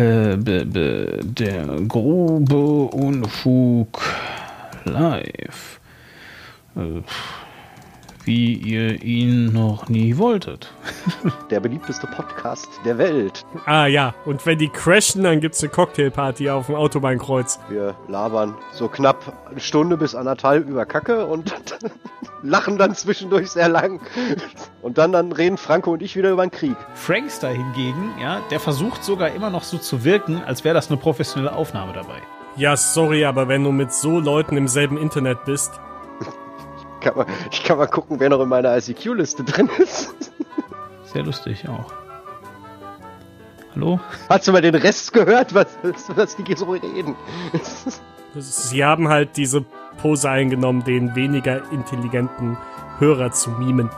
Äh, be, be, der grobe Unfug live. Äh, wie ihr ihn noch nie wolltet. Der beliebteste Podcast der Welt. Ah ja, und wenn die crashen, dann gibt's eine Cocktailparty auf dem Autobahnkreuz. Wir labern so knapp eine Stunde bis anderthalb über Kacke und lachen dann zwischendurch sehr lang. Und dann, dann reden Franco und ich wieder über den Krieg. Frankster hingegen, ja, der versucht sogar immer noch so zu wirken, als wäre das eine professionelle Aufnahme dabei. Ja, sorry, aber wenn du mit so Leuten im selben Internet bist, kann mal, ich kann mal gucken, wer noch in meiner ICQ-Liste drin ist. Sehr lustig auch. Hallo? Hast du mal den Rest gehört, was, was die so reden? Sie haben halt diese Pose eingenommen, den weniger intelligenten Hörer zu mimen.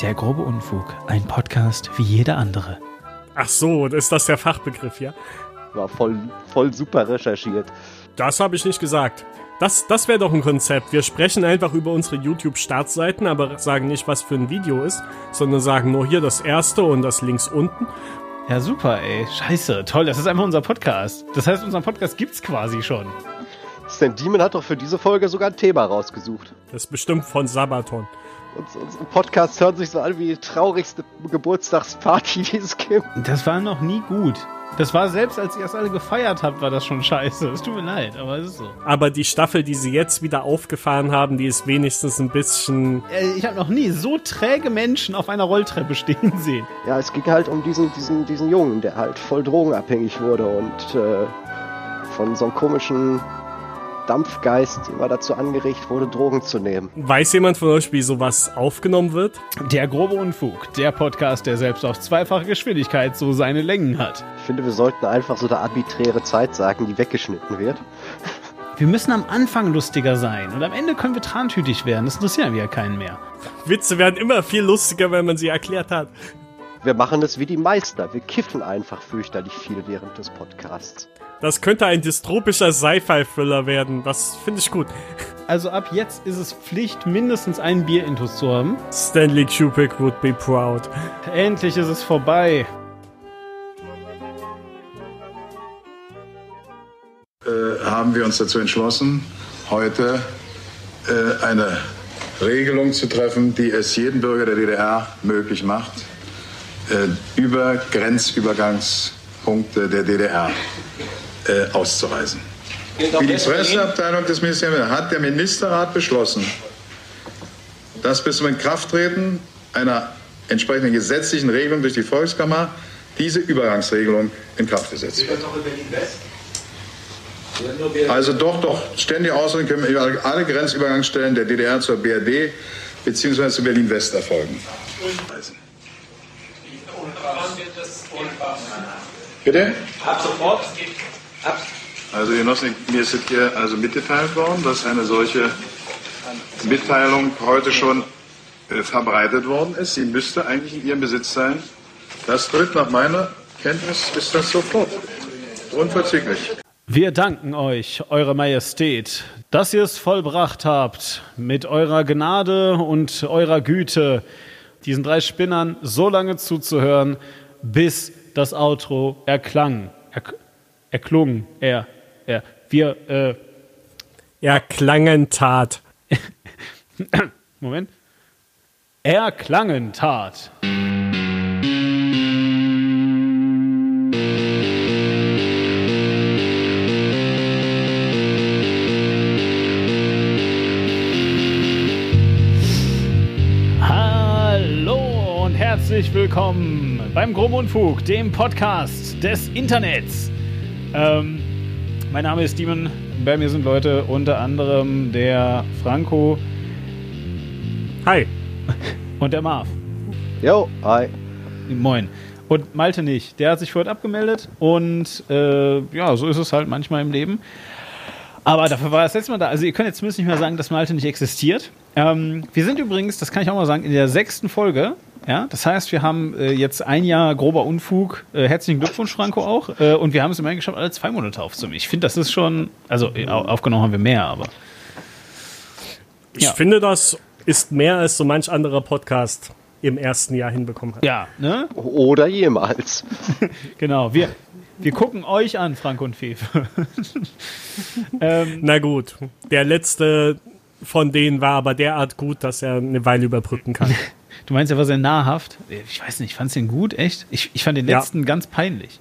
Der grobe Unfug, ein Podcast wie jeder andere. Ach so, ist das der Fachbegriff, ja? War voll, voll super recherchiert. Das habe ich nicht gesagt. Das, das wäre doch ein Konzept. Wir sprechen einfach über unsere YouTube-Startseiten, aber sagen nicht, was für ein Video ist, sondern sagen nur hier das erste und das links unten. Ja, super, ey. Scheiße, toll. Das ist einfach unser Podcast. Das heißt, unseren Podcast gibt's quasi schon. Stan Demon hat doch für diese Folge sogar ein Thema rausgesucht. Das ist bestimmt von Sabaton. Unsere Podcasts hören sich so an wie die traurigste Geburtstagsparty, die es gibt. Das war noch nie gut. Das war selbst, als ihr es alle gefeiert habt, war das schon scheiße. Es tut mir leid, aber es ist so. Aber die Staffel, die sie jetzt wieder aufgefahren haben, die ist wenigstens ein bisschen. Äh, ich habe noch nie so träge Menschen auf einer Rolltreppe stehen sehen. Ja, es ging halt um diesen, diesen, diesen Jungen, der halt voll drogenabhängig wurde und äh, von so einem komischen Dampfgeist immer dazu angeregt wurde, Drogen zu nehmen. Weiß jemand von euch, wie sowas aufgenommen wird? Der grobe Unfug, der Podcast, der selbst auf zweifache Geschwindigkeit so seine Längen hat. Ich finde, wir sollten einfach so eine arbiträre Zeit sagen, die weggeschnitten wird. Wir müssen am Anfang lustiger sein und am Ende können wir trantütig werden. Das interessiert ja keinen mehr. Witze werden immer viel lustiger, wenn man sie erklärt hat. Wir machen es wie die Meister. Wir kiffen einfach fürchterlich viel während des Podcasts. Das könnte ein dystropischer Sci-Fi-Thriller werden. Das finde ich gut. Also ab jetzt ist es Pflicht, mindestens einen Bierintus zu haben. Stanley Kubrick would be proud. Endlich ist es vorbei. Äh, haben wir uns dazu entschlossen, heute äh, eine Regelung zu treffen, die es jedem Bürger der DDR möglich macht, äh, über Grenzübergangspunkte der DDR äh, auszureisen. Wie die Presseabteilung des Ministeriums hat der Ministerrat beschlossen, dass bis zum Inkrafttreten einer entsprechenden gesetzlichen Regelung durch die Volkskammer diese Übergangsregelung in Kraft gesetzt wird. Also doch, doch, ständige Ausreden können über alle Grenzübergangsstellen der DDR zur BRD bzw. zu Berlin-West erfolgen. Bitte? Ab sofort? Also Genossen, mir ist hier also mitgeteilt worden, dass eine solche Mitteilung heute schon äh, verbreitet worden ist. Sie müsste eigentlich in Ihrem Besitz sein. Das tritt nach meiner Kenntnis ist das sofort. Unverzüglich. Wir danken euch, Eure Majestät, dass ihr es vollbracht habt, mit eurer Gnade und eurer Güte, diesen drei Spinnern so lange zuzuhören, bis das Outro erklang. Er, erklungen, er, er. Wir, äh. Erklangen tat. Moment. Erklangen tat. Hallo und herzlich willkommen beim Grob Unfug, dem Podcast des Internets. Ähm, mein Name ist Demon. Bei mir sind Leute unter anderem der Franco. Hi. Und der Marv. Jo, hi. Moin. Und Malte nicht. Der hat sich vorhin abgemeldet und äh, ja, so ist es halt manchmal im Leben. Aber dafür war er das letzte Mal da. Also ihr könnt jetzt zumindest nicht mehr sagen, dass Malte nicht existiert. Ähm, wir sind übrigens, das kann ich auch mal sagen, in der sechsten Folge. Ja, das heißt, wir haben äh, jetzt ein Jahr grober Unfug. Äh, herzlichen Glückwunsch, Franco, auch. Äh, und wir haben es immerhin geschafft, alle zwei Monate aufzunehmen. Ich finde, das ist schon, also äh, aufgenommen haben wir mehr, aber. Ich ja. finde, das ist mehr als so manch anderer Podcast im ersten Jahr hinbekommen hat. Ja, ne? Oder jemals. genau. Wir, Wir gucken euch an, Frank und Fefe. ähm, Na gut, der letzte von denen war aber derart gut, dass er eine Weile überbrücken kann. Du meinst, er war sehr nahrhaft? Ich weiß nicht, fandst du den gut? Echt? Ich, ich fand den letzten ja. ganz peinlich.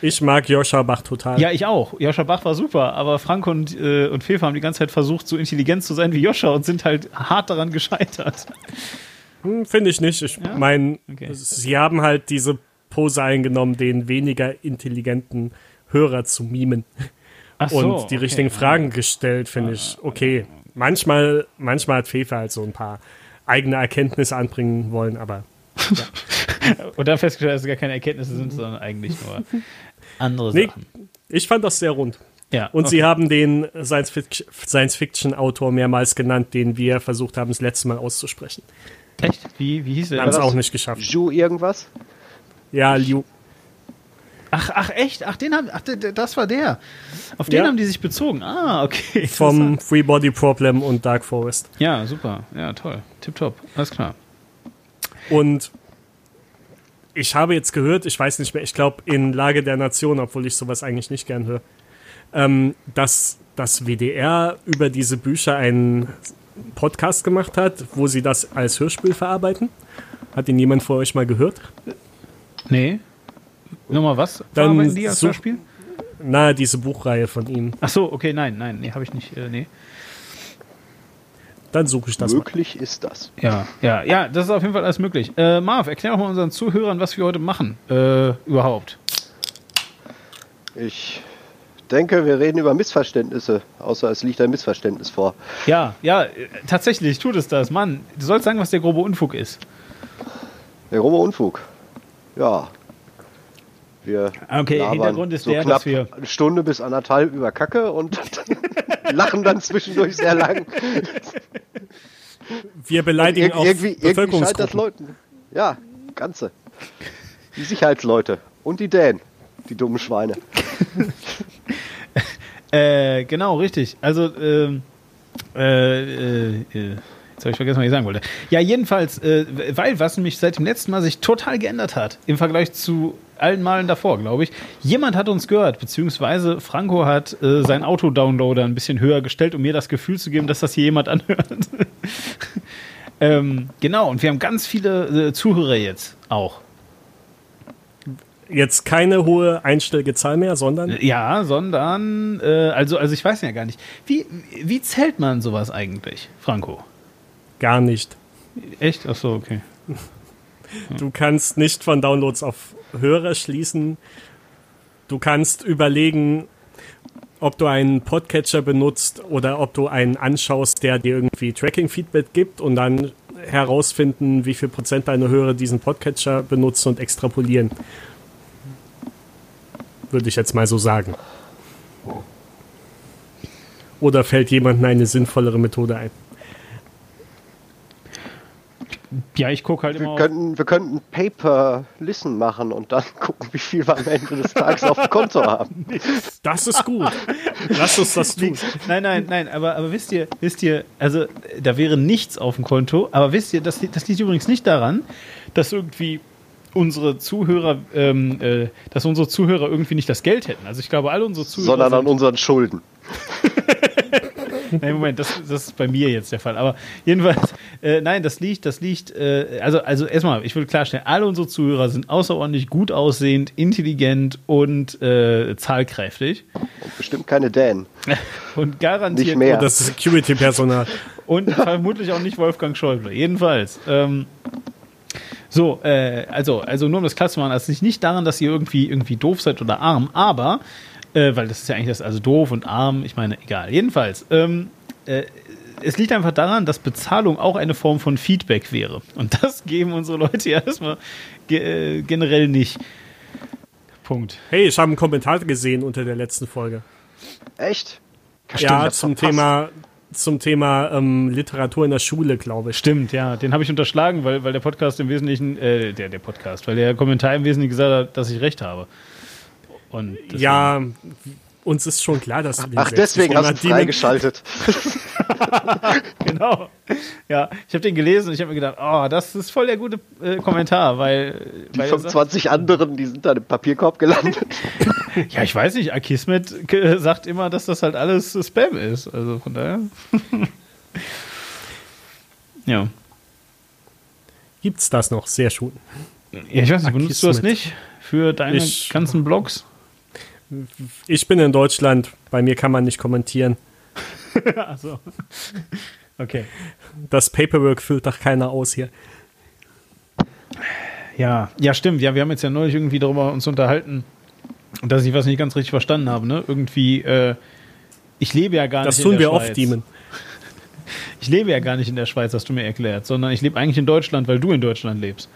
Ich mag Joscha Bach total. Ja, ich auch. Joscha Bach war super, aber Frank und, äh, und Fefe haben die ganze Zeit versucht, so intelligent zu sein wie Joscha und sind halt hart daran gescheitert. Hm, Finde ich nicht. Ich ja? meine, okay. sie haben halt diese Pose eingenommen, den weniger intelligenten Hörer zu mimen. Ach so, und die okay. richtigen Fragen gestellt, finde ich okay. Manchmal, manchmal hat Fefe halt so ein paar eigene Erkenntnisse anbringen wollen, aber. Ja. und dann festgestellt, dass es gar keine Erkenntnisse sind, sondern eigentlich nur andere Sachen. Nee, ich fand das sehr rund. Ja, und okay. sie haben den Science-Fiction-Autor mehrmals genannt, den wir versucht haben, das letzte Mal auszusprechen. Echt? Wie, wie hieß der? Haben es auch nicht geschafft. Ju irgendwas? Ja, Liu. Ach, ach echt? Ach, den haben, ach, das war der. Auf den ja. haben die sich bezogen. Ah, okay. Vom Free Body Problem und Dark Forest. Ja, super. Ja, toll. Tipptopp. Alles klar. Und ich habe jetzt gehört, ich weiß nicht mehr, ich glaube in Lage der Nation, obwohl ich sowas eigentlich nicht gern höre, ähm, dass das WDR über diese Bücher einen Podcast gemacht hat, wo sie das als Hörspiel verarbeiten. Hat ihn jemand vor euch mal gehört? Nee. Nochmal was? Dann die als so, Hörspiel? Na, diese Buchreihe von ihm. Ach so, okay, nein, nein, nee, habe ich nicht, äh, nee. Dann suche ich das Möglich mal. ist das. Ja, ja, ja, das ist auf jeden Fall alles möglich. Äh, Marv, erklär doch mal unseren Zuhörern, was wir heute machen, äh, überhaupt. Ich denke, wir reden über Missverständnisse, außer es liegt ein Missverständnis vor. Ja, ja, tatsächlich tut es das. Mann, du sollst sagen, was der grobe Unfug ist. Der grobe Unfug. Ja. Wir okay, Hintergrund ist so der, knapp dass wir eine Stunde bis anderthalb über Kacke und lachen dann zwischendurch sehr lang. Wir beleidigen auch irgendwie, irgendwie scheint das Leuten. Ja, ganze. Die Sicherheitsleute und die Dänen, die dummen Schweine. äh, genau, richtig. Also, ähm, äh, äh, äh Jetzt habe ich vergessen, was ich sagen wollte. Ja, jedenfalls, äh, weil was nämlich seit dem letzten Mal sich total geändert hat, im Vergleich zu allen Malen davor, glaube ich. Jemand hat uns gehört, beziehungsweise Franco hat äh, sein Auto-Downloader ein bisschen höher gestellt, um mir das Gefühl zu geben, dass das hier jemand anhört. ähm, genau, und wir haben ganz viele äh, Zuhörer jetzt auch. Jetzt keine hohe einstellige Zahl mehr, sondern? Ja, sondern, äh, also, also ich weiß ja gar nicht. Wie, wie zählt man sowas eigentlich, Franco? Gar nicht. Echt? Achso, okay. Du kannst nicht von Downloads auf Hörer schließen. Du kannst überlegen, ob du einen Podcatcher benutzt oder ob du einen anschaust, der dir irgendwie Tracking-Feedback gibt und dann herausfinden, wie viel Prozent deiner Hörer diesen Podcatcher benutzen und extrapolieren. Würde ich jetzt mal so sagen. Oder fällt jemandem eine sinnvollere Methode ein? Ja, ich gucke halt wir immer. Könnten, wir könnten Paper Listen machen und dann gucken, wie viel wir am Ende des Tages auf dem Konto haben. Das ist gut. Lass uns das tun. Nein, nein, nein, aber, aber wisst ihr, wisst ihr, also da wäre nichts auf dem Konto, aber wisst ihr, das, das liegt übrigens nicht daran, dass irgendwie unsere Zuhörer, ähm, äh, dass unsere Zuhörer irgendwie nicht das Geld hätten. Also ich glaube, alle unsere Zuhörer. Sondern an unseren Schulden. nein, Moment, das, das ist bei mir jetzt der Fall. Aber jedenfalls, äh, nein, das liegt, das liegt, äh, also, also erstmal, ich will klarstellen, alle unsere Zuhörer sind außerordentlich gut aussehend, intelligent und äh, zahlkräftig. Und bestimmt keine Dänen. und garantiert. Nicht mehr. Und das Security-Personal. und vermutlich auch nicht Wolfgang Schäuble. Jedenfalls. Ähm, so, äh, also, also nur um das klar zu machen, es liegt nicht daran, dass ihr irgendwie, irgendwie doof seid oder arm, aber äh, weil das ist ja eigentlich das, also doof und arm, ich meine, egal. Jedenfalls, ähm, äh, es liegt einfach daran, dass Bezahlung auch eine Form von Feedback wäre. Und das geben unsere Leute ja erstmal ge äh, generell nicht. Punkt. Hey, ich habe einen Kommentar gesehen unter der letzten Folge. Echt? Stimmt, ja, zum Thema, zum Thema ähm, Literatur in der Schule, glaube ich. Stimmt, ja. Den habe ich unterschlagen, weil, weil der Podcast im Wesentlichen, äh, der, der Podcast, weil der Kommentar im Wesentlichen gesagt hat, dass ich recht habe. Und ja, uns ist schon klar, dass du den Ach, deswegen hast du freigeschaltet. genau. Ja, ich habe den gelesen und ich habe mir gedacht, oh, das ist voll der gute äh, Kommentar, weil. Die weil 25 anderen, die sind dann im Papierkorb gelandet. ja, ich weiß nicht, Akismet äh, sagt immer, dass das halt alles Spam ist. Also von daher. ja. Gibt's das noch? Sehr schön. Ja, ich weiß nicht, benutzt du das nicht für deine ich, ganzen Blogs? Ich bin in Deutschland, bei mir kann man nicht kommentieren. Achso. Okay. Das Paperwork füllt doch keiner aus hier. Ja, ja, stimmt. Ja, wir haben jetzt ja neulich irgendwie darüber uns unterhalten, dass ich was nicht ganz richtig verstanden habe. Ne? Irgendwie, äh, ich lebe ja gar das nicht in der Schweiz. Das tun wir oft, Demon. Ich lebe ja gar nicht in der Schweiz, hast du mir erklärt, sondern ich lebe eigentlich in Deutschland, weil du in Deutschland lebst.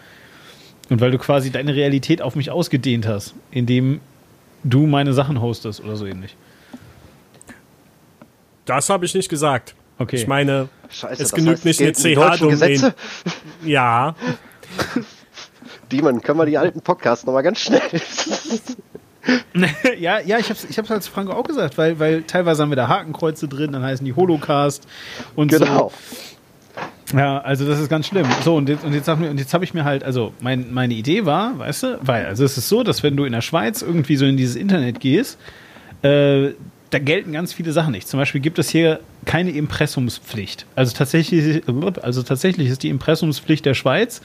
Und weil du quasi deine Realität auf mich ausgedehnt hast, indem du meine Sachen hostest oder so ähnlich. Das habe ich nicht gesagt. Okay. Ich meine, Scheiße, es genügt heißt, nicht eine CH-Domain. Ja. Demon, können wir die alten Podcasts nochmal ganz schnell. ja, ja, ich hab's, ich hab's als Franco auch gesagt, weil, weil teilweise haben wir da Hakenkreuze drin, dann heißen die Holocast und genau. so. Ja, also das ist ganz schlimm. So, und jetzt, und jetzt, jetzt habe ich mir halt, also mein, meine Idee war, weißt du, weil, also es ist so, dass wenn du in der Schweiz irgendwie so in dieses Internet gehst, äh, da gelten ganz viele Sachen nicht. Zum Beispiel gibt es hier keine Impressumspflicht. Also tatsächlich, also tatsächlich ist die Impressumspflicht der Schweiz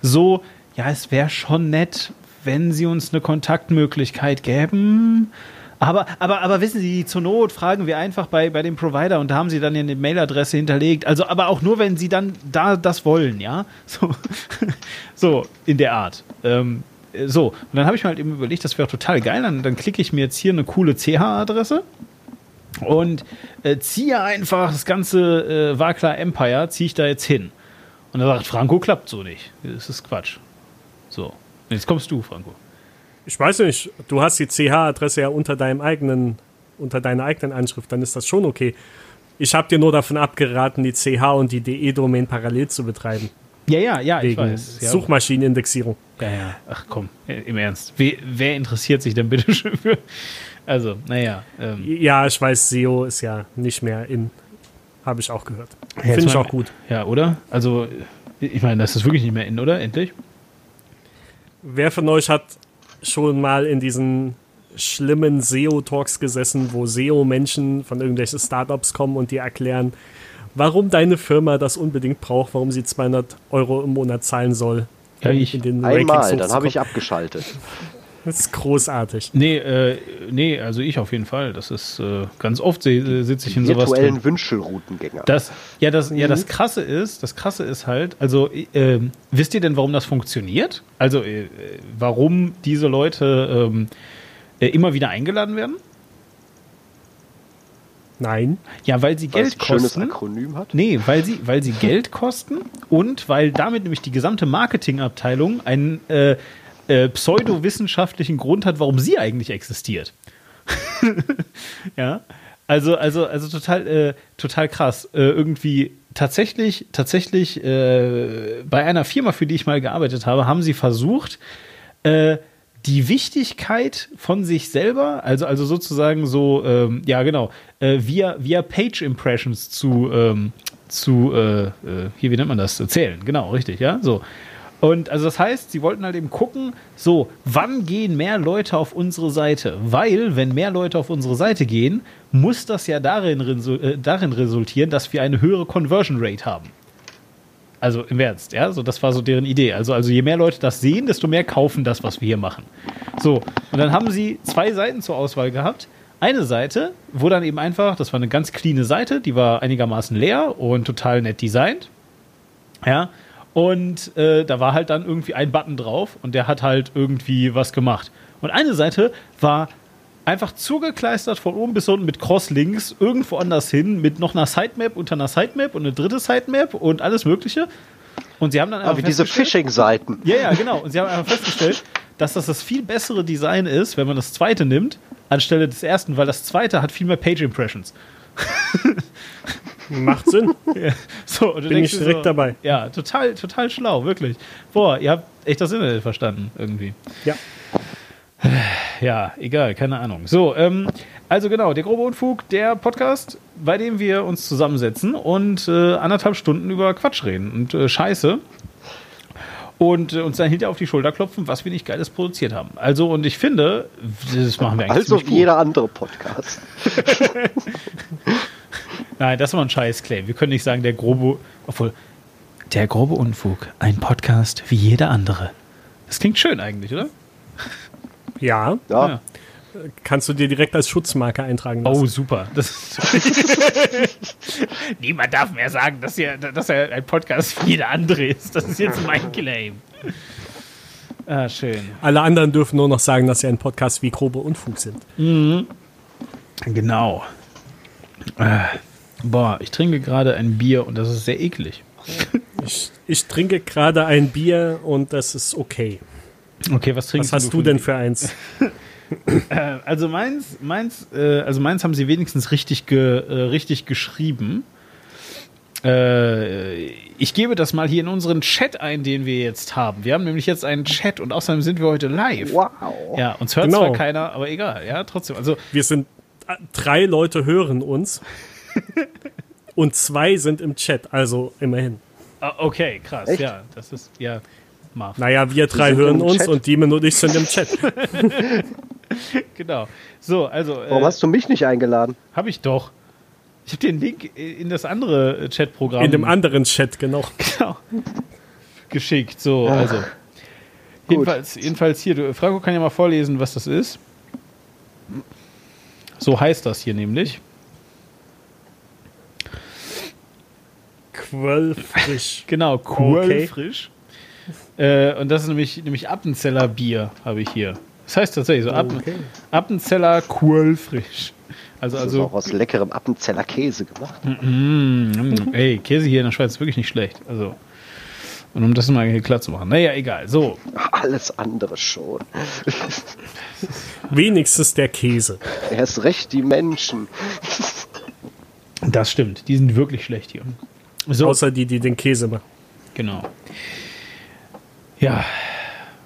so, ja, es wäre schon nett, wenn sie uns eine Kontaktmöglichkeit gäben. Aber, aber, aber wissen Sie, zur Not fragen wir einfach bei, bei dem Provider und da haben Sie dann eine Mailadresse hinterlegt. Also, aber auch nur, wenn Sie dann da das wollen, ja? So, so in der Art. Ähm, so, und dann habe ich mir halt eben überlegt, das wäre total geil. Dann, dann klicke ich mir jetzt hier eine coole CH-Adresse und äh, ziehe einfach das ganze äh, Wakla Empire, ziehe ich da jetzt hin. Und er sagt, Franco klappt so nicht. Das ist Quatsch. So, jetzt kommst du, Franco. Ich weiß nicht, du hast die CH-Adresse ja unter deinem eigenen, unter deiner eigenen Anschrift, dann ist das schon okay. Ich habe dir nur davon abgeraten, die CH und die DE-Domain parallel zu betreiben. Ja, ja, ja, ich weiß. Ja. Suchmaschinenindexierung. Ja, ja. Ach komm, im Ernst. Wer, wer interessiert sich denn bitte schon für. Also, naja. Ähm. Ja, ich weiß, SEO ist ja nicht mehr in. Habe ich auch gehört. Ja, Finde ich auch gut. Ja, oder? Also, ich meine, das ist wirklich nicht mehr in, oder? Endlich? Wer von euch hat schon mal in diesen schlimmen SEO-Talks gesessen, wo SEO-Menschen von irgendwelchen Startups kommen und dir erklären, warum deine Firma das unbedingt braucht, warum sie 200 Euro im Monat zahlen soll. Ja, ich. In den Einmal, dann habe ich abgeschaltet. Das ist großartig. Nee, äh, nee, also ich auf jeden Fall. Das ist äh, ganz oft äh, sitze ich in sowas. Virtuellen Wünschelroutengänger. Das, ja, das, mhm. ja, das Krasse ist, das Krasse ist halt, also äh, wisst ihr denn, warum das funktioniert? Also äh, warum diese Leute ähm, äh, immer wieder eingeladen werden? Nein. Ja, weil sie weil Geld kosten. Schönes Akronym hat? Nee, weil sie, weil sie Geld kosten und weil damit nämlich die gesamte Marketingabteilung einen äh, äh, pseudowissenschaftlichen Grund hat, warum sie eigentlich existiert. ja. Also, also, also total, äh, total krass. Äh, irgendwie tatsächlich, tatsächlich äh, bei einer Firma, für die ich mal gearbeitet habe, haben sie versucht, äh, die Wichtigkeit von sich selber, also, also sozusagen so, ähm, ja genau, äh, via, via Page Impressions zu, ähm, zu äh, hier, wie nennt man das, zählen, genau, richtig, ja, so. Und also das heißt, sie wollten halt eben gucken, so, wann gehen mehr Leute auf unsere Seite? Weil, wenn mehr Leute auf unsere Seite gehen, muss das ja darin, äh, darin resultieren, dass wir eine höhere Conversion Rate haben. Also im Ernst, ja, so das war so deren Idee. Also, also je mehr Leute das sehen, desto mehr kaufen das, was wir hier machen. So, und dann haben sie zwei Seiten zur Auswahl gehabt. Eine Seite, wo dann eben einfach, das war eine ganz cleane Seite, die war einigermaßen leer und total nett designt. Ja, und äh, da war halt dann irgendwie ein Button drauf und der hat halt irgendwie was gemacht. Und eine Seite war einfach zugekleistert von oben bis unten mit Crosslinks irgendwo anders hin, mit noch einer Sitemap unter einer Sitemap und eine dritte Sitemap und alles Mögliche. Und sie haben dann einfach. Aber wie diese Phishing-Seiten. Ja, ja, genau. Und sie haben einfach festgestellt, dass das das viel bessere Design ist, wenn man das zweite nimmt, anstelle des ersten, weil das zweite hat viel mehr Page Impressions. Macht Sinn. Ja. So, und du Bin ich direkt so, dabei. Ja, total, total schlau, wirklich. Boah, ihr habt echt das Internet verstanden, irgendwie. Ja. ja, egal, keine Ahnung. So, ähm, also genau, der grobe Unfug, der Podcast, bei dem wir uns zusammensetzen und äh, anderthalb Stunden über Quatsch reden und äh, Scheiße. Und äh, uns dann hinterher auf die Schulter klopfen, was wir nicht Geiles produziert haben. Also, und ich finde, das machen wir eigentlich Also wie jeder andere Podcast. Nein, das war ein Scheiß-Claim. Wir können nicht sagen, der grobe, obwohl, der grobe Unfug, ein Podcast wie jeder andere. Das klingt schön eigentlich, oder? Ja, Ja. Ja. Kannst du dir direkt als Schutzmarke eintragen lassen. Oh, super. Niemand darf mehr sagen, dass er, dass er ein Podcast wie jeder andere ist. Das ist jetzt mein Claim. Ah, schön. Alle anderen dürfen nur noch sagen, dass sie ein Podcast wie grobe Unfug sind. Genau. Äh, boah, ich trinke gerade ein Bier und das ist sehr eklig. Ich, ich trinke gerade ein Bier und das ist okay. Okay, was trinkst Was hast du denn für eins? Äh, also meins, meins, äh, also meins haben sie wenigstens richtig, ge, äh, richtig geschrieben. Äh, ich gebe das mal hier in unseren Chat ein, den wir jetzt haben. Wir haben nämlich jetzt einen Chat und außerdem sind wir heute live. Wow. Ja, uns hört Genau. zwar keiner, aber egal. Ja, trotzdem. Also Wir sind äh, drei Leute hören uns und zwei sind im Chat, also immerhin. ah, okay, krass. Echt? Ja, das ist ja. Marv. Naja, wir drei hören uns Chat? und Demon und ich sind im Chat. Genau. So, also Warum äh, hast du mich nicht eingeladen? habe ich doch. Ich habe den Link in das andere äh, Chatprogramm In dem anderen Chat, genau. genau, geschickt. So, also. Jedenfalls, jedenfalls hier, du, Franco kann ja mal vorlesen, was das ist. So heißt das hier nämlich. Quellfrisch. Genau, cool, Okay. frisch. Äh, und das ist nämlich, nämlich Appenzeller Bier, habe ich hier. Das heißt tatsächlich so, Appen, Okay. Appenzeller cool frisch. Also, Das ist also, auch aus leckerem Appenzeller Käse gemacht. mm, ey, Käse hier in der Schweiz ist wirklich nicht schlecht. Also, und um das mal hier klar zu machen. Naja, egal. So, Alles andere schon. Wenigstens der Käse. Erst recht die Menschen. das stimmt. Die sind wirklich schlecht hier. So, Außer die, die den Käse machen. Genau. Ja.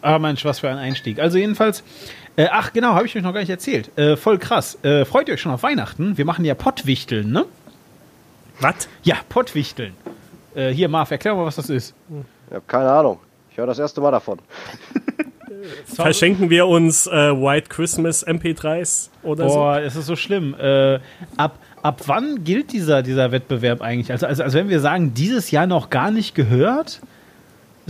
Ah, Mensch, was für ein Einstieg. Also jedenfalls, äh, ach genau, habe ich euch noch gar nicht erzählt. Äh, voll krass. Äh, freut ihr euch schon auf Weihnachten? Wir machen ja Pottwichteln, ne? Was? Ja, Pottwichteln. Äh, hier, Marv, erklär mal, was das ist. Ich habe keine Ahnung. Ich höre das erste Mal davon. Verschenken wir uns äh, White Christmas MP3s oder Boah, es ist so schlimm. Äh, ab, ab wann gilt dieser, dieser Wettbewerb eigentlich? Also, also, also wenn wir sagen, dieses Jahr noch gar nicht gehört,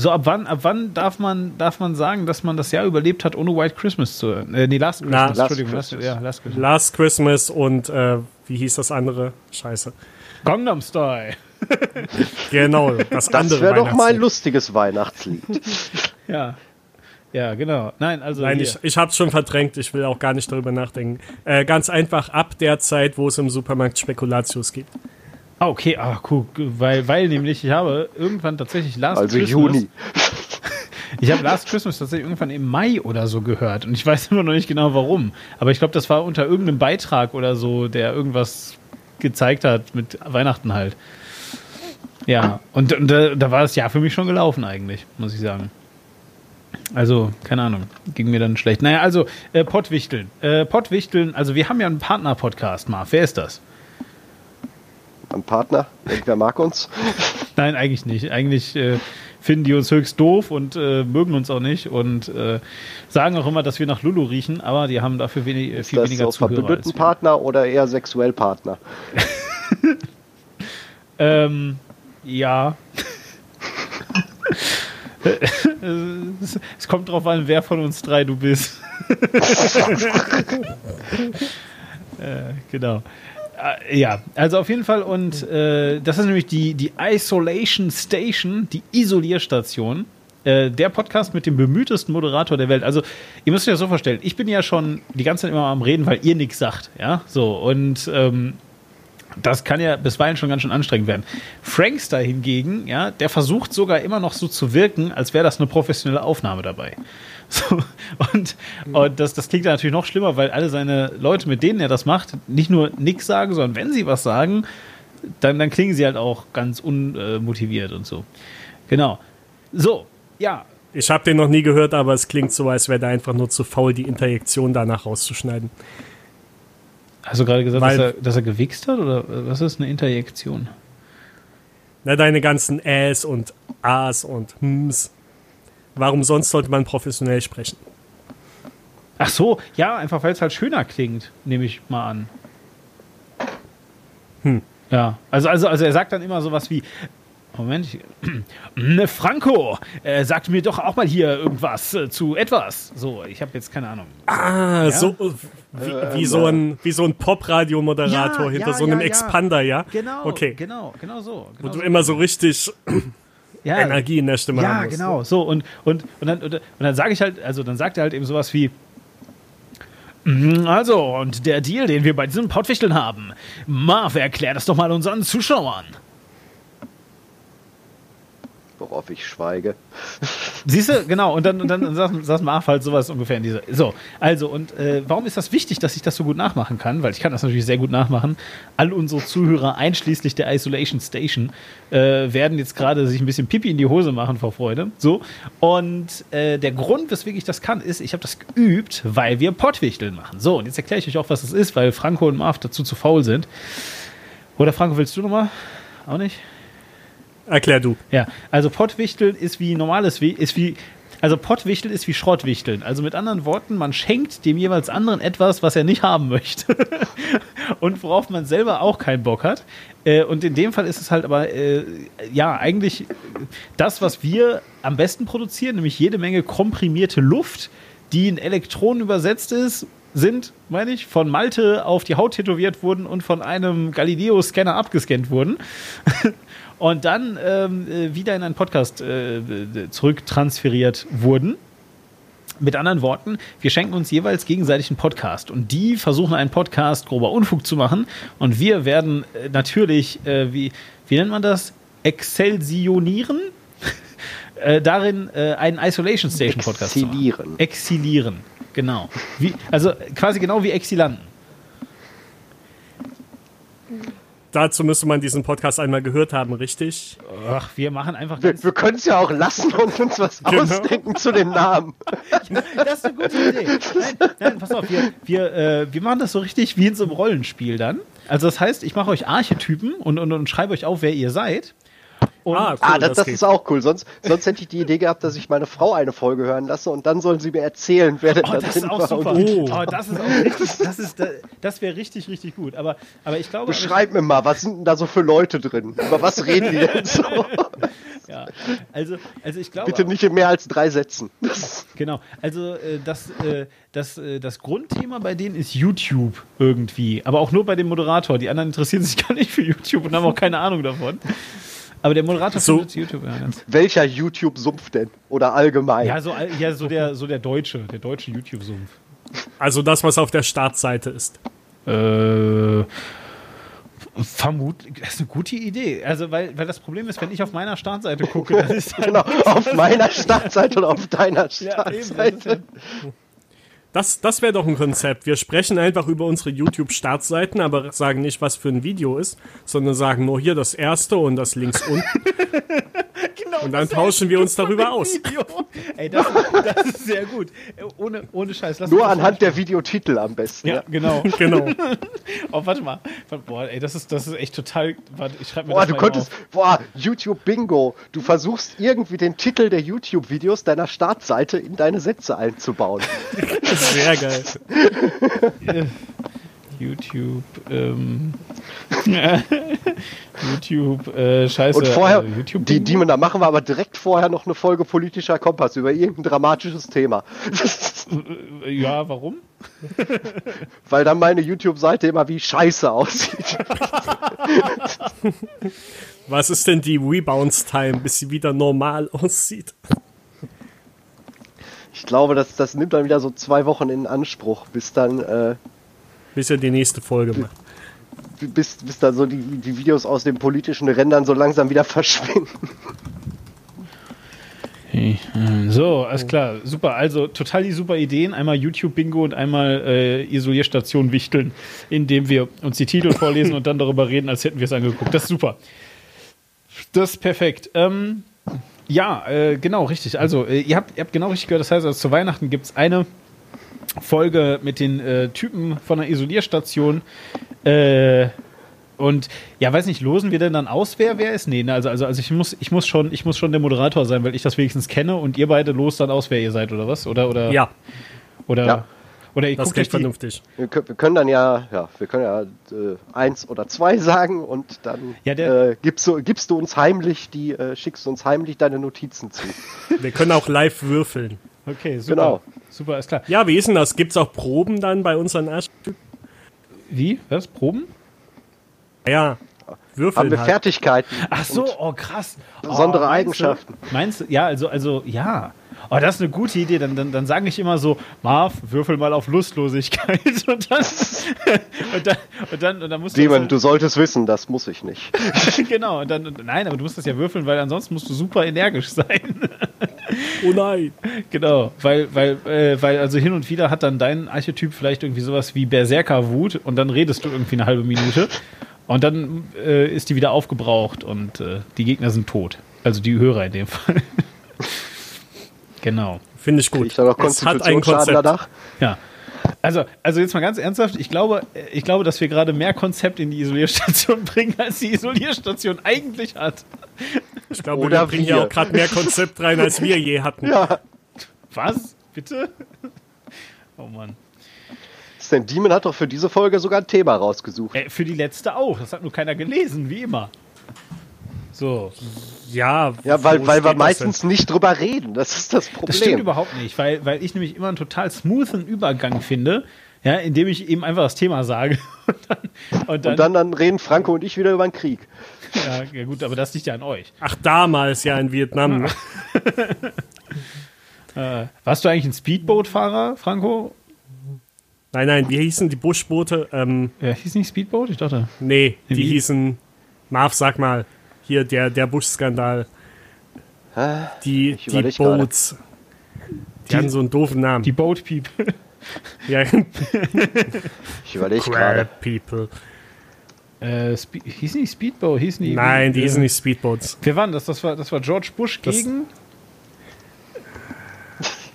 so ab wann, ab wann darf man, darf man sagen, dass man das Jahr überlebt hat, ohne White Christmas zu hören? Äh, nee, Last Christmas, Last Entschuldigung. Christmas. Last, ja, Last? Christmas. Last Christmas und äh, wie hieß das andere? Scheiße. Gangnam Style. Genau, das, Das andere wäre doch mal ein lustiges Weihnachtslied. Ja. Ja, genau. Nein, also. Nein, hier. ich, ich hab's schon verdrängt, ich will auch gar nicht darüber nachdenken. Äh, ganz einfach ab der Zeit, wo es im Supermarkt Spekulatius gibt. Ah, okay, ah, cool. Weil, weil nämlich ich habe irgendwann tatsächlich Last Also Christmas. Juni. Ich habe Last Christmas tatsächlich irgendwann im Mai oder so gehört und ich weiß immer noch nicht genau warum. Aber ich glaube, das war unter irgendeinem Beitrag oder so, der irgendwas gezeigt hat mit Weihnachten halt. Ja, und, und da, da war das Jahr für mich schon gelaufen eigentlich, muss ich sagen. Also, keine Ahnung, ging mir dann schlecht. Naja, also, äh, Pottwichteln. Äh, Pottwichteln, also wir haben ja einen Partner-Podcast, Marv. Wer ist das? Ein Partner? Irgendwer mag uns? Nein, eigentlich nicht. Eigentlich äh, finden die uns höchst doof und äh, mögen uns auch nicht und äh, sagen auch immer, dass wir nach Lulu riechen, aber die haben dafür wenig, äh, Ist viel das weniger so Zuhörer verbündeten. Partner oder eher sexuell Partner? Ähm, ja. es, es kommt drauf an, wer von uns drei du bist. äh, genau. Äh, Ja, also auf jeden Fall und äh, das ist nämlich die, die Isolation Station, die Isolierstation. Äh, der Podcast mit dem bemühtesten Moderator der Welt. Also, ihr müsst euch das so vorstellen, ich bin ja schon die ganze Zeit immer am Reden, weil ihr nichts sagt. Ja, so. Und ähm, das kann ja bisweilen schon ganz schön anstrengend werden. Frankster hingegen, ja, der versucht sogar immer noch so zu wirken, als wäre das eine professionelle Aufnahme dabei. So, und und das, das klingt natürlich noch schlimmer, weil alle seine Leute, mit denen er das macht, nicht nur nichts sagen, sondern wenn sie was sagen, dann, dann klingen sie halt auch ganz unmotiviert und so. Genau. So, ja, Ich habe den noch nie gehört, aber es klingt so, als wäre der einfach nur zu faul, die Interjektion danach rauszuschneiden. Hast du gerade gesagt, dass er, dass er gewichst hat? Oder was ist eine Interjektion? Na, deine ganzen Äs und As und Hms. Warum sonst sollte man professionell sprechen? Ach so, ja, einfach weil es halt schöner klingt, nehme ich mal an. Hm. Ja, also, also, also er sagt dann immer sowas wie, Moment, ich, Franco, äh, sagt mir doch auch mal hier irgendwas äh, zu etwas. So, ich habe jetzt keine Ahnung. Ah, ja? so wie, äh, wie, so ein, wie so ein Pop-Radio-Moderator ja, hinter ja, so einem Expander, ja? Genau, okay. genau, genau so. Genau Wo so. du immer so richtig Energie in der Stimme ja, hast. Ja, genau, so. Und, und, und dann, und, und dann sage ich halt, also dann sagt er halt eben sowas wie, mm, also, und der Deal, den wir bei diesem Pottwichteln haben. Marv, erklär das doch mal unseren Zuschauern worauf ich schweige. Siehst du, genau, und dann, und dann sagt, sagt Marv halt sowas ungefähr in dieser. So, also, und äh, warum ist das wichtig, dass ich das so gut nachmachen kann? Weil ich kann das natürlich sehr gut nachmachen. All unsere Zuhörer, einschließlich der Isolation Station, äh, werden jetzt gerade sich ein bisschen Pipi in die Hose machen vor Freude. So, und äh, der Grund, weswegen ich das kann, ist, ich habe das geübt, weil wir Pottwichteln machen. So, und jetzt erkläre ich euch auch, was das ist, weil Franco und Marv dazu zu faul sind. Oder Franco, willst du nochmal? Auch nicht? Erklär du. Ja, also Pottwichteln ist wie normales, ist wie, also Pottwichteln ist wie Schrottwichteln. Also mit anderen Worten, man schenkt dem jeweils anderen etwas, was er nicht haben möchte. und worauf man selber auch keinen Bock hat. Äh, und in dem Fall ist es halt aber, äh, ja, eigentlich das, was wir am besten produzieren, nämlich jede Menge komprimierte Luft, die in Elektronen übersetzt ist, sind, meine ich, von Malte auf die Haut tätowiert wurden und von einem Galileo-Scanner abgescannt wurden. und dann ähm, äh, wieder in einen Podcast äh, zurücktransferiert wurden. Mit anderen Worten, wir schenken uns jeweils gegenseitig einen Podcast und die versuchen einen Podcast grober Unfug zu machen und wir werden äh, natürlich, äh, wie, wie nennt man das? Excelsionieren? äh, darin äh, einen Isolation Station Podcast Exilieren. Exilieren, genau. Wie, also quasi genau wie Exilanten dazu müsste man diesen Podcast einmal gehört haben, richtig? Ach, wir machen einfach. Wir, wir können es ja auch lassen und uns was genau. ausdenken zu den Namen. das ist eine gute Idee. Nein, nein pass auf, wir, wir, äh, wir machen das so richtig wie in so einem Rollenspiel dann. Also das heißt, ich mache euch Archetypen und, und, und schreibe euch auf, wer ihr seid. Und ah, cool, ah, das, das, das ist auch cool. Sonst, sonst hätte ich die Idee gehabt, dass ich meine Frau eine Folge hören lasse und dann sollen sie mir erzählen, wer denn oh, da das drin ist auch war. Super. Oh. oh. das ist auch richtig, das ist, das wäre richtig, richtig gut. Aber, aber ich glaube. Beschreib mir mal, was sind denn da so für Leute drin? Über was reden die denn so? ja, also, also ich glaube. Bitte nicht in mehr als drei Sätzen. genau. Also, äh, das, äh, das, äh, das Grundthema bei denen ist YouTube irgendwie. Aber auch nur bei dem Moderator. Die anderen interessieren sich gar nicht für YouTube und haben auch keine Ahnung davon. Aber der Moderator so, YouTube ja ganz. Welcher YouTube-Sumpf denn? Oder allgemein? Ja, so, ja, so, der, so der deutsche, der deutsche YouTube-Sumpf. Also das, was auf der Startseite ist. Äh. Vermutlich, das ist eine gute Idee. Also, weil, weil das Problem ist, wenn ich auf meiner Startseite gucke, dann ist Genau, auf meiner Startseite und auf deiner Startseite. Ja, das, das wäre doch ein Konzept. Wir sprechen einfach über unsere YouTube-Startseiten, aber sagen nicht, was für ein Video ist, sondern sagen nur hier das erste und das links unten. genau, und dann tauschen wir uns darüber aus. Ey, das, das, ist sehr gut. Ohne, ohne Scheiß. Lass nur anhand der Videotitel am besten. Ja, ja. genau. genau. oh, warte mal. Boah, ey, das ist, das ist echt total. Warte, ich schreibe mir boah, das du könntest. Auf. Boah, YouTube Bingo. Du versuchst irgendwie den Titel der YouTube-Videos deiner Startseite in deine Sätze einzubauen. Sehr geil. YouTube, ähm, YouTube, äh, scheiße. Und vorher, also YouTube die, die da machen wir aber direkt vorher noch eine Folge politischer Kompass über irgendein dramatisches Thema. ja, warum? Weil dann meine YouTube-Seite immer wie scheiße aussieht. Was ist denn die Rebounds-Time, bis sie wieder normal aussieht? Ich glaube, das, das nimmt dann wieder so zwei Wochen in Anspruch, bis dann. Äh, bis er die nächste Folge macht. Bis, bis dann so die, die Videos aus den politischen Rändern so langsam wieder verschwinden. So, alles klar, super. Also total die super Ideen. Einmal YouTube-Bingo und einmal äh, Isolierstation wichteln, indem wir uns die Titel vorlesen und dann darüber reden, als hätten wir es angeguckt. Das ist super. Das ist perfekt. Ähm, Ja, äh, genau, richtig. Also, äh, ihr, habt, ihr habt genau richtig gehört. Das heißt, also, zu Weihnachten gibt es eine Folge mit den äh, Typen von der Isolierstation. Äh, und ja, weiß nicht, losen wir denn dann aus, wer wer ist? Nee, ne, also, also, also ich, muss, ich, muss schon, ich muss schon der Moderator sein, weil ich das wenigstens kenne und ihr beide lost dann aus, wer ihr seid, oder was? Oder, oder, Ja, oder, Ja. oder ihr das klingt vernünftig. Wir können, wir können dann ja, ja, wir können ja äh, eins oder zwei sagen und dann Ja, der- äh, gibst, du, gibst du uns heimlich die, äh, schickst du uns heimlich deine Notizen zu. Wir können auch live würfeln. Okay, super. Genau. Super, ist klar. Ja, wie ist denn das? Gibt es auch Proben dann bei unseren Arschtypen? Wie? Was? Proben? Ja, würfeln Haben wir halt. Fertigkeiten? Ach so, oh krass. besondere oh, meinst Eigenschaften. Du, meinst du? Ja, also, also, ja. Oh, das ist eine gute Idee. Dann, dann, dann sage ich immer so, Marv, würfel mal auf Lustlosigkeit. Und dann, und dann, und dann, und dann musst du. Demon, das du solltest wissen, das muss ich nicht. genau. Und dann, und, nein, aber du musst das ja würfeln, weil ansonsten musst du super energisch sein. Oh nein. genau. Weil, weil, äh, weil, also hin und wieder hat dann dein Archetyp vielleicht irgendwie sowas wie Berserker-Wut und dann redest du irgendwie eine halbe Minute. Und dann äh, ist die wieder aufgebraucht und äh, die Gegner sind tot. Also die Hörer in dem Fall. genau. Finde ich gut. Ich es hat ein Konzept. danach. Ja. Also, also jetzt mal ganz ernsthaft, ich glaube, ich glaube, dass wir gerade mehr Konzept in die Isolierstation bringen, als die Isolierstation eigentlich hat. Ich glaube, Oder wir bringen hier auch gerade mehr Konzept rein, als wir je hatten. Ja. Was? Bitte? Oh Mann. Stan Demon hat doch für diese Folge sogar ein Thema rausgesucht. Äh, für die letzte auch. Das hat nur keiner gelesen, wie immer. So. Ja, Ja, weil, weil wir meistens nicht drüber reden. Das ist das Problem. Das stimmt überhaupt nicht, weil, weil ich nämlich immer einen total smoothen Übergang finde, ja, indem ich eben einfach das Thema sage. Und dann, und dann, Und dann, dann reden Franco und ich wieder über den Krieg. ja, ja, gut, aber das liegt ja an euch. Ach, damals ja in Vietnam. Äh, warst du eigentlich ein Speedboat-Fahrer, Franco? Nein, nein, wie hießen die Buschboote? Ähm, Ja, hieß nicht Speedboat? Ich dachte. nee, die Wie? hießen. Marv, sag mal. Hier, der, der Buschskandal. Die, Ich die. Boats. Die, hatten so einen doofen Namen. Die Boat People. ja, Ich überlege gerade. People. Äh, Spe hieß nicht Speedboat, hieß nicht. Nein, die äh, hießen nicht Speedboats. Wer war denn das? Das war, das war George Bush Das- gegen.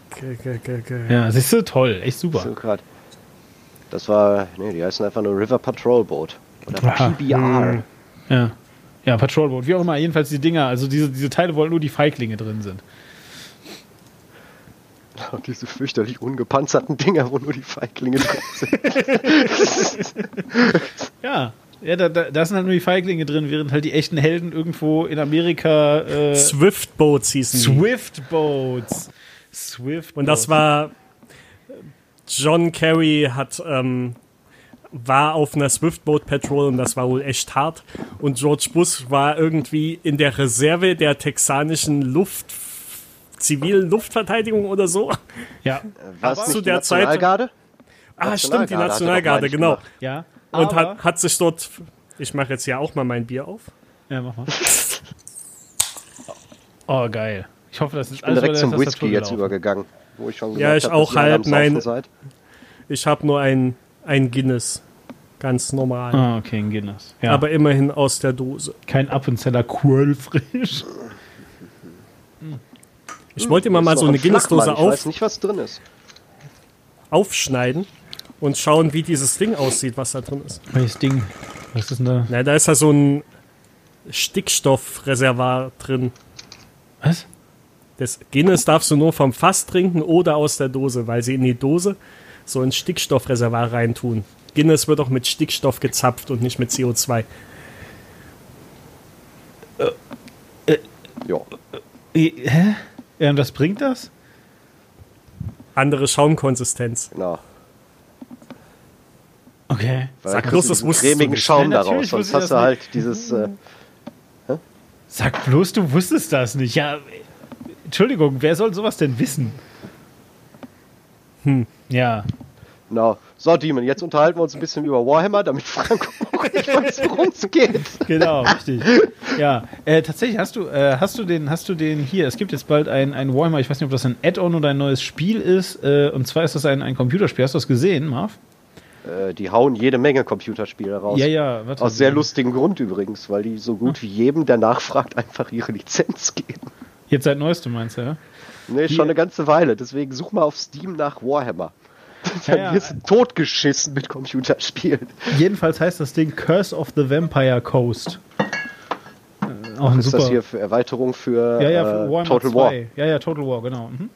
Okay, okay, okay, okay. Ja, siehst du, toll, echt super. So grad. Das war, nee, die heißen einfach nur River Patrol Boat. Oder. PBR. Ja. Ja, Patrolboat, wie auch immer, jedenfalls die Dinger, also diese, diese Teile, wo halt nur die Feiglinge drin sind. Und diese fürchterlich ungepanzerten Dinger, wo nur die Feiglinge drin sind. Ja, ja da, da, da sind halt nur die Feiglinge drin, während halt die echten Helden irgendwo in Amerika äh, Swift Boats hießen die. Swift Boats. Swift Und das war John Kerry hat ähm, war auf einer Swiftboat Patrol und das war wohl echt hart. Und George Bush war irgendwie in der Reserve der texanischen Luft zivilen Luftverteidigung oder so. Ja, Was zu der Zeit- Nationalgarde? Ah, stimmt, die Nationalgarde genau. ja. Und hat, hat sich dort. Ich mache jetzt ja auch mal mein Bier auf. Ja, mach mal. Oh, geil. Ich hoffe, das ist Ich bin direkt alles zum der Tastatur Whisky jetzt gelaufen. übergegangen. Wo ich schon Ja, ich hab, auch Saufen nein. Seid. Ich habe nur ein, ein Guinness. Ganz normal. Ah, okay, ein Guinness. Ja, Aber immerhin aus der Dose. kein Appenzeller Quirlfrisch. Ich wollte immer Das mal so eine ein. Guinness-Dose auf, weiß nicht, was drin ist. aufschneiden und schauen, wie dieses Ding aussieht, was da drin ist. Welches Ding? Was ist denn da? Na, da ist ja so ein Stickstoffreservoir drin. Was? Das Guinness darfst du nur vom Fass trinken oder aus der Dose, weil sie in die Dose so ein Stickstoffreservoir reintun. Guinness wird auch mit Stickstoff gezapft und nicht mit CO2. Ja. Äh, Hä? Ja, und was bringt das? Andere Schaumkonsistenz. Genau. Okay. Sag bloß, das du cremigen. Schaum Ja, daraus. Sonst hast du das halt dieses. Äh, Sag bloß, du wusstest das nicht. Ja, äh, Entschuldigung, wer soll sowas denn wissen? Hm. Ja. Genau. So, Demon, jetzt unterhalten wir uns ein bisschen über Warhammer, damit Franco auch nicht weiß, worum es geht. Genau, richtig. Ja, äh, tatsächlich hast du, äh, hast du den, hast du den hier. Es gibt jetzt bald ein, ein Warhammer. Ich weiß nicht, ob das ein Add-on oder ein neues Spiel ist. Äh, und zwar ist das ein, ein Computerspiel. Hast du das gesehen, Marv? Äh, die hauen jede Menge Computerspiele raus. Ja, ja. Warte, Aus sehr lustigem Grund übrigens, weil die so gut wie jedem, der nachfragt, einfach ihre Lizenz geben. Jetzt seit neuestem meinst du, ja? Nee, schon eine ganze Weile. Deswegen such mal auf Steam nach Warhammer. Ja, ja. wirst du totgeschissen mit Computerspielen. Jedenfalls heißt das Ding Curse of the Vampire Coast. Äh, auch ein ist super. das hier für Erweiterung für, ja, ja, äh, für Warhammer Total 2. War? Ja, ja, Total War, genau. Mhm.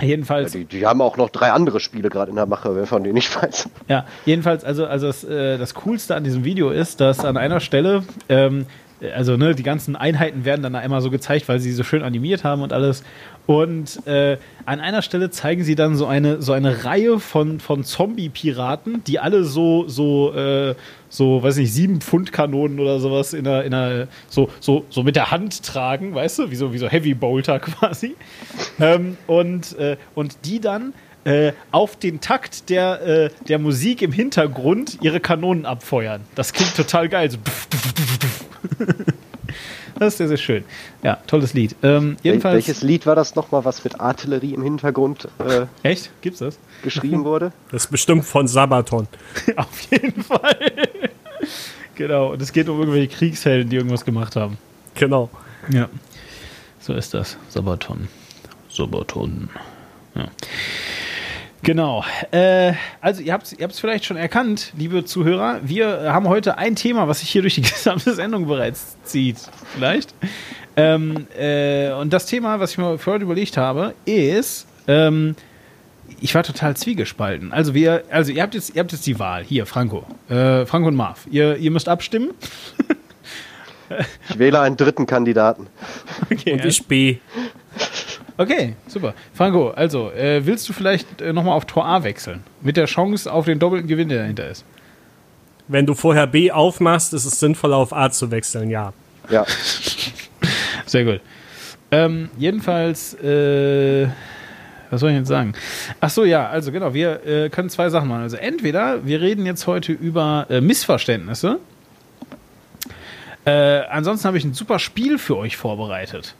Ja, Jedenfalls, die, die haben auch noch drei andere Spiele gerade in der Mache, von denen ich weiß. ja, jedenfalls, also, also das, äh, das Coolste an diesem Video ist, dass an einer Stelle, ähm, also ne, die ganzen Einheiten werden dann da einmal so gezeigt, weil sie so schön animiert haben und alles. Und äh, an einer Stelle zeigen sie dann so eine, so eine Reihe von, von Zombie-Piraten, die alle so, so, äh, so, weiß nicht, sieben Pfund Kanonen oder sowas in einer, in einer, so, so, so mit der Hand tragen, weißt du, wie so, wie so Heavy Bolter quasi. ähm, und, äh, und die dann äh, auf den Takt der, äh, der Musik im Hintergrund ihre Kanonen abfeuern. Das klingt total geil. So das ist sehr, sehr schön. Ja, tolles Lied. Ähm, jedenfalls. Welches Lied war das nochmal, was mit Artillerie im Hintergrund äh, Echt? Gibt's das? geschrieben wurde? Das ist bestimmt von Sabaton. Auf jeden Fall. genau. Und es geht um irgendwelche Kriegshelden, die irgendwas gemacht haben. Genau. Ja. So ist das. Sabaton. Sabaton. Ja. Genau. Äh, also ihr habt es ihr habt's vielleicht schon erkannt, liebe Zuhörer. Wir haben heute ein Thema, was sich hier durch die gesamte Sendung bereits zieht. Vielleicht. Ähm, äh, und das Thema, was ich mir für heute überlegt habe, ist, ähm, ich war total zwiegespalten. Also wir, also ihr habt jetzt, ihr habt jetzt die Wahl. Hier, Franco. Äh, Franco und Marv. Ihr, ihr müsst abstimmen. Ich wähle einen dritten Kandidaten. Okay, Und ich B. Okay, super. Franco, also, äh, willst du vielleicht äh, nochmal auf Tor A wechseln? Mit der Chance auf den doppelten Gewinn, der dahinter ist. Wenn du vorher B aufmachst, ist es sinnvoller auf A zu wechseln, ja. Ja, Sehr gut. Ähm, jedenfalls, äh, was soll ich jetzt sagen? Ach so, ja, also genau, wir äh, können zwei Sachen machen. Also entweder wir reden jetzt heute über äh, Missverständnisse. Äh, ansonsten habe ich ein super Spiel für euch vorbereitet.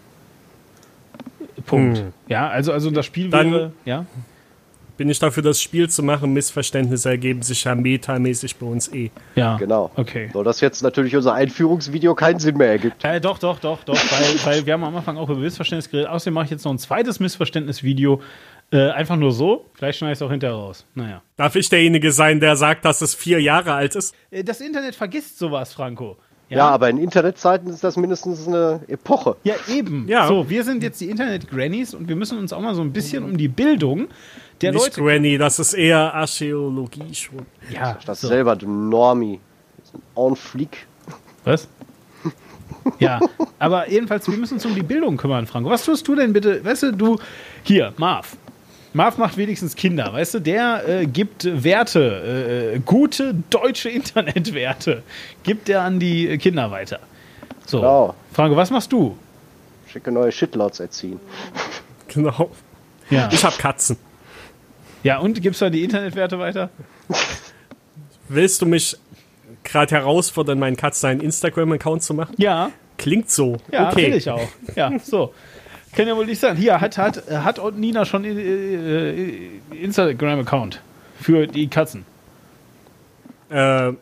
Punkt. Hm. Ja, also, also das Spiel Dann- wäre, ja. Bin ich dafür, das Spiel zu machen. Missverständnisse ergeben sich ja metamäßig bei uns eh. Ja, genau. Okay. So, dass jetzt natürlich unser Einführungsvideo keinen Sinn mehr ergibt. Äh, doch, doch, doch, doch, weil, weil wir haben am Anfang auch über Missverständnis geredet. Außerdem mache ich jetzt noch ein zweites Missverständnisvideo. Äh, einfach nur so. Vielleicht schneide ich es auch hinterher raus. Naja. Darf ich derjenige sein, der sagt, dass es vier Jahre alt ist? Äh, das Internet vergisst sowas, Franco. Ja, aber in Internetzeiten ist das mindestens eine Epoche. Ja, eben. Ja. So, wir sind jetzt die Internet-Grannies und wir müssen uns auch mal so ein bisschen um die Bildung der Nicht Leute. Granny, das ist eher Archäologie schon. Ja, Das so. selber, du Normie. En flic. Was? Ja, aber jedenfalls, wir müssen uns um die Bildung kümmern, Franco. Was tust du denn bitte? Weißt du, du, hier, Marv. Marv macht wenigstens Kinder, weißt du, der äh, gibt Werte, äh, gute deutsche Internetwerte, gibt er an die Kinder weiter. So, Genau. Franco, was machst du? Schicke neue Shitlots erziehen. Genau. Ja, Ich hab Katzen. ja und gibst du an die Internetwerte weiter? Willst du mich gerade herausfordern, meinen Katzen einen Instagram-Account zu machen? Ja, Klingt so. ja, okay. will ich auch. Ja, so. Kann ja wohl nicht sein. Hier, hat, hat, hat Nina schon äh, äh, Instagram-Account für die Katzen. Äh,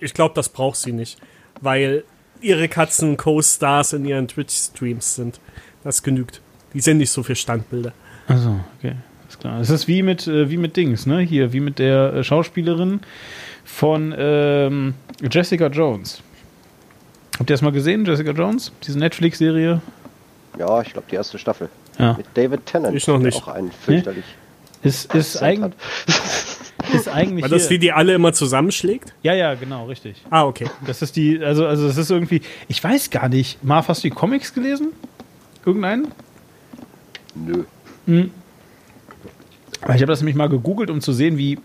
ich glaube, das braucht sie nicht, weil ihre Katzen Co-Stars in ihren Twitch-Streams sind. Das genügt. Die sind nicht so für Standbilder. Also, okay. Ist klar. Es ist wie mit, äh, wie mit Dings, ne? Hier, wie mit der Schauspielerin von ähm, Jessica Jones. Habt ihr das mal gesehen, Jessica Jones? Diese Netflix-Serie? Ja, ich glaube, die erste Staffel. Ja. Mit David Tennant. Ich noch nicht. Auch einen fürchterlich. Ist, ist, Akzent eigen, ist eigentlich. War das hier- die, die alle immer zusammenschlägt? ja, ja, genau, richtig. Ah, okay. Das ist die, also, also das ist irgendwie, ich weiß gar nicht. Marv, hast du die Comics gelesen? Irgendeinen? Nö. Weil Ich habe das nämlich mal gegoogelt, um zu sehen, wie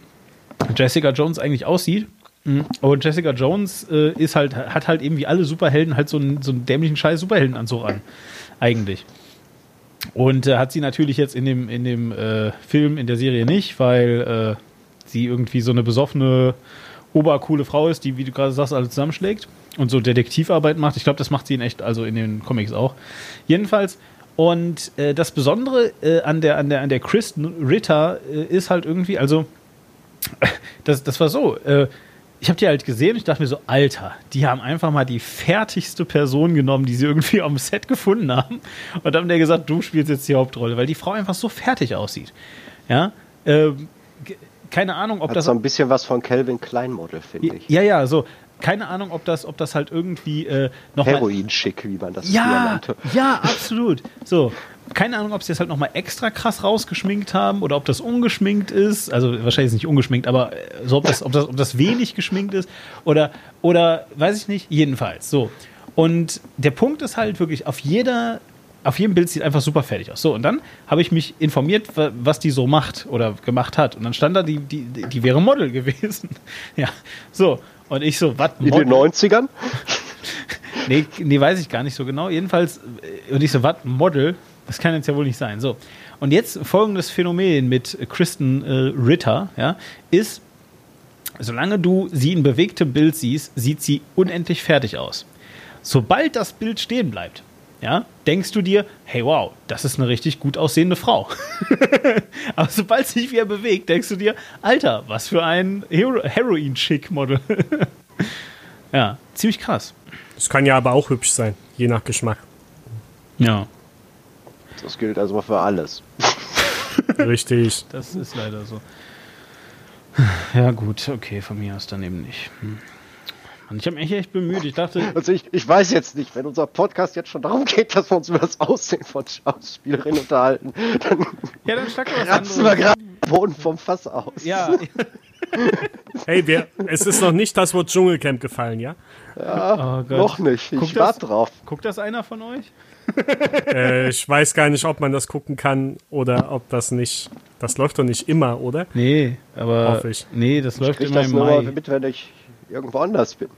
Jessica Jones eigentlich aussieht. Mhm. Und Jessica Jones äh, ist halt, hat halt eben wie alle Superhelden halt so einen, so einen dämlichen scheiß Superheldenanzug an. Eigentlich. Und äh, hat sie natürlich jetzt in dem, in dem äh, Film, in der Serie nicht, weil äh, sie irgendwie so eine besoffene, obercoole Frau ist, die, wie du gerade sagst, alle zusammenschlägt und so Detektivarbeit macht. Ich glaube, das macht sie in echt, also in den Comics auch. Jedenfalls. Und äh, das Besondere äh, an der, an der, an der Kristen Ritter äh, ist halt irgendwie, also das, das war so. Äh, ich habe die halt gesehen und ich dachte mir so, Alter, die haben einfach mal die fertigste Person genommen, die sie irgendwie am Set gefunden haben. Und haben der gesagt, du spielst jetzt die Hauptrolle, weil die Frau einfach so fertig aussieht. Ja. Ähm, keine Ahnung, ob Hat das. so ein bisschen was von Calvin Klein Model, finde ich. Ja, ja, so. Keine Ahnung, ob das, ob das halt irgendwie äh, nochmal. Heroin-schick, wie man das Ja, nannte. ja, absolut. So, keine Ahnung, ob sie das halt nochmal extra krass rausgeschminkt haben oder ob das ungeschminkt ist. Also wahrscheinlich ist es nicht ungeschminkt, aber äh, so, ob das, ob das, ob das wenig geschminkt ist oder, oder weiß ich nicht. Jedenfalls, so. Und der Punkt ist halt wirklich, auf jeder, auf jedem Bild sieht einfach super fertig aus. So, und dann habe ich mich informiert, wa- was die so macht oder gemacht hat. Und dann stand da, die, die, die wäre Model gewesen. Ja, so. Und ich so, was? In den 90ern? Nee, nee, weiß ich gar nicht so genau. Jedenfalls, äh, und ich so, was, Model? Das kann jetzt ja wohl nicht sein. So. Und jetzt folgendes Phänomen mit Kristen äh, Ritter, ja, ist, solange du sie in bewegtem Bild siehst, sieht sie unendlich fertig aus. Sobald das Bild stehen bleibt, ja, denkst du dir, hey wow, das ist eine richtig gut aussehende Frau. Aber sobald sie sich wieder bewegt, denkst du dir, Alter, was für ein Hero Heroin-Chick-Model. ja, ziemlich krass. Es kann ja aber auch hübsch sein, je nach Geschmack. Ja. Das gilt also für alles. Richtig. Das ist leider so. Ja, gut, okay, von mir aus dann eben nicht. Hm. Mann, ich habe mich echt bemüht. Ich dachte, Also ich, ich weiß jetzt nicht, wenn unser Podcast jetzt schon darum geht, dass wir uns über das Aussehen von Schauspielerinnen unterhalten, dann ja, dann schlag was kratzen wir gerade den Boden vom Fass aus. Ja, Hey, wir, es ist noch nicht das Wort Dschungelcamp gefallen, ja? oh Gott. Noch nicht. Guck Ich das- warte drauf. Guckt das einer von euch? Äh, ich weiß gar nicht, ob man das gucken kann oder ob das nicht. Das läuft doch nicht immer, oder? Nee, aber Hoffe ich. nee, das läuft Krieg immer das im nur Mai. mit, wenn ich irgendwo anders bin.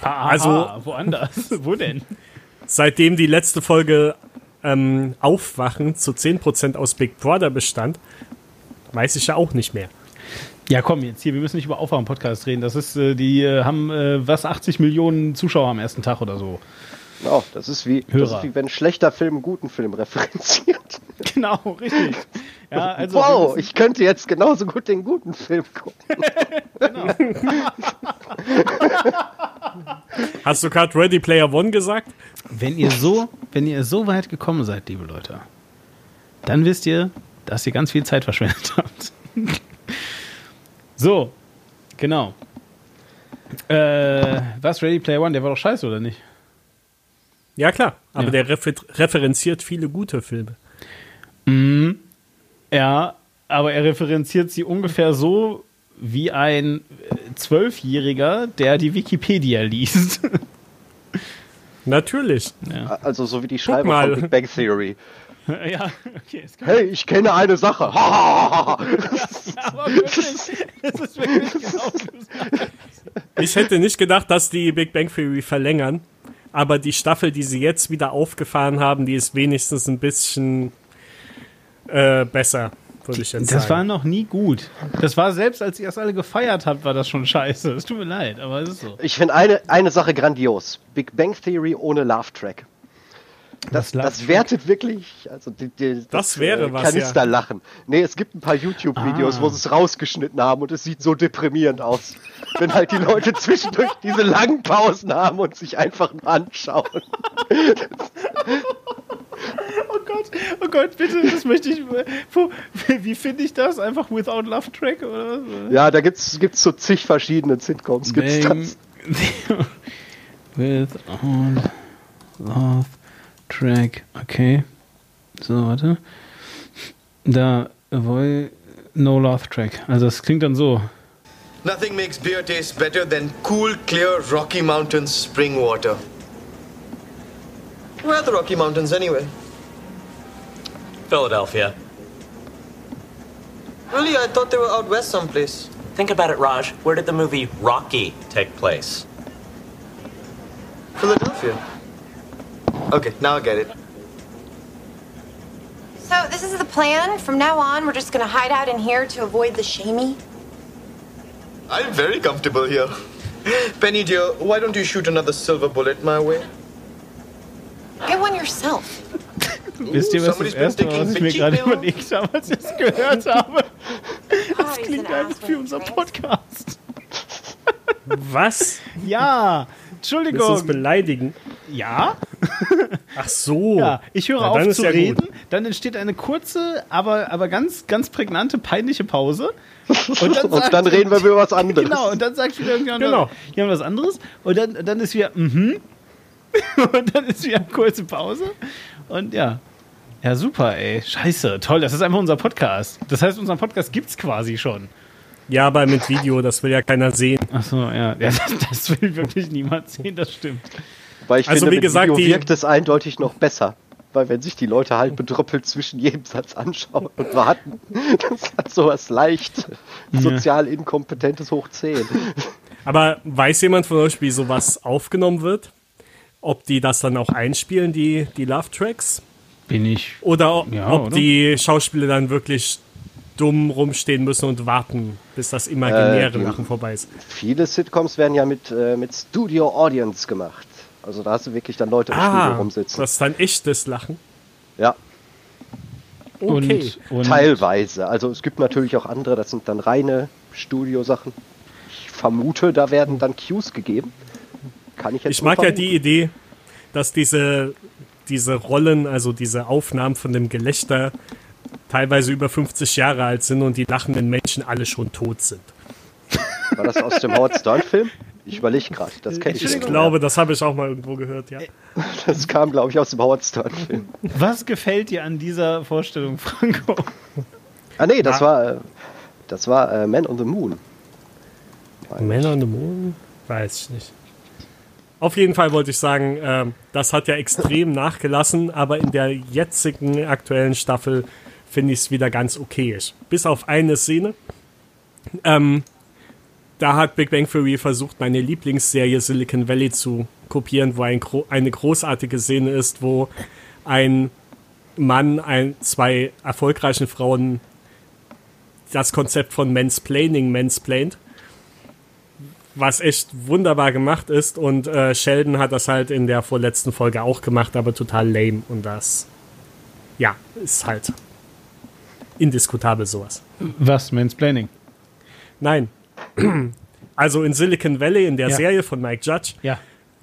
Ah, Also- woanders. Wo denn? Seitdem die letzte Folge ähm, Aufwachen zu 10% aus Big Brother bestand, weiß ich ja auch nicht mehr. Ja, komm jetzt hier, wir müssen nicht über Aufwachen Podcast reden. Das ist, äh, die äh, haben äh, was 80 Millionen Zuschauer am ersten Tag oder so. Genau, das ist wie, das Hörer. ist wie wenn ein schlechter Film einen guten Film referenziert. Genau, richtig. Ja, also wow, müssen- ich könnte jetzt genauso gut den guten Film gucken. Hast du gerade Ready Player One gesagt? Wenn ihr so, wenn ihr so weit gekommen seid, liebe Leute, dann wisst ihr, dass ihr ganz viel Zeit verschwendet habt. so, genau. Äh, was Ready Player One? Der war doch scheiße, oder nicht? Ja, klar. Aber Ja. der refer referenziert viele gute Filme. Ja, aber er referenziert sie ungefähr so wie ein äh, Zwölfjähriger, der die Wikipedia liest. Natürlich. Also so wie die Schreiber mal. von Big Bang Theory. ja, okay. Hey, ich kenne eine Sache. aber wirklich, das ist wirklich genau. Ich hätte nicht gedacht, dass die Big Bang Theory verlängern. Aber die Staffel, die sie jetzt wieder aufgefahren haben, die ist wenigstens ein bisschen äh, besser, würde ich jetzt Das war sagen. noch nie gut. Das war selbst, als ihr es alle gefeiert habt, war das schon scheiße. Es tut mir leid, aber es ist so. Ich finde eine, eine Sache grandios. Big Bang Theory ohne Laugh Track. Das, das wertet wirklich, also die, die, Das wäre äh, was, ja. Kanisterlachen. Nee, es gibt ein paar YouTube-Videos, Ah. wo sie es rausgeschnitten haben und es sieht so deprimierend aus. Wenn halt die Leute zwischendurch diese langen Pausen haben und sich einfach nur anschauen. Oh Gott, oh Gott, bitte, das möchte ich. Wo, wie finde ich das? Einfach without Love Track oder was? Ja, da gibt's gibt's so zig verschiedene Sitcoms. Gibt's das. without Love Track. Okay. So, warte. Da, avoid no Love Track. Also, das klingt dann so. Nothing makes beer taste better than cool, clear Rocky Mountains spring water. Where are the Rocky Mountains anyway? Philadelphia. Really, I thought they were out west someplace. Think about it, Raj. Where did the movie Rocky take place? Philadelphia. Okay, now I get it. So this is the plan. From now on, we're just gonna hide out in here to avoid the shamey. I'm very comfortable here. Penny dear, why don't you shoot another silver bullet my way? Get one yourself. Wisst ihr, was das somebody's been erste war, was ich mir taking gerade Mickey Bill. überlegt habe, als ich es gehört habe? He's Klingt an einfach ass wie unser. Podcast. Was? Ja, Willst du uns Entschuldigung. beleidigen? Ja? Ach so. Ja, ich höre Na, auf zu ja gut. reden, dann entsteht eine kurze, aber, aber ganz, ganz prägnante, peinliche Pause. Und dann, Und dann reden wir über was anderes. Genau, und dann sagt wieder irgendjemand Genau. ja, was anderes. Und dann, dann ist wieder, mhm. und dann ist wieder eine kurze Pause. Und ja. Ja, super, ey. Scheiße, toll. Das ist einfach unser Podcast. Das heißt, unseren Podcast gibt's quasi schon. Ja, aber mit Video, das will ja keiner sehen. Ach so, ja. ja das, das will wirklich niemand sehen, das stimmt. Weil ich Also, finde, wie mit gesagt, Video die- wirkt es eindeutig noch besser. Weil wenn sich die Leute halt bedröppelt zwischen jedem Satz anschauen und warten, das hat sowas leicht sozial inkompetentes hoch 10. Aber weiß jemand von euch, wie sowas aufgenommen wird? Ob die das dann auch einspielen, die, die Love-Tracks? Bin ich. Oder ob, Ja, ob oder? die Schauspieler dann wirklich dumm rumstehen müssen und warten, bis das imaginäre Äh, Lachen vorbei ist. Viele Sitcoms werden ja mit, äh, mit Studio Audience gemacht. Also da hast du wirklich dann Leute im Studio Ah, rumsitzen. das ist dann echtes Lachen. Ja, Okay. Und, und teilweise. Also es gibt natürlich auch andere, das sind dann reine Studiosachen. Ich vermute, da werden dann Cues gegeben. Kann ich jetzt Ich mag ja vermuten. die Idee, dass diese, diese Rollen, also diese Aufnahmen von dem Gelächter teilweise über 50 Jahre alt sind und die lachenden Menschen alle schon tot sind. War das aus dem Howard Stern Film? Ich überlege gerade, das kenne ich Ich glaube, das habe ich auch mal irgendwo gehört, ja. Das kam, glaube ich, aus dem Howard Stern Film. was gefällt dir an dieser Vorstellung, Franco? Ah nee, das war äh, das war äh, Man on the Moon. Man on the Moon? Weiß ich nicht. Auf jeden Fall wollte ich sagen, ähm, das hat ja extrem nachgelassen, aber in der jetzigen aktuellen Staffel finde ich es wieder ganz okayisch. Bis auf eine Szene. Ähm, da hat Big Bang Theory versucht, meine Lieblingsserie Silicon Valley zu kopieren, wo ein, eine großartige Szene ist, wo ein Mann ein, zwei erfolgreichen Frauen das Konzept von Mansplaining mansplaint was echt wunderbar gemacht ist. Und äh, Sheldon hat das halt in der vorletzten Folge auch gemacht, aber total lame. Und das, ja, ist halt indiskutabel sowas. Was, Mansplaining? Nein. Also in Silicon Valley, in der Ja. Serie von Mike Judge, Ja.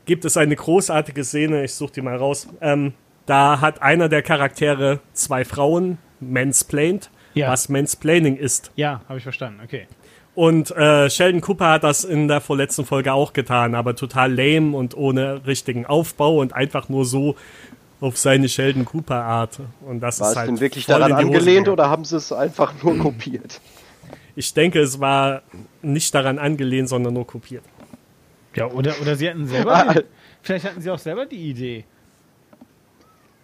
gibt es eine großartige Szene, ich suche die mal raus. Ähm, da hat einer der Charaktere zwei Frauen mansplained, Ja. was Mansplaining ist. Ja, habe ich verstanden, okay. Und äh, Sheldon Cooper hat das in der vorletzten Folge auch getan, aber total lame und ohne richtigen Aufbau und einfach nur so auf seine Sheldon Cooper Art. Und das War ist es halt denn wirklich voll daran Hose angelehnt oder haben sie es einfach nur kopiert? Ich denke, es war nicht daran angelehnt, sondern nur kopiert. Ja, oder, oder sie hatten selber. vielleicht hatten sie auch selber die Idee.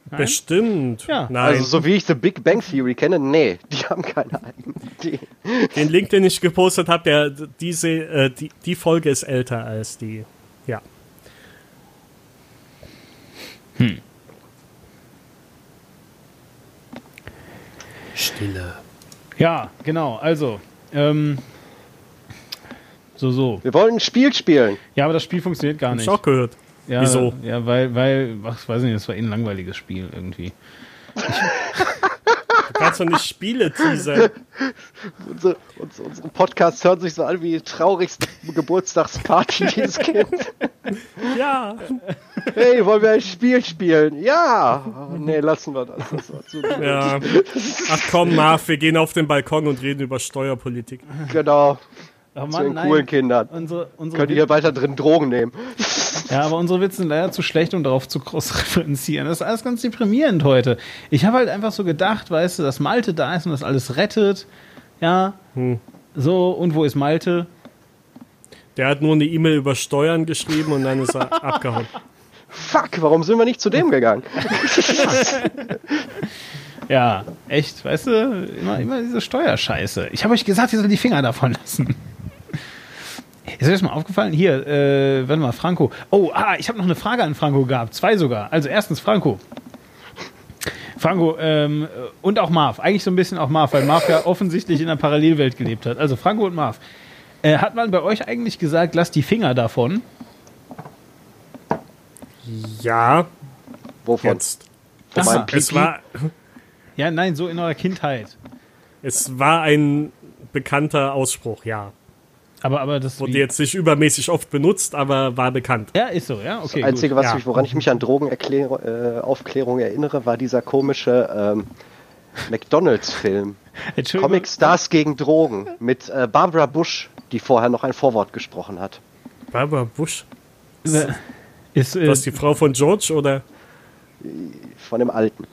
Nein? Bestimmt. Ja. Nein. Also so wie ich The Big Bang Theory kenne, nee, die haben keine eigene Idee. Den Link, den ich gepostet habe, der diese äh, die, die Folge ist älter als die. Ja. Stille. Ja, genau. Also, ähm, so, so. Wir wollen ein Spiel spielen. Ja, aber das Spiel funktioniert gar Hab nicht. ich auch gehört. Ja, Wieso? Ja, weil, weil, ach, weiß nicht, das war eh ein langweiliges Spiel irgendwie. Du kannst doch nicht Spiele teasern. Unsere, uns, unsere Podcasts hören sich so an wie die traurigste Geburtstagsparty, die es gibt. ja. Hey, wollen wir ein Spiel spielen? Ja! Oh, nee, lassen wir das. das war zu ja. Ach komm, Marv, wir gehen auf den Balkon und reden über Steuerpolitik. Genau, Oh zu den coolen Kindern. Unsere, unsere Könnt ihr hier weiter drin Drogen nehmen? Ja, aber unsere Witze sind leider zu schlecht, um darauf zu groß referenzieren. Das ist alles ganz deprimierend heute. Ich habe halt einfach so gedacht, weißt du, dass Malte da ist und das alles rettet. Ja. Hm. So, und wo ist Malte? Der hat nur eine E-Mail über Steuern geschrieben und dann ist er abgehauen. Fuck, warum sind wir nicht zu dem gegangen? Ja, echt, weißt du, immer, immer diese Steuerscheiße. Ich habe euch gesagt, ihr sollt die Finger davon lassen. Ist euch das mal aufgefallen? Hier, äh, warte mal, Franco. Oh, ah, ich habe noch eine Frage an Franco gehabt. Zwei sogar. Also erstens, Franco. Franco, ähm, und auch Marv. Eigentlich so ein bisschen auch Marv, weil Marv ja offensichtlich in einer Parallelwelt gelebt hat. Also Franco und Marv. Äh, hat man bei euch eigentlich gesagt, lasst die Finger davon? Ja, Wovon? jetzt. Von Aha. meinem Es Pipi? war, Ja, nein, so in eurer Kindheit. es war ein bekannter Ausspruch, ja. Aber, aber das Wurde wie- jetzt nicht übermäßig oft benutzt, aber war bekannt. Ja, ist so, ja, okay. das Einzige, was Ja. ich, woran ich mich an Drogenaufklärung erinnere, war dieser komische ähm, McDonalds-Film. Comic Stars gegen Drogen mit äh, Barbara Bush, die vorher noch ein Vorwort gesprochen hat. Barbara Bush. Äh, Ist, äh, Was, die Frau von George oder? Von dem Alten.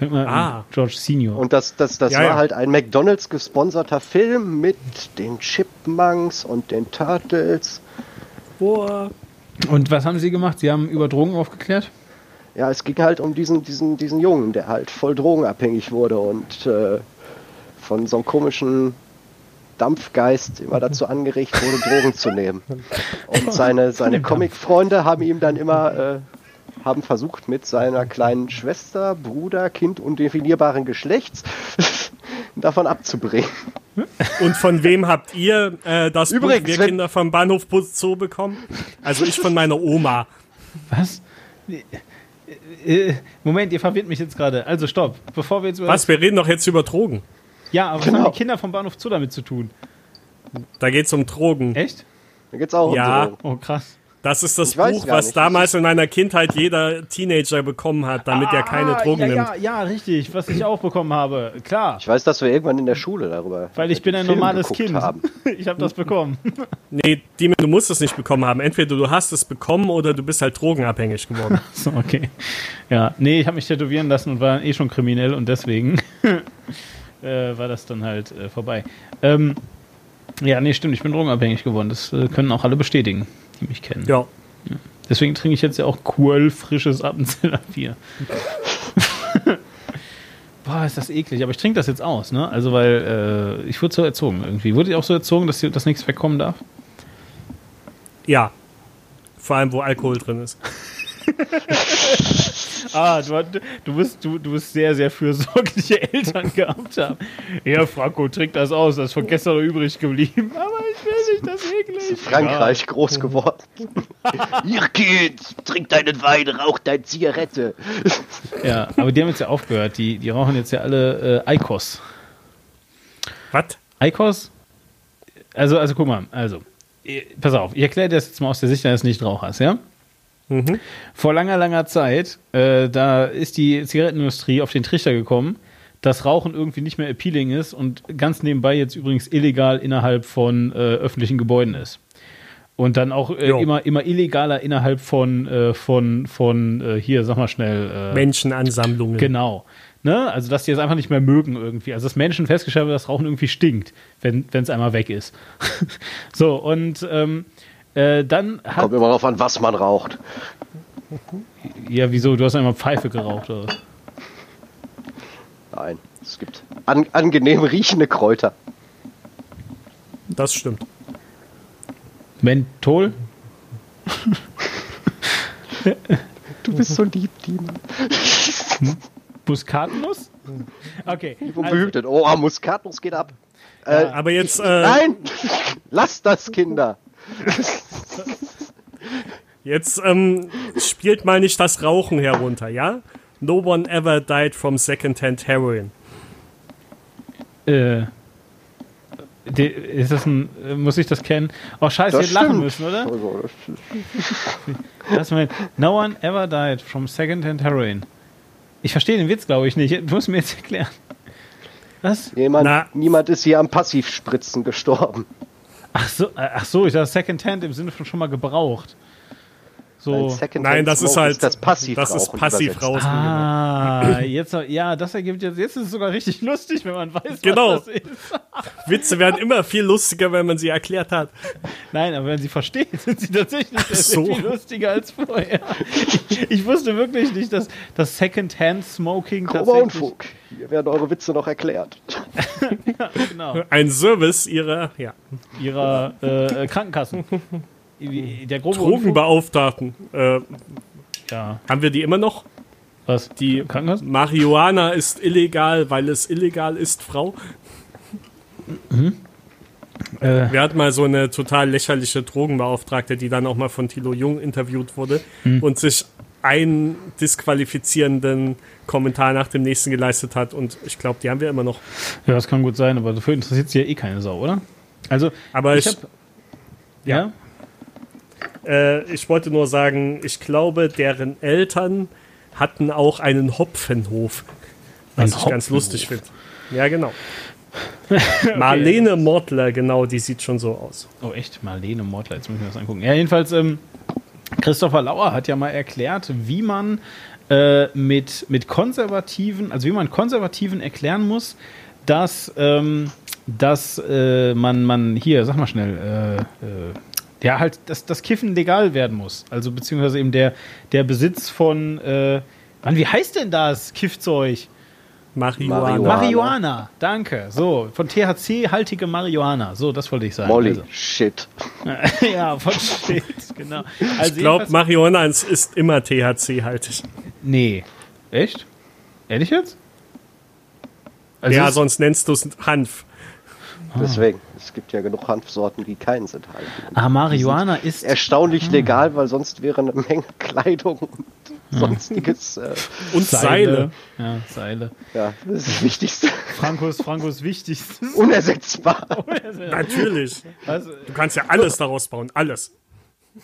Ah. George Senior. Und das, das, das Ja, war ja. halt ein McDonalds gesponserter Film mit den Chipmunks und den Turtles. Boah. Und was haben Sie gemacht? Sie haben über Drogen aufgeklärt? Ja, es ging halt um diesen, diesen, diesen Jungen, der halt voll drogenabhängig wurde und äh, von so einem komischen Dampfgeist immer dazu angeregt wurde, Drogen zu nehmen. Und seine, seine Comic-Freunde haben ihm dann immer äh, haben versucht, mit seiner kleinen Schwester, Bruder, Kind undefinierbaren Geschlechts davon abzubringen. Und von wem habt ihr äh, das Übrigens, Buch Wir wenn- Kinder vom Bahnhof Zoo bekommen? Also ich von meiner Oma. Was? Äh, Moment, ihr verwirrt mich jetzt gerade. Also stopp, bevor wir jetzt über Was? Wir reden doch jetzt über Drogen. Ja, aber was Genau. haben die Kinder vom Bahnhof Zoo damit zu tun? Da geht's um Drogen. Echt? Da geht's auch Ja. um Drogen. Oh, krass. Das ist das Ich Buch, was nicht. damals in meiner Kindheit jeder Teenager bekommen hat, damit er keine Ah, Drogen ja, nimmt. Ja, ja, richtig, was ich auch bekommen habe. Klar, Ich weiß, dass wir irgendwann in der Schule darüber weil ich bin ein Film normales geguckt Kind. haben. Ich habe das bekommen. Nee, Demon, du musst es nicht bekommen haben. Entweder du hast es bekommen oder du bist halt drogenabhängig geworden. So, okay. Ja, nee, ich habe mich tätowieren lassen und war eh schon kriminell und deswegen äh, war das dann halt äh, vorbei. Ähm, ja, nee, stimmt, ich bin drogenabhängig geworden. Das äh, können auch alle bestätigen, die mich kennen. ja. Deswegen trinke ich jetzt ja auch Quell frisches Appenzeller Bier. Boah, ist das eklig. Aber ich trinke das jetzt aus, ne? Also, weil äh, ich wurde so erzogen irgendwie. Wurde ich auch so erzogen, dass, dass nichts wegkommen darf? Ja. Vor allem, wo Alkohol drin ist. Ah, du, du, musst, du, du musst sehr, sehr fürsorgliche Eltern gehabt haben. Ja, Franco, trink das aus, das ist von gestern noch übrig geblieben. Aber ich will nicht, das ist eklig. in Frankreich groß geworden. Ihr Kind, trink deinen Wein, rauch deine Zigarette. Ja, aber die haben jetzt ja aufgehört. Die, die rauchen jetzt ja alle äh, Eikos. Was? Eikos? Also, also guck mal, also, pass auf, ich erkläre dir das jetzt mal aus der Sicht eines Nichtrauchers, ja? Vor langer, langer Zeit, äh, da ist die Zigarettenindustrie auf den Trichter gekommen, dass Rauchen irgendwie nicht mehr appealing ist und ganz nebenbei jetzt übrigens illegal innerhalb von äh, öffentlichen Gebäuden ist. Und dann auch äh, immer, immer illegaler innerhalb von, äh, von, von äh, hier, sag mal schnell, äh, Menschenansammlungen. Genau. Ne? Also, dass die es einfach nicht mehr mögen irgendwie. Also, dass Menschen festgestellt haben, dass Rauchen irgendwie stinkt, wenn es einmal weg ist. so, und ähm, äh, dann hat. Kommt immer darauf an, was man raucht. Ja, wieso? Du hast einmal Pfeife geraucht, oder? was? Nein, es gibt an, angenehm riechende Kräuter. Das stimmt. Menthol? Du bist so lieb, Dima. Muskatnuss? Okay. Wo Also, behütet. Oh, Muskatnuss geht ab. Aber jetzt, äh, Nein! Lasst das, Kinder! jetzt ähm, spielt mal nicht das Rauchen herunter, ja? No one ever died from secondhand heroin. äh, ist das ein, muss ich das kennen? Oh, scheiße, Das wir lachen müssen, oder? Also, das- mein, no one ever died from secondhand heroin. Ich verstehe den Witz, glaube ich, nicht. Du musst mir jetzt erklären. Was? Jemand, niemand ist hier am Passivspritzen gestorben. Ach so, äh, ach so, ich dachte Secondhand im Sinne von schon mal gebraucht. So. Ein Secondhand Nein, das ist halt das Passivrauchen. Das ist passiv übersetzt. raus. Ah, jetzt, ja, das ergibt jetzt, jetzt ist es sogar richtig lustig, wenn man weiß, Genau. was das ist. Witze werden immer viel lustiger, wenn man sie erklärt hat. Nein, aber wenn sie versteht, sind sie tatsächlich so. viel lustiger als vorher. Ich, ich wusste wirklich nicht, dass das Secondhand-Smoking Grober tatsächlich... Unfug. Hier werden eure Witze noch erklärt. Genau, Ein Service ihrer ja, ihrer äh, Krankenkassen. Wie- Der grobe Drogenbeauftragten. Äh, Ja, haben wir die immer noch? was? Die Krankenkassen? Marihuana ist illegal, weil es illegal ist, Frau. Äh, Wir hatten mal so eine total lächerliche Drogenbeauftragte, die dann auch mal von Thilo Jung interviewt wurde Hm. und sich einen disqualifizierenden Kommentar nach dem nächsten geleistet hat. Und ich glaube, die haben wir immer noch. ja, das kann gut sein, aber dafür interessiert sie ja eh keine Sau, oder? Also, Aber ich ich- habe Ja. Äh, ich wollte nur sagen, ich glaube, deren Eltern hatten auch einen Hopfenhof. Was Ein ich ganz Hopfenhof. lustig finde. Ja, genau. Marlene Mortler, genau, die sieht schon so aus. Oh, echt? Marlene Mortler, jetzt muss ich mir das angucken. Ja, jedenfalls, ähm, Christopher Lauer hat ja mal erklärt, wie man äh, mit, mit Konservativen, also wie man Konservativen erklären muss, dass, ähm, dass äh, man, man, hier, sag mal schnell, äh, äh, ja, halt, dass das Kiffen legal werden muss. Also beziehungsweise eben der, der Besitz von, äh, Mann, wie heißt denn das Kiffzeug? Marihuana. Marihuana. Danke. So, von THC-haltige Marihuana. So, das wollte ich sagen. Molly, Also. shit. ja, von Shit, genau. Also Ich glaube, Marihuana ist immer THC-haltig. Nee. Echt? Ehrlich jetzt? Also ja, sonst nennst du es Hanf. Deswegen, es gibt ja genug Hanfsorten, die keinen sind halt. Ah, Marihuana ist. Erstaunlich legal, weil sonst wäre eine Menge Kleidung und sonstiges. Äh, Und Seile. Ja, Seile. ja, das ist das Wichtigste. Frankos, Frankos wichtigstes. Unersetzbar. Natürlich. Was, Du kannst ja alles daraus bauen. Alles.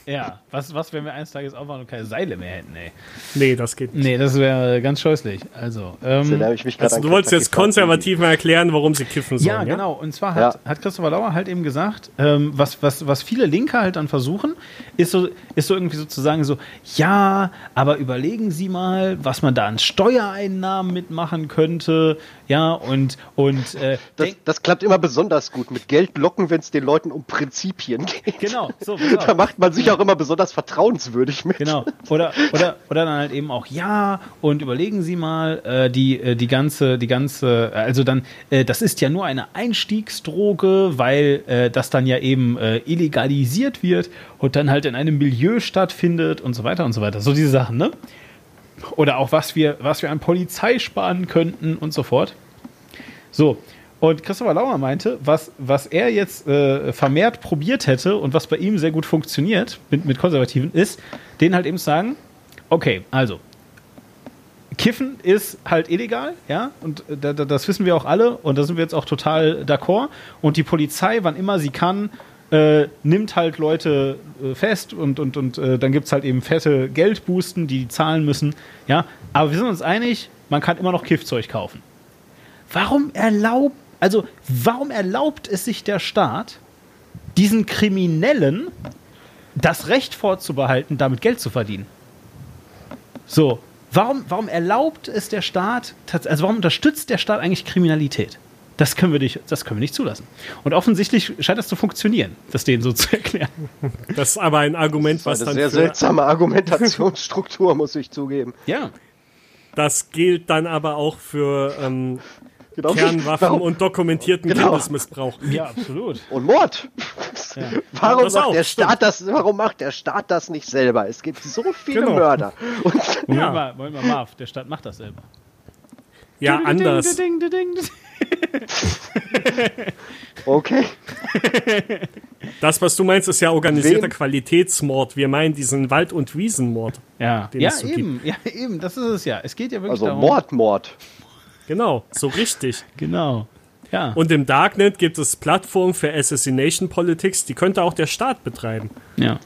Ja, was, was, wenn wir eines Tages aufwachen und keine Seile mehr hätten, ey? Nee, das geht nicht. Nee, das wäre ganz scheußlich. Also, ähm, habe ich mich gerade Also, an du wolltest jetzt konservativ mal erklären, warum sie kiffen sollen. Ja, Ja, genau. Und zwar hat, Ja. hat Christopher Lauer halt eben gesagt, ähm, was, was, was viele Linke halt dann versuchen, ist so, ist so irgendwie sozusagen so, ja, aber überlegen Sie mal, was man da an Steuereinnahmen mitmachen könnte, ja, und, und äh, Das, das klappt immer besonders gut. Mit Geld locken, wenn es den Leuten um Prinzipien geht. Genau, so. Da macht man sich auch immer besonders vertrauenswürdig mit. Genau. Oder, oder, oder dann halt eben auch, ja, und überlegen Sie mal, äh, die, äh, die ganze, die ganze, also dann, äh, das ist ja nur eine Einstiegsdroge, weil äh, das dann ja eben äh, illegalisiert wird und dann halt in einem Milieu stattfindet und so weiter und so weiter. So diese Sachen, ne? Oder auch, was wir, was wir an Polizei sparen könnten und so fort. So. Und Christopher Lauer meinte, was, was er jetzt äh, vermehrt probiert hätte und was bei ihm sehr gut funktioniert mit, mit Konservativen, ist, denen halt eben zu sagen, okay, also, Kiffen ist halt illegal, ja, und da, da, das wissen wir auch alle und da sind wir jetzt auch total d'accord. Und die Polizei, wann immer sie kann, äh, nimmt halt Leute äh, fest und, und, und äh, dann gibt es halt eben fette Geldbußen, die die zahlen müssen, ja. Aber wir sind uns einig, man kann immer noch Kiffzeug kaufen. Warum erlaubt, also warum erlaubt es sich der Staat, diesen Kriminellen das Recht vorzubehalten, damit Geld zu verdienen? So, warum, warum erlaubt es der Staat, also warum unterstützt der Staat eigentlich Kriminalität? Das können wir nicht, das können wir nicht zulassen. Und offensichtlich scheint das zu funktionieren, das denen so zu erklären. Das ist aber ein Argument, was Eine dann sehr für, seltsame Argumentationsstruktur, muss ich zugeben. Ja. das gilt dann aber auch für ähm, Genau. Kernwaffen Warum- und dokumentierten Genau. Kindesmissbrauch. Ja, absolut. Und Mord. Warum, Das macht auch, der stimmt. Staat das, warum macht der Staat das nicht selber? Es gibt so viele Genau. Mörder. Und Ja. mal, Moment mal, Marv, der Staat macht das selber. Ja, anders. Ding, ding, ding, ding. okay. Das, was du meinst, ist ja organisierter Wem? Qualitätsmord. Wir meinen diesen Wald- und Wiesenmord. Ja, Den ja es so eben, ja, eben, das ist es ja. Es geht ja wirklich Also darum. Mord, Mord. Genau, so richtig. Genau. Ja. Und im Darknet gibt es Plattformen für Assassination Politics, die könnte auch der Staat betreiben. ja.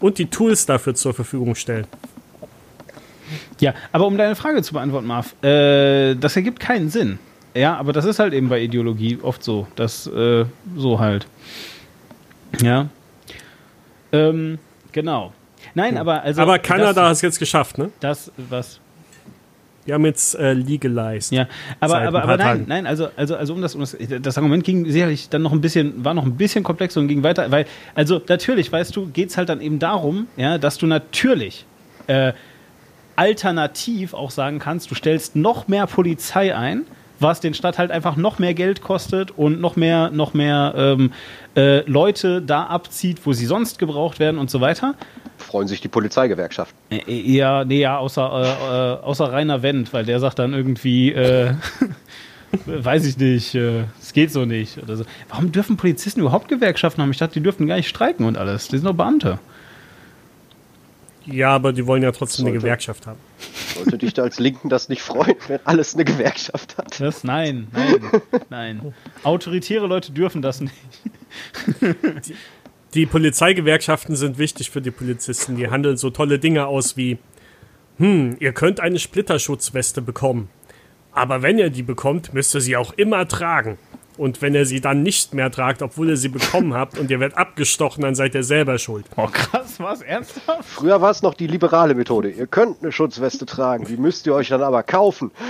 Und die Tools dafür zur Verfügung stellen. Ja, aber um deine Frage zu beantworten, Marv, äh, das ergibt keinen Sinn. Ja, aber das ist halt eben bei Ideologie oft so. Das, äh, so halt. Ja. Ähm, genau. Nein, aber also. Aber Kanada hat es jetzt geschafft, ne? das was. Die haben jetzt äh, legalized. Ja, aber, aber, aber nein, Tagen. nein, also, also, also um das, um das, das Argument ging sicherlich dann noch ein bisschen, war noch ein bisschen komplexer und ging weiter, weil, also natürlich, weißt du, geht es halt dann eben darum, ja, dass du natürlich äh, alternativ auch sagen kannst, du stellst noch mehr Polizei ein, was den Stadt halt einfach noch mehr Geld kostet und noch mehr, noch mehr ähm, äh, Leute da abzieht, wo sie sonst gebraucht werden und so weiter. Freuen sich die Polizeigewerkschaften. Äh, Ja, nee, ja, außer, äh, äh, außer Rainer Wendt, weil der sagt dann irgendwie, äh, weiß ich nicht, äh, es geht so nicht. Oder so. Warum dürfen Polizisten überhaupt Gewerkschaften haben? Ich dachte, die dürften gar nicht streiken und alles. Die sind doch Beamte. Ja, aber die wollen ja trotzdem eine Sollte. Gewerkschaft haben. Sollte dich da als Linken das nicht freuen, wenn alles eine Gewerkschaft hat? Das, nein, nein, nein. Autoritäre Leute dürfen das nicht. die Polizeigewerkschaften sind wichtig für die Polizisten. Die handeln so tolle Dinge aus wie, hm, ihr könnt eine Splitterschutzweste bekommen. Aber wenn ihr die bekommt, müsst ihr sie auch immer tragen. Und wenn ihr sie dann nicht mehr tragt, obwohl ihr sie bekommen habt und ihr werdet abgestochen, dann seid ihr selber schuld. Oh krass, was? Ernsthaft? Früher war es noch die liberale Methode. Ihr könnt eine Schutzweste tragen, die müsst ihr euch dann aber kaufen.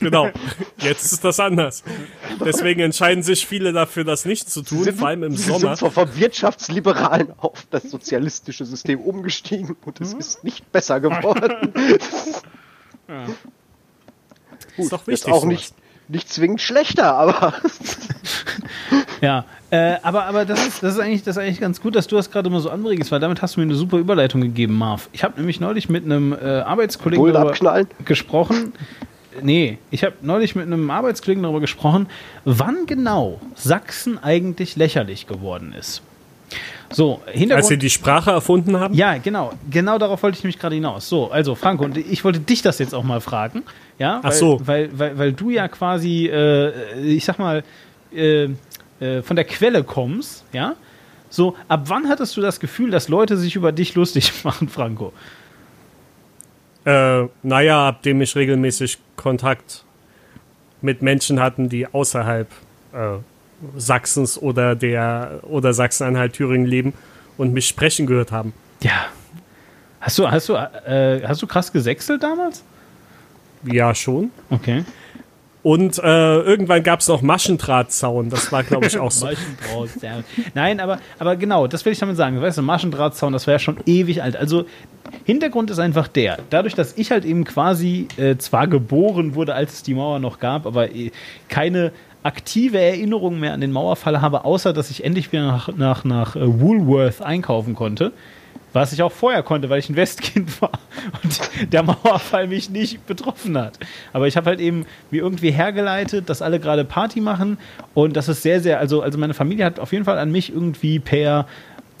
Genau. Jetzt ist das anders. Deswegen entscheiden sich viele dafür, das nicht zu tun, sind, vor allem im sie Sommer. sind vom Wirtschaftsliberalen auf das sozialistische System umgestiegen und es ist nicht besser geworden. Gut, Ist doch ist wichtig. auch sowas. nicht, nicht zwingend schlechter, aber Ja, äh, aber, aber das, ist, das, ist eigentlich, das ist eigentlich ganz gut, dass du das gerade mal so anregst, weil damit hast du mir eine super Überleitung gegeben, Marv. Ich habe nämlich neulich mit einem äh, Arbeitskollegen darüber gesprochen. Nee, ich habe neulich mit einem Arbeitskollegen darüber gesprochen, wann genau Sachsen eigentlich lächerlich geworden ist. So, Hintergrund. Als sie die Sprache erfunden haben? Ja, genau. Genau darauf wollte ich nämlich gerade hinaus. So, also Franco, und ich wollte dich das jetzt auch mal fragen. Ja, Ach weil, so. Weil, weil, weil du ja quasi, äh, ich sag mal, äh, äh, von der Quelle kommst, ja. So, ab wann hattest du das Gefühl, dass Leute sich über dich lustig machen, Franco? Äh, naja, ab dem ich regelmäßig Kontakt mit Menschen hatten, die außerhalb äh, Sachsens oder der oder Sachsen-Anhalt Thüringen leben und mich sprechen gehört haben. Ja. Hast du, hast du, äh, hast du krass gesächselt damals? Ja, schon. Okay. Und äh, irgendwann gab es noch Maschendrahtzaun. Das war, glaube ich, auch so. Maschendrahtzaun. Nein, aber, aber genau, das will ich damit sagen. Weißt du, Maschendrahtzaun, das wäre ja schon ewig alt. Also, Hintergrund ist einfach der. Dadurch, dass ich halt eben quasi äh, zwar geboren wurde, als es die Mauer noch gab, aber äh, keine aktive Erinnerung mehr an den Mauerfall habe, außer dass ich endlich wieder nach, nach, nach äh, Woolworth einkaufen konnte. Was ich auch vorher konnte, weil ich ein Westkind war und der Mauerfall mich nicht betroffen hat. Aber ich habe halt eben wie irgendwie hergeleitet, dass alle gerade Party machen und das ist sehr, sehr, also, also meine Familie hat auf jeden Fall an mich irgendwie per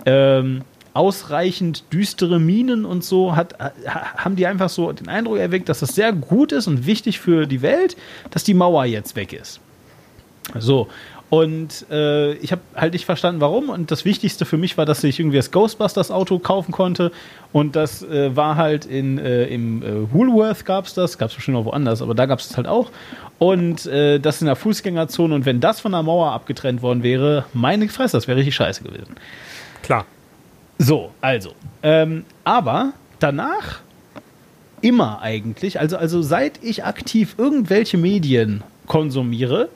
ähm, ausreichend düstere Minen und so, hat, ha, haben die einfach so den Eindruck erweckt, dass das sehr gut ist und wichtig für die Welt, dass die Mauer jetzt weg ist. So. Und äh, ich habe halt nicht verstanden, warum. Und das Wichtigste für mich war, dass ich irgendwie das Ghostbusters-Auto kaufen konnte. Und das äh, war halt in, äh, im äh, Woolworth gab es das. Gab es bestimmt noch woanders, aber da gab es es halt auch. Und äh, das in der Fußgängerzone. Und wenn das von der Mauer abgetrennt worden wäre, meine Fresse, das wäre richtig scheiße gewesen. Klar. So, also. Ähm, aber danach immer eigentlich, also, also seit ich aktiv irgendwelche Medien konsumiere,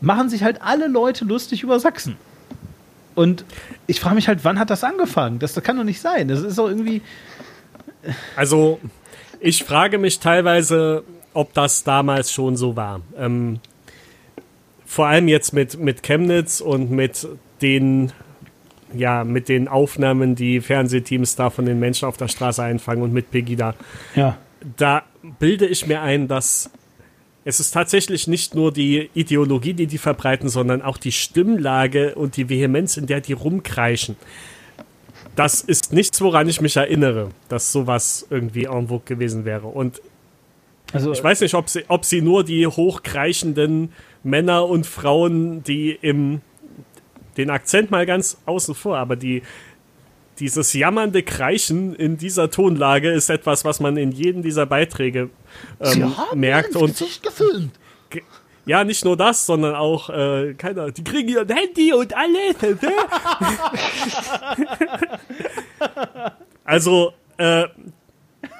machen sich halt alle Leute lustig über Sachsen. Und ich frage mich halt, wann hat das angefangen? Das, das kann doch nicht sein. Das ist doch irgendwie. Also, ich frage mich teilweise, ob das damals schon so war. Ähm, vor allem jetzt mit, mit Chemnitz und mit den, ja, mit den Aufnahmen, die Fernsehteams da von den Menschen auf der Straße einfangen und mit Pegida. Ja. Da bilde ich mir ein, dass es ist tatsächlich nicht nur die Ideologie, die die verbreiten, sondern auch die Stimmlage und die Vehemenz, in der die rumkreischen. Das ist nichts, woran ich mich erinnere, dass sowas irgendwie en vogue gewesen wäre. Und Also, ich weiß nicht, ob sie, ob sie nur die hochkreischenden Männer und Frauen, die im den Akzent mal ganz außen vor, aber die dieses jammernde Kreischen in dieser Tonlage ist etwas, was man in jedem dieser Beiträge ähm, merkt. Und gefilmt. ja, nicht nur das, sondern auch, äh, keiner, die kriegen ihr Handy und alles. also, äh,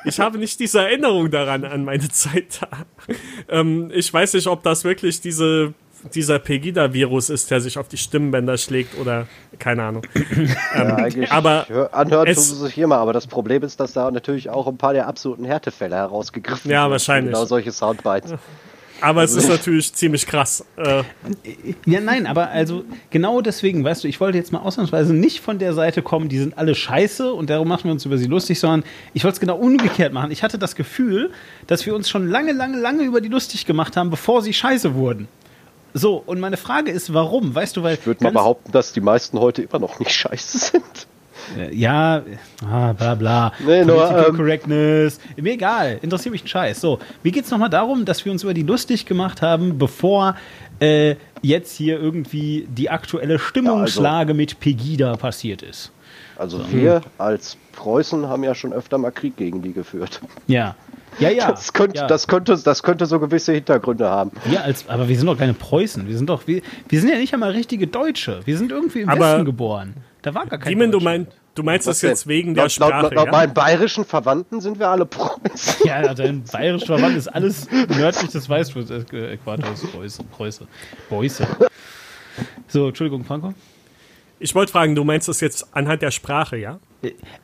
ich habe nicht diese Erinnerung daran an meine Zeit da. Ähm, ich weiß nicht, ob das wirklich diese, dieser Pegida-Virus ist, der sich auf die Stimmbänder schlägt oder keine Ahnung. Ja, eigentlich aber hör, anhört es- sich hier mal, aber das Problem ist, dass da natürlich auch ein paar der absoluten Härtefälle herausgegriffen Ja, wahrscheinlich. Genau solche Soundbites. Aber es ist natürlich ziemlich krass. Äh, Ja, nein, aber also genau deswegen, weißt du, ich wollte jetzt mal ausnahmsweise nicht von der Seite kommen, die sind alle scheiße und darum machen wir uns über sie lustig, sondern ich wollte es genau umgekehrt machen. Ich hatte das Gefühl, dass wir uns schon lange, lange, lange über die lustig gemacht haben, bevor sie scheiße wurden. So, und meine Frage ist, warum? Weißt du, weil. Ich würde mal behaupten, dass die meisten heute immer noch nicht scheiße sind. Äh, Ja, ah, bla bla. Nee, nur, ähm, Correctness. Mir egal, interessiert mich ein Scheiß. So, mir geht's nochmal darum, dass wir uns über die lustig gemacht haben, bevor äh, jetzt hier irgendwie die aktuelle Stimmungslage mit Pegida passiert ist. Also wir als Preußen haben ja schon öfter mal Krieg gegen die geführt. Ja. Ja, ja. Das könnte, ja. das könnte, das könnte so gewisse Hintergründe haben. Wir als, aber wir sind doch keine Preußen. Wir sind doch, wir, wir sind ja nicht einmal richtige Deutsche. Wir sind irgendwie im Aber- Westen geboren. Da war gar kein Demon, du, mein, du meinst das jetzt denn? wegen der laut, Sprache, laut, laut ja? meinen bayerischen Verwandten sind wir alle Preußen. Ja, dein bayerisch Verwandt ist alles nördlich des Weißfluss-Äquators. Preuße. Preuße. Preuße. So, Entschuldigung, Franco. Ich wollte fragen, du meinst das jetzt anhand der Sprache, ja?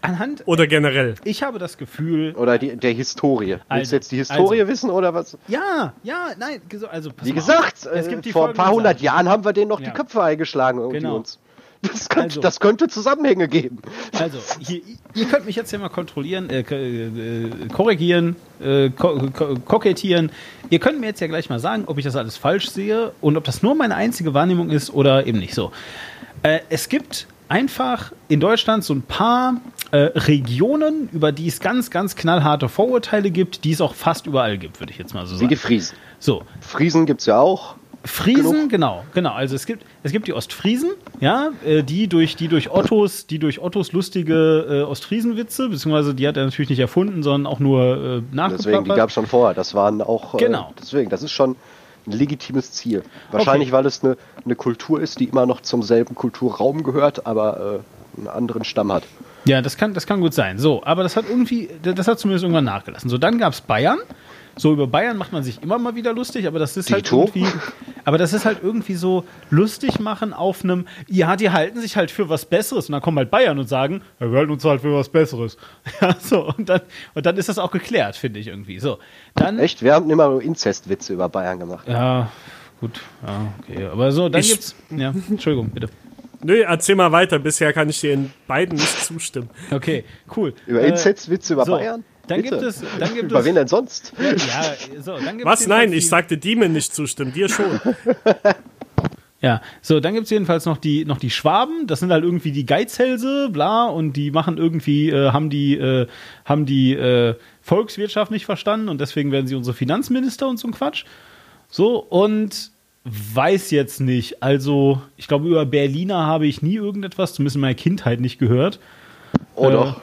Anhand, Oder generell? ich habe das Gefühl, Oder die, der Historie. Willst Also, du jetzt die Historie also. wissen oder was? ja, ja, nein, so- also pass Wie gesagt, auf. es äh, gibt die vor ein paar hundert. Jahren haben wir denen noch Ja. die Köpfe eingeschlagen irgendwie Genau. uns. Das könnte, Also. das könnte Zusammenhänge geben. Also, hier, ihr könnt mich jetzt hier mal kontrollieren, äh, äh, korrigieren, äh, ko ko kokettieren. Ihr könnt mir jetzt ja gleich mal sagen, ob ich das alles falsch sehe und ob das nur meine einzige Wahrnehmung ist oder eben nicht so. Äh, es gibt einfach in Deutschland so ein paar äh, Regionen, über die es ganz, ganz knallharte Vorurteile gibt, die es auch fast überall gibt, würde ich jetzt mal so Wie die sagen. Friesen. So, Friesen gibt es ja auch. Friesen, genug. genau, genau. Also es gibt, es gibt die Ostfriesen, ja, äh, die durch, die durch Ottos, die durch Ottos lustige äh, Ostfriesenwitze, beziehungsweise die hat er natürlich nicht erfunden, sondern auch nur äh, Deswegen, die nachgeplappert. gab es schon vorher. Das waren auch. Genau. Äh, deswegen, das ist schon ein legitimes Ziel. Wahrscheinlich, weil es eine, eine Kultur ist, die immer noch zum selben Kulturraum gehört, aber äh, einen anderen Stamm hat. Ja, das kann, das kann gut sein. So, aber das hat irgendwie, das hat zumindest irgendwann nachgelassen. So, dann gab es Bayern. So, über Bayern macht man sich immer mal wieder lustig, aber das ist halt Dito. irgendwie, aber das ist halt irgendwie so lustig machen auf einem, ja, die halten sich halt für was Besseres und dann kommen halt Bayern und sagen, ja, wir halten uns halt für was Besseres. Ja, so, und dann, und dann ist das auch geklärt, finde ich irgendwie. So, dann. Echt? Wir haben immer nur Inzestwitze über Bayern gemacht. Ja, gut, ja, okay. Aber so, dann Ich- gibt's, ja, Entschuldigung, bitte. Nö, erzähl mal weiter. Bisher kann ich dir in beiden nicht zustimmen. Okay, cool. Über Äh, Inzestwitze über so, Bayern? Dann Bitte. gibt es, dann gibt Über es, wen denn sonst? ja, so, dann gibt's Was? Nein, ich die- sagte Demon nicht zustimmen. Dir schon. Ja, so, dann gibt's jedenfalls noch die, noch die Schwaben, das sind halt irgendwie die Geizhälse, bla, und die machen irgendwie, äh, haben die, äh, haben die äh, Volkswirtschaft nicht verstanden und deswegen werden sie unsere Finanzminister und so ein Quatsch. So, und weiß jetzt nicht, also, ich glaube, über Berliner habe ich nie irgendetwas, zumindest in meiner Kindheit nicht gehört. Oh Äh, doch.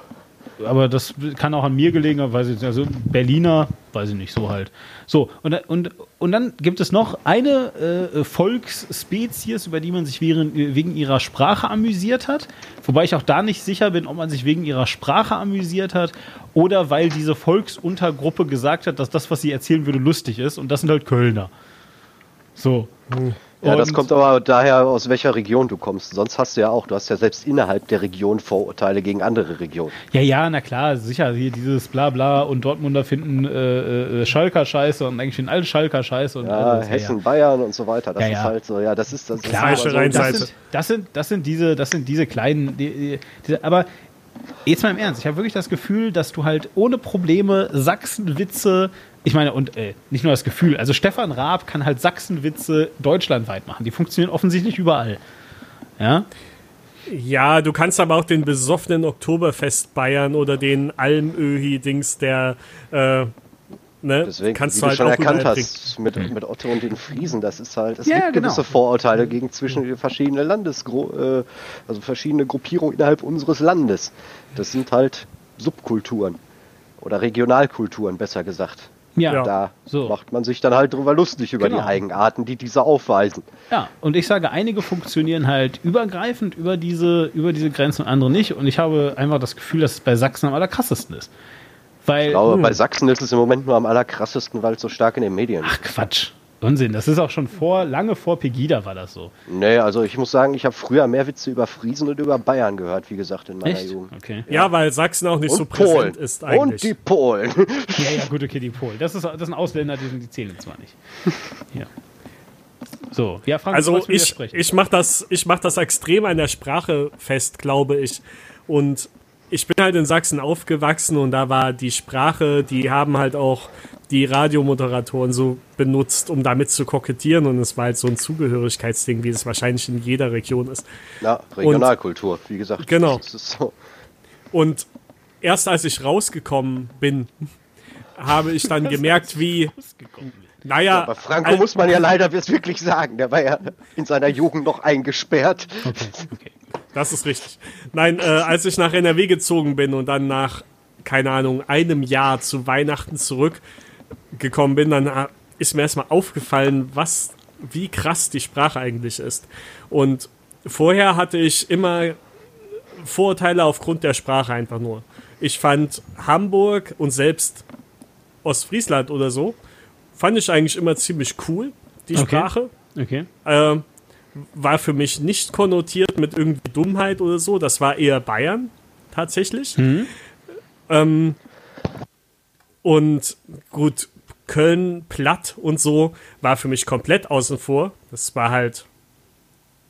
Aber das kann auch an mir gelegen haben, weiß ich nicht. Also Berliner, weiß ich nicht, so halt. So, und, und, und dann gibt es noch eine äh, Volksspezies, über die man sich wegen, wegen ihrer Sprache amüsiert hat. Wobei ich auch da nicht sicher bin, ob man sich wegen ihrer Sprache amüsiert hat oder weil diese Volksuntergruppe gesagt hat, dass das, was sie erzählen würde, lustig ist. Und das sind halt Kölner. So. Ja, das kommt aber daher, aus welcher Region du kommst. Sonst hast du ja auch, du hast ja selbst innerhalb der Region Vorurteile gegen andere Regionen. Ja, ja, na klar, sicher, hier dieses Blabla und Dortmunder finden äh, äh, Schalker scheiße und eigentlich finden alle Schalker scheiße und Ja, alles, Hessen, Bayern und so weiter. Das Ja, ist ja. halt so, ja, das ist das. Klar, ist aber so, Das sind, das sind, das sind diese, das sind diese kleinen, die, die, diese, aber jetzt mal im Ernst, ich habe wirklich das Gefühl, dass du halt ohne Probleme Sachsenwitze, ich meine, und äh, nicht nur das Gefühl, also Stefan Raab kann halt Sachsenwitze deutschlandweit machen. Die funktionieren offensichtlich überall. Ja? Ja, du kannst aber auch den besoffenen Oktoberfest Bayern oder den Almöhi-Dings, der, äh, ne, Deswegen, kannst wie du du halt schon auch erkannt hast, mit, mit Otto und den Friesen, das ist halt, es Ja, gibt genau. gewisse Vorurteile gegen zwischen den verschiedenen Landesgru äh, also verschiedene Gruppierungen innerhalb unseres Landes. Das sind halt Subkulturen oder Regionalkulturen, besser gesagt. Ja. Da So. macht man sich dann halt drüber lustig über Genau. die Eigenarten, die diese aufweisen. Ja, und ich sage, einige funktionieren halt übergreifend über diese, über diese Grenzen und andere nicht. Und ich habe einfach das Gefühl, dass es bei Sachsen am allerkrassesten ist. Weil. Ich glaube, bei Sachsen ist es im Moment nur am allerkrassesten, weil es so stark in den Medien ist. Ach Quatsch. Unsinn. Das ist auch schon vor, lange vor Pegida war das so. Nee, also ich muss sagen, ich habe früher mehr Witze über Friesen und über Bayern gehört, wie gesagt, in meiner Echt? Jugend. Okay. Ja, weil Sachsen auch nicht Und so Polen. präsent ist eigentlich. Und die Polen. Ja, ja, gut, okay, die Polen. Das, ist, das sind Ausländer, die, die zählen zwar nicht. Ja. So, ja, Frank, Also ich, ich mache das, ich mach das extrem an der Sprache fest, glaube ich. Und ich bin halt in Sachsen aufgewachsen und da war die Sprache, die haben halt auch die Radiomoderatoren so benutzt, um damit zu kokettieren. Und es war halt so ein Zugehörigkeitsding, wie es wahrscheinlich in jeder Region ist. Ja, Regionalkultur, wie gesagt. Genau. Das ist so. Und erst als ich rausgekommen bin, habe ich dann gemerkt, wie. Naja, Aber Franco al- muss man ja leider wirklich sagen, der war ja in seiner Jugend noch eingesperrt. Okay, okay. Das ist richtig. Nein, äh, als ich nach NRW gezogen bin und dann nach, keine Ahnung, einem Jahr zu Weihnachten zurückgekommen bin, dann äh, ist mir erstmal aufgefallen, was, wie krass die Sprache eigentlich ist. Und vorher hatte ich immer Vorurteile aufgrund der Sprache einfach nur. Ich fand Hamburg und selbst Ostfriesland oder so, fand ich eigentlich immer ziemlich cool, die Okay. Sprache okay. ähm, war für mich nicht konnotiert mit irgendwie Dummheit oder so. Das war eher Bayern tatsächlich. Ähm, und gut, Köln, Platt und so war für mich komplett außen vor. Das war halt,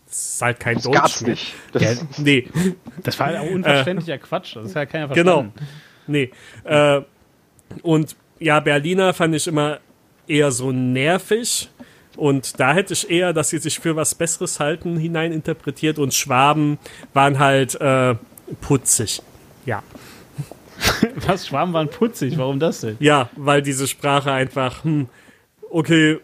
das ist halt kein Das Deutsch. gab's mehr. nicht. Das, Ja, Nee, das war ja unverständlicher Quatsch. Das ist ja keiner genau. verstanden. Nee. Äh, und ja, Berliner fand ich immer eher so nervig. Und da hätte ich eher, dass sie sich für was Besseres halten, hineininterpretiert. Und Schwaben waren halt äh, putzig. Ja. Was? Schwaben waren putzig. Warum das denn? Ja, weil diese Sprache einfach, hm, okay,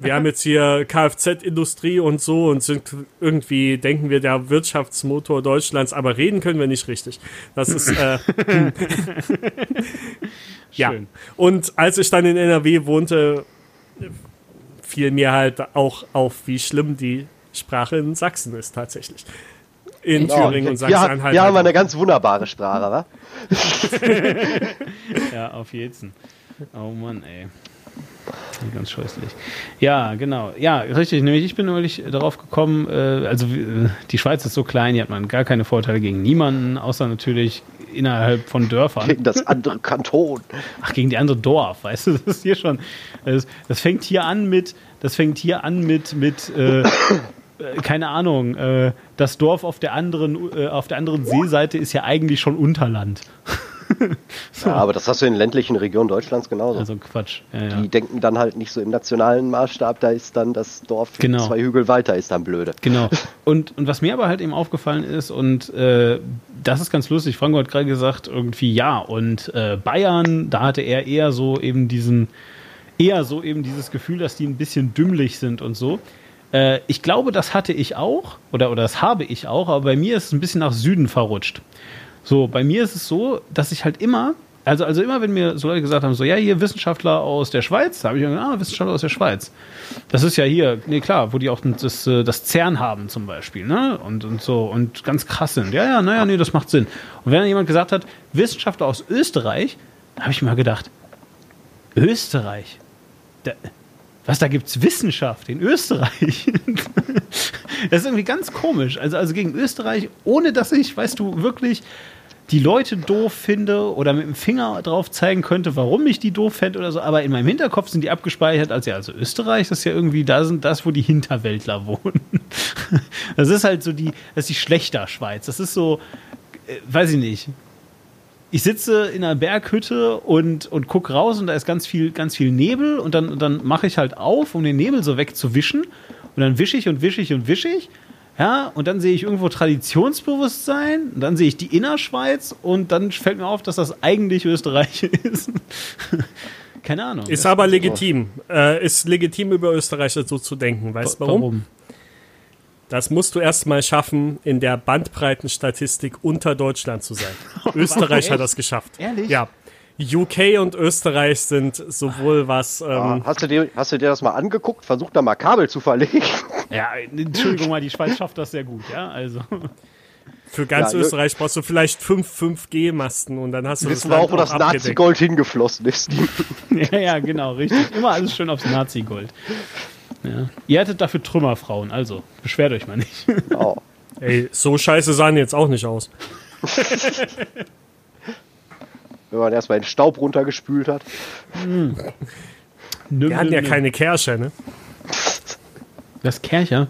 wir haben jetzt hier Kfz-Industrie und so und sind irgendwie, denken wir, der Wirtschaftsmotor Deutschlands, aber reden können wir nicht richtig. Das ist, äh, hm. ja. Schön. Und als ich dann in NRW wohnte, fiel mir halt auch auf, wie schlimm die Sprache in Sachsen ist tatsächlich. In Thüringen und ja, Sachsen-Anhalt. haben wir halt eine ganz wunderbare Sprache, wa? Ja, auf jeden. Oh Mann, ey. Ganz scheußlich. Ja, genau. Ja, richtig. Nämlich ich bin neulich darauf gekommen, äh, also äh, die Schweiz ist so klein, hier hat man gar keine Vorteile gegen niemanden, außer natürlich innerhalb von Dörfern. Gegen das andere Kanton. Ach, gegen die andere Dorf, weißt du, das ist hier schon. Das, das fängt hier an mit, das fängt hier an mit, mit äh, äh, keine Ahnung, äh, das Dorf auf der anderen, äh, auf der anderen Seeseite ist ja eigentlich schon Unterland. Ja, aber das hast du in ländlichen Regionen Deutschlands genauso. Also Quatsch. Ja, ja. Die denken dann halt nicht so im nationalen Maßstab, da ist dann das Dorf Genau. zwei Hügel weiter, ist dann blöde. Genau. Und, und was mir aber halt eben aufgefallen ist, und äh, das ist ganz lustig, Franco hat gerade gesagt, irgendwie ja, und äh, Bayern, da hatte er eher so eben diesen, eher so eben dieses Gefühl, dass die ein bisschen dümmlich sind und so. Äh, ich glaube, das hatte ich auch, oder, oder das habe ich auch, aber bei mir ist es ein bisschen nach Süden verrutscht. So, bei mir ist es so, dass ich halt immer, also, also immer, wenn mir so Leute gesagt haben, so, ja, hier Wissenschaftler aus der Schweiz, da habe ich mir gedacht, ah, Wissenschaftler aus der Schweiz. Das ist ja hier, nee, klar, wo die auch das, äh, das CERN haben zum Beispiel, ne? Und, und so, und ganz krass sind. Ja, ja, naja, nee, das macht Sinn. Und wenn dann jemand gesagt hat, Wissenschaftler aus Österreich, da habe ich mir gedacht, Österreich? Da, was, da gibt's Wissenschaft in Österreich? das ist irgendwie ganz komisch. Also, also gegen Österreich, ohne dass ich, weißt du, wirklich die Leute doof finde oder mit dem Finger drauf zeigen könnte, warum ich die doof fände oder so, aber in meinem Hinterkopf sind die abgespeichert als ja, also Österreich, das ist ja irgendwie, da sind das, wo die Hinterwäldler wohnen. Das ist halt so die, das ist die schlechter Schweiz. Das ist so, äh, weiß ich nicht. Ich sitze in einer Berghütte und, und gucke raus und da ist ganz viel, ganz viel Nebel und dann, und dann mache ich halt auf, um den Nebel so wegzuwischen. Und dann wische ich und wische ich und wische ich. Ja, und dann sehe ich irgendwo Traditionsbewusstsein, und dann sehe ich die Innerschweiz und dann fällt mir auf, dass das eigentlich Österreich ist. Keine Ahnung. Ist aber legitim. Äh, ist legitim, über Österreicher so zu denken. Weißt du warum? Das musst du erst mal schaffen, in der Bandbreitenstatistik unter Deutschland zu sein. Österreich hat das geschafft. Ehrlich? Ja. UK und Österreich sind sowohl was. Ah, Ähm, hast, du dir, hast du dir das mal angeguckt? Versuch da mal Kabel zu verlegen. Ja, Entschuldigung mal, die Schweiz schafft das sehr gut, ja, also. für ganz Ja, Österreich brauchst du vielleicht fünf 5G-Masten und dann hast du Wissen das wir Land auch, wo das abgedeckt. Nazi-Gold hingeflossen ist. Ja, ja, genau, richtig. Immer alles schön aufs Nazi-Gold. Ja. Ihr hattet dafür Trümmerfrauen, also beschwert euch mal nicht. Oh. Ey, so scheiße sahen die jetzt auch nicht aus. Wenn man erstmal den Staub runtergespült hat. Wir hatten ja keine Kersche, ne? Das Kercher.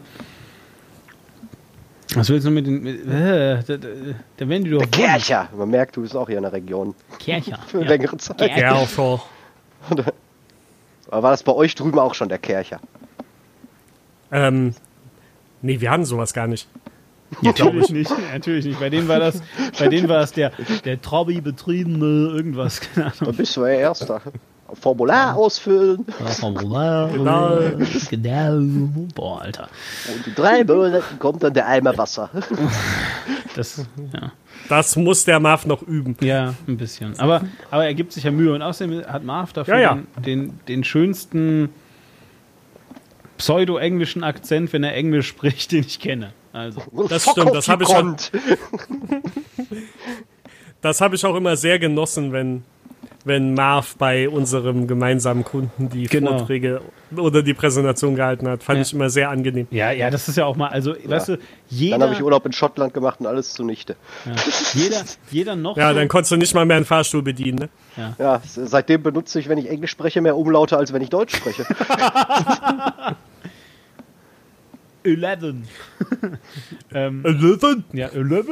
Was willst du mit den. Mit, äh, da, da, da werden die doch. Kercher. Man merkt, du bist auch hier in der Region. Kercher. Für ja. längere Zeit. Ker- Ja, auch. Aber war das bei euch drüben auch schon der Kercher? Ähm, nee, wir haben sowas gar nicht. Natürlich nicht, natürlich nicht. Bei denen war das, bei denen war das der, der Trabi betriebene irgendwas, keine Da Ahnung. bist du ja Erster. Formular ausfüllen Ja, Formular, Genau. genau. Boah, Alter. und in drei Monaten kommt dann der Eimer Wasser. Das, ja. Das muss der Marv noch üben. Ja, ein bisschen. Aber, aber er gibt sich ja Mühe. Und außerdem hat Marv dafür Ja, ja. Den, den, den schönsten pseudo-englischen Akzent, wenn er Englisch spricht, den ich kenne. Also. Das stimmt, das habe ich schon-. Das habe ich auch immer sehr genossen, wenn, wenn Marv bei unserem gemeinsamen Kunden die Genau. Vorträge oder die Präsentation gehalten hat. Fand Ja. ich immer sehr angenehm. Ja, ja, das ist ja auch mal, also, weißt du, Dann jeder, habe ich Urlaub in Schottland gemacht und alles zunichte. jeder, jeder noch Ja, so, dann konntest du nicht mal mehr einen Fahrstuhl bedienen. Ne? Ja, seitdem benutze ich, wenn ich Englisch spreche, mehr Umlaute, als wenn ich Deutsch spreche. 11. ähm, ja, 11.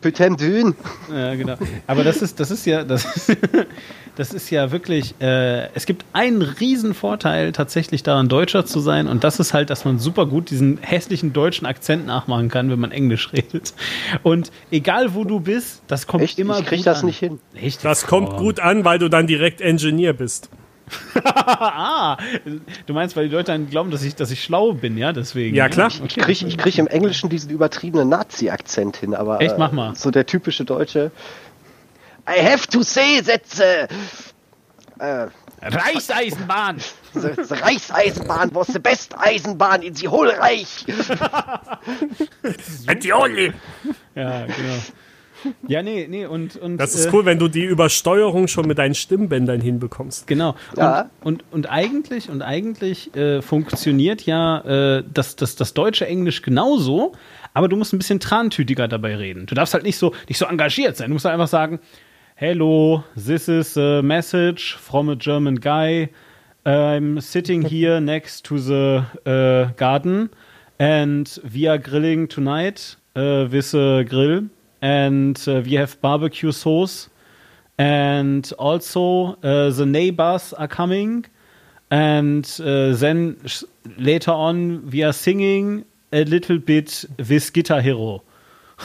Putain dün. Ja, genau. Aber das ist, das ist ja, das ist, das ist ja wirklich, äh, es gibt einen riesen Vorteil tatsächlich daran, Deutscher zu sein und das ist halt, dass man super gut diesen hässlichen deutschen Akzent nachmachen kann, wenn man Englisch redet. Und egal wo du bist, das kommt Echt? immer Ich krieg gut das an. nicht hin. Echt? Das kommt gut an, weil du dann direkt Engineer bist. Ah, du meinst, weil die Leute dann glauben, dass ich, dass ich schlau bin, ja, deswegen. Ja, klar. Ich krieg, ich krieg im Englischen diesen übertriebenen Nazi-Akzent hin, aber Echt? Mach mal. Äh, so der typische Deutsche. I have to say Sätze. Äh, Reichseisenbahn! the, the Reichseisenbahn was the best Eisenbahn in the whole Reich. Ja, genau. Ja, nee, nee, und. und Das ist äh, cool, wenn du die Übersteuerung schon mit deinen Stimmbändern hinbekommst. Genau. Ja. Und, und, und eigentlich, und eigentlich äh, funktioniert ja äh, das, das, das deutsche Englisch genauso, aber du musst ein bisschen trantütiger dabei reden. Du darfst halt nicht so, nicht so engagiert sein. Du musst halt einfach sagen, Hello, this is a message from a German guy. I'm sitting here next to the uh, garden and we are grilling tonight uh, with a grill and uh, we have barbecue sauce and also uh, the neighbors are coming and uh, then later on we are singing a little bit with Guitar Hero.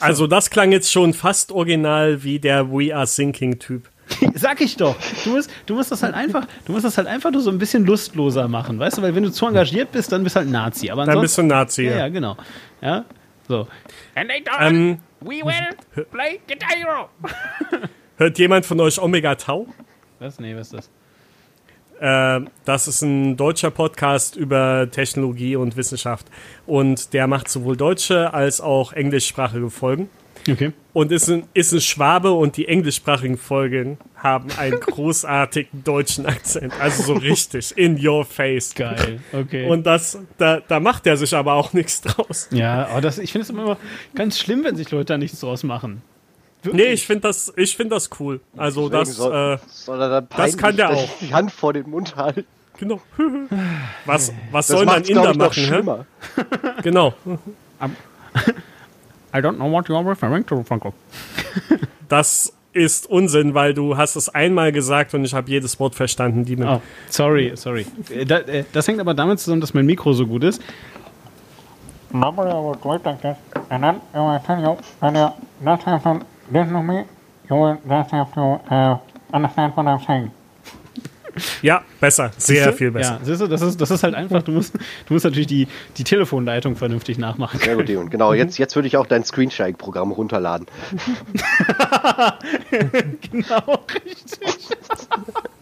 Also das klang jetzt schon fast original wie der We Are Sinking Typ. Sag ich doch. Du musst, du musst das halt einfach, du musst das halt einfach nur so ein bisschen lustloser machen, weißt du? Weil wenn du zu engagiert bist, dann bist du halt Nazi. Aber Dann bist du Nazi. ja, Ja, ja, genau. Ja, so. And later Ähm, we will play Guitar Hero. hört jemand von euch Omega Tau? Was? Nee, was ist das? Äh, das ist ein deutscher Podcast über Technologie und Wissenschaft. Und der macht sowohl deutsche als auch englischsprachige Folgen. Okay. Und ist ein, ist ein Schwabe und die englischsprachigen Folgen haben einen großartigen deutschen Akzent. Also so richtig in your face. Geil. Okay. Und das, da, da macht er sich aber auch nichts draus. ja, aber das, ich finde es immer ganz schlimm, wenn sich Leute da nichts draus machen. Nee, ich finde das, ich find das cool. Also Deswegen das, soll, äh, soll er dann das kann der auch. die Hand vor den Mund halten. genau. Was, was Das soll man Inder noch machen? Hä? schlimmer. Genau. I don't know what you're referring to, Franco. Das ist Unsinn, weil du hast es einmal gesagt und ich habe jedes Wort verstanden. Die Oh, sorry, sorry. Äh, da, äh, Das hängt aber damit zusammen, dass mein Mikro so gut ist. Normally I would do it like this, and then I will tell you when you don't have to listen to me, you will just have to uh, understand what I'm saying. Ja, besser. Sehr viel besser. Ja, siehst du, das ist, das ist halt einfach, du musst, du musst natürlich die, die Telefonleitung vernünftig nachmachen. Sehr gut, Demon. Genau, jetzt, jetzt würde ich auch dein Screensharing-Programm runterladen. genau, richtig.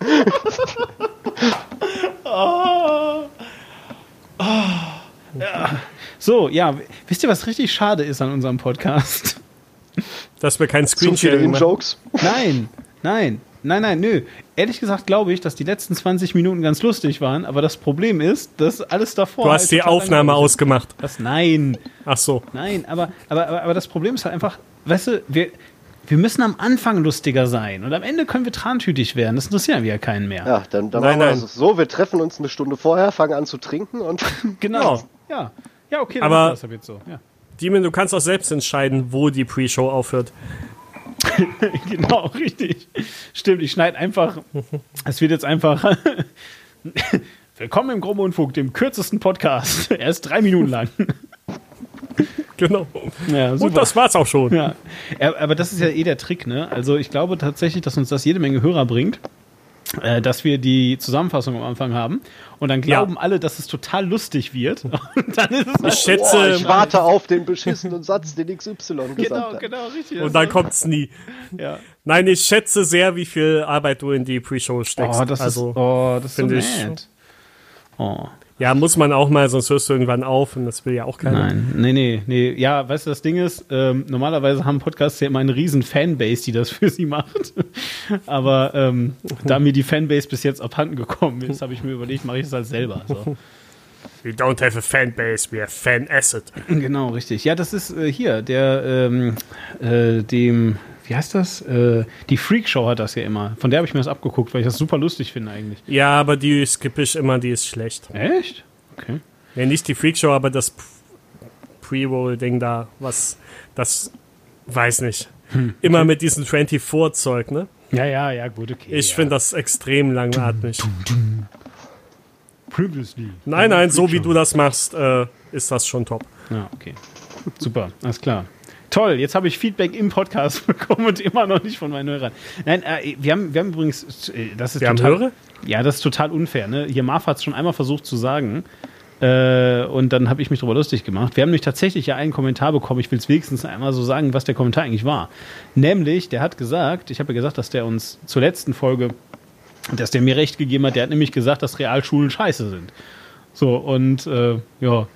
oh. Oh. Ja. So, ja, wisst ihr, was richtig schade ist an unserem Podcast? Dass wir kein viele machen. In-Jokes. Nein, nein, nein, nein, nö. Ehrlich gesagt glaube ich, dass die letzten 20 Minuten ganz lustig waren, aber das Problem ist, dass alles davor. Du hast halt die Aufnahme ausgemacht. Was? Nein, Ach so. nein, aber, aber, aber, aber das Problem ist halt einfach, weißt du, wir, wir müssen am Anfang lustiger sein und am Ende können wir trantütig werden. Das interessiert ja wieder keinen mehr. Ja, dann, dann Nein, machen wir nein. das so. Wir treffen uns eine Stunde vorher, fangen an zu trinken und Genau. Ja. Ja, okay, dann Aber- machen wir das ab jetzt so. Ja. Demon, du kannst auch selbst entscheiden, wo die Pre-Show aufhört. genau, richtig. Stimmt, ich schneide einfach. Es wird jetzt einfach. Willkommen im Grobe Unfug, dem kürzesten Podcast. Er ist drei Minuten lang. Genau. Ja, Und das war's auch schon. Ja. Aber das ist ja eh der Trick, ne? Also ich glaube tatsächlich, dass uns das jede Menge Hörer bringt, dass wir die Zusammenfassung am Anfang haben und dann glauben alle, dass es total lustig wird. Und dann ist es Ich halt, schätze, Boah, ich warte auf den beschissenen Satz, den XY gesagt genau, hat. genau, richtig. und dann kommt's nie. ja. Nein, ich schätze sehr, wie viel Arbeit du in die Pre-Show steckst. Oh, das also, ist, oh, das ist so finde ich- nett. Oh. Ja, muss man auch mal, sonst hörst du irgendwann auf und das will ja auch keiner. Nein, nee, nee, nee. Ja, weißt du, das Ding ist, ähm, normalerweise haben Podcasts ja immer eine riesen Fanbase, die das für sie macht. Aber ähm, da mir die Fanbase bis jetzt abhanden gekommen ist, habe ich mir überlegt, mache ich es halt selber. So. We don't have a fanbase, we have fan asset. Genau, richtig. Ja, das ist äh, hier, der, ähm, äh, dem, wie heißt das? Äh, die Freakshow hat das ja immer. Von der habe ich mir das abgeguckt, weil ich das super lustig finde eigentlich. Ja, aber die skippe ich immer, die ist schlecht. Echt? Okay. Nee, nicht die Freakshow, aber das Pre-Roll-Ding da, was, das, weiß nicht. Hm, Immer mit diesem 24-Zeug, ne? Ja, ja, ja, gut, okay. Ich ja. finde das extrem langatmig. Previously. Nein, nein, so wie du das machst, äh, ist das schon top. Ja, okay. Super, alles klar. Toll, jetzt habe ich Feedback im Podcast bekommen und immer noch nicht von meinen Hörern. Nein, äh, wir, haben, wir haben übrigens, äh, das ist Wir haben total, Hörer? Ja, das ist total unfair. Ne? Hier Marv hat es schon einmal versucht zu sagen äh, und dann habe ich mich darüber lustig gemacht. Wir haben nämlich tatsächlich ja einen Kommentar bekommen. Ich will es wenigstens einmal so sagen, was der Kommentar eigentlich war. Nämlich, der hat gesagt, ich habe ja gesagt, dass der uns zur letzten Folge, dass der mir recht gegeben hat. Der hat nämlich gesagt, dass Realschulen scheiße sind. So, und äh, ja,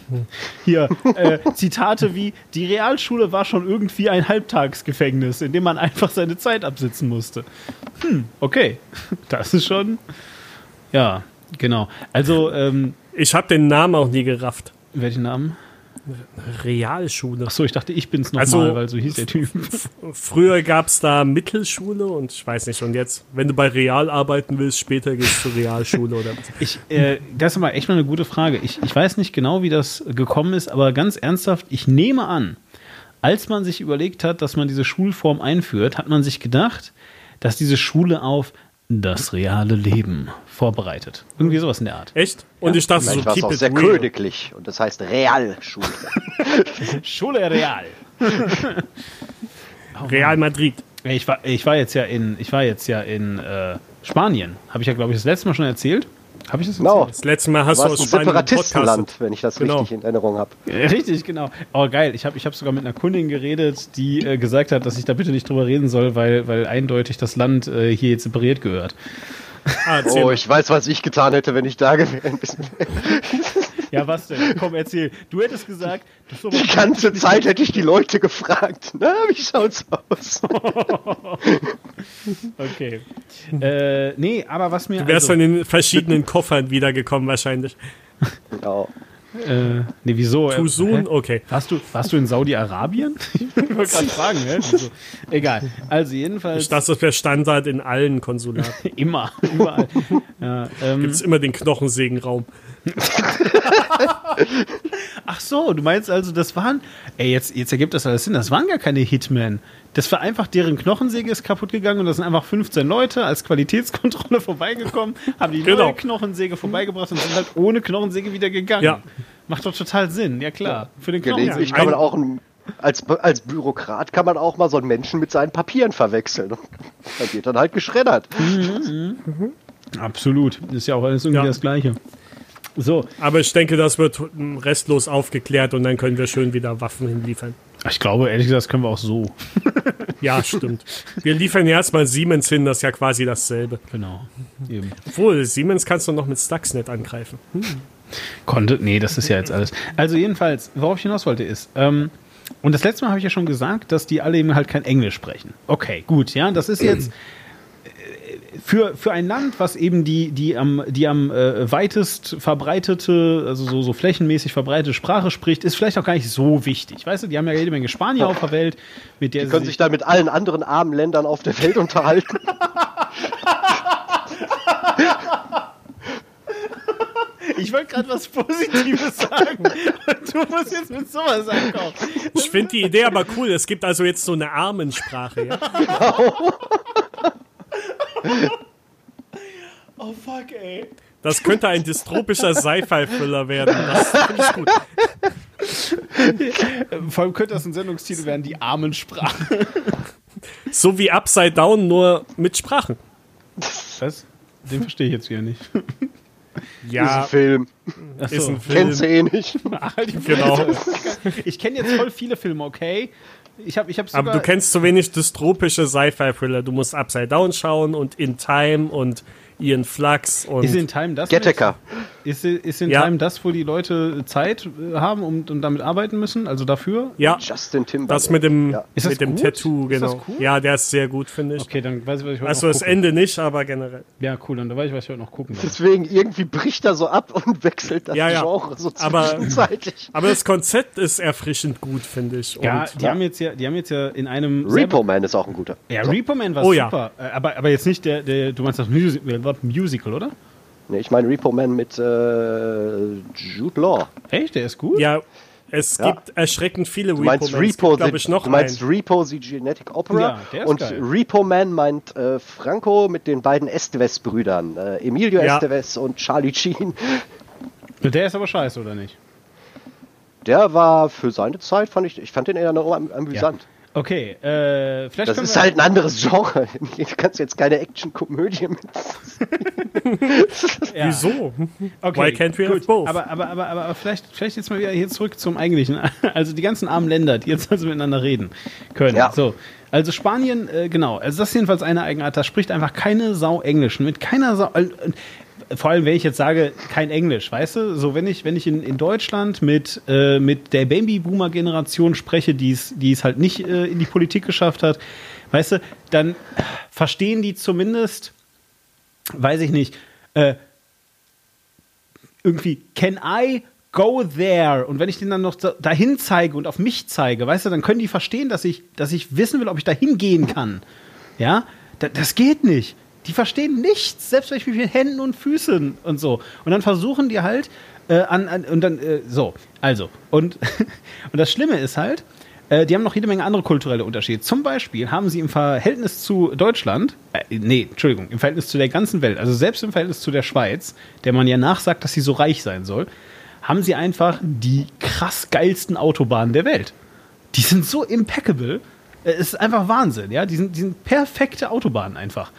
hier äh, Zitate wie, die Realschule war schon irgendwie ein Halbtagsgefängnis, in dem man einfach seine Zeit absitzen musste. Hm, okay, das ist schon, ja, genau. Also, ähm, Ich habe den Namen auch nie gerafft. welchen Namen? Realschule. Achso, ich dachte, ich bin's nochmal, Also- weil so hieß der Typ. Früher gab es da Mittelschule und ich weiß nicht, und jetzt, wenn du bei Real arbeiten willst, später gehst du zur Realschule oder was. Ich, äh, das ist mal echt mal eine gute Frage. Ich, ich weiß nicht genau, wie das gekommen ist, aber ganz ernsthaft, ich nehme an, als man sich überlegt hat, dass man diese Schulform einführt, hat man sich gedacht, dass diese Schule auf das reale Leben vorbereitet. Irgendwie sowas in der Art. Echt? Und ich dachte so, Vielleicht es keep auch sehr real. königlich und das heißt Realschule. Schule real. Real Madrid. Ich war, ich war jetzt ja in, ich war jetzt ja in äh, Spanien. Habe ich ja, glaube ich, das letzte Mal schon erzählt. Habe ich das erzählt? Genau. Das letzte Mal hast Du du aus Spanien Separatistenland, wenn ich das Genau. richtig in Erinnerung habe. Richtig, genau. Oh, geil. Ich habe ich hab sogar mit einer Kundin geredet, die äh, gesagt hat, dass ich da bitte nicht drüber reden soll, weil, weil eindeutig das Land äh, hier jetzt separiert gehört. Ah, Oh, ich weiß, was ich getan hätte, wenn ich da gewesen wäre. Ja, was denn? Komm, erzähl. Du hättest gesagt, Die ganze Zeit hätte ich die Leute gefragt. Na, wie schaut's aus? Okay. äh, nee, aber was mir. Du wärst also, von den verschiedenen Koffern wiedergekommen wahrscheinlich. Genau. Äh, nee, wieso? Too Äh? Okay. Warst du, warst du in Saudi-Arabien? ich wollte gerade fragen, hä? Wieso? Egal. Also, jedenfalls. Das wäre Standard in allen Konsulaten. immer, überall. ja, ähm, Gibt es immer den Knochensägenraum. Ach so, du meinst also, das waren. Ey, jetzt, jetzt ergibt das alles Sinn. Das waren gar keine Hitmen. Das war einfach, deren Knochensäge ist kaputt gegangen und da sind einfach 15 Leute als Qualitätskontrolle vorbeigekommen, haben die Genau. neue Knochensäge vorbeigebracht und sind halt ohne Knochensäge wieder gegangen. Ja. Macht doch total Sinn, ja klar. Für den Knochensegen. kann man auch ein, als, als Bürokrat kann man auch mal so einen Menschen mit seinen Papieren verwechseln. Da wird dann halt geschreddert. Absolut. Ist ja auch alles irgendwie Ja. das Gleiche. So, Aber ich denke, das wird restlos aufgeklärt und dann können wir schön wieder Waffen hinliefern. Ich glaube, ehrlich gesagt, das können wir auch so. Ja, stimmt. Wir liefern ja erstmal Siemens hin, das ist ja quasi dasselbe. Genau. Eben. Obwohl, Siemens kannst du noch mit Stuxnet angreifen. Konnte, nee, das ist ja jetzt alles. Also jedenfalls, worauf ich hinaus wollte ist, ähm, und das letzte Mal habe ich ja schon gesagt, dass die alle eben halt kein Englisch sprechen. Okay, gut, ja, das ist jetzt für, für ein Land, was eben die, die am, die am äh, weitest verbreitete, also so, so flächenmäßig verbreitete Sprache spricht, ist vielleicht auch gar nicht so wichtig. Weißt du, die haben ja jede Menge Spanier auf der Welt, mit der Die sie können sich dann mit allen anderen armen Ländern auf der Welt unterhalten. Ich wollte gerade was Positives sagen. Und du musst jetzt mit sowas ankommen. Ich finde die Idee aber cool. Es gibt also jetzt so eine Armensprache. Ja? Oh fuck, ey. Das könnte ein dystropischer Sci-Fi-Thriller werden. Das finde ich gut. Vor allem könnte das ein Sendungstitel werden, die Armensprache. So wie Upside Down, nur mit Sprachen. Was? Den verstehe ich jetzt wieder nicht. Ist Ja, ein Film. Achso. ist ein Kennst du Film. eh nicht. Die Genau. Ich kenne jetzt voll viele Filme, okay? Ich habe ich hab sogar, Aber du kennst zu wenig dystropische Sci-Fi-Thriller. Du musst Upside Down schauen und In Time und Ian Flux und Ist in Time das? Gattaker. Ist, ist in Ja. Time das, wo die Leute Zeit äh, haben und, und damit arbeiten müssen? Also dafür? ja, Justin Timberlake. das mit dem, Ja. Ist das mit dem gut? Tattoo, Ist das genau. cool? Ja, der ist sehr gut, finde ich. Okay, dann weiß ich, was ich heute Also noch das gucken. Ende nicht, aber generell. Ja, cool, dann weiß ich, was ich heute noch gucken will. Deswegen irgendwie bricht er so ab und wechselt das Ja, ja. Genre so Aber- zwischenzeitlich. Aber das Konzept ist erfrischend gut, finde ich. Und Ja, die haben jetzt ja, die haben jetzt ja in einem Repo Man ist auch ein guter. Ja, Repo Man war Oh ja. super. Äh, Aber, aber jetzt nicht der, der, du meinst das Musi war Musical, oder? Nee, ich meine Repo Man mit äh, Jude Law. Echt? Der ist gut? ja, es Ja. gibt erschreckend viele Repo-Mans. Es Repo, gibt, glaube ich, noch du meinst einen. Repo the Genetic Opera Ja, der ist und geil. Repo Man meint äh, Franco mit den beiden Esteves-Brüdern, äh, Emilio Ja. Esteves und Charlie Sheen. Der ist aber scheiße, oder nicht? Der war für seine Zeit, fand ich, ich fand den eher noch am, amüsant. Okay, äh, vielleicht Das ist halt ein anderes Genre. Du kannst jetzt keine Action-Komödie mit. ja. Wieso? Okay, Why can't we have gut. both? Aber, aber, aber, aber, aber vielleicht, vielleicht jetzt mal wieder hier zurück zum Eigentlichen. Also die ganzen armen Länder, die jetzt also miteinander reden können. Ja. So. Also Spanien, äh, genau. Also das ist jedenfalls eine Eigenart. Da spricht einfach keine Sau Englisch. Mit keiner Sau. Äh, vor allem, wenn ich jetzt sage, kein Englisch, weißt du? So, wenn ich, wenn ich in, in Deutschland mit, äh, mit der Babyboomer-Generation spreche, die es halt nicht äh, in die Politik geschafft hat, weißt du, dann verstehen die zumindest, weiß ich nicht, äh, irgendwie, can I go there? Und wenn ich den dann noch da- dahin zeige und auf mich zeige, weißt du, dann können die verstehen, dass ich, dass ich wissen will, ob ich dahin gehen kann. Ja, da, das geht nicht. Die verstehen nichts, selbst wenn ich mich mit Händen und Füßen und so. Und dann versuchen die halt äh, an, an, und dann, äh, so, also. Und, und das Schlimme ist halt, äh, die haben noch jede Menge andere kulturelle Unterschiede. Zum Beispiel haben sie im Verhältnis zu Deutschland, äh, nee, Entschuldigung, im Verhältnis zu der ganzen Welt, also selbst im Verhältnis zu der Schweiz, der man ja nachsagt, dass sie so reich sein soll, haben sie einfach die krass geilsten Autobahnen der Welt. Die sind so impeccable. äh, Es ist einfach Wahnsinn, ja. Die sind, die sind perfekte Autobahnen einfach.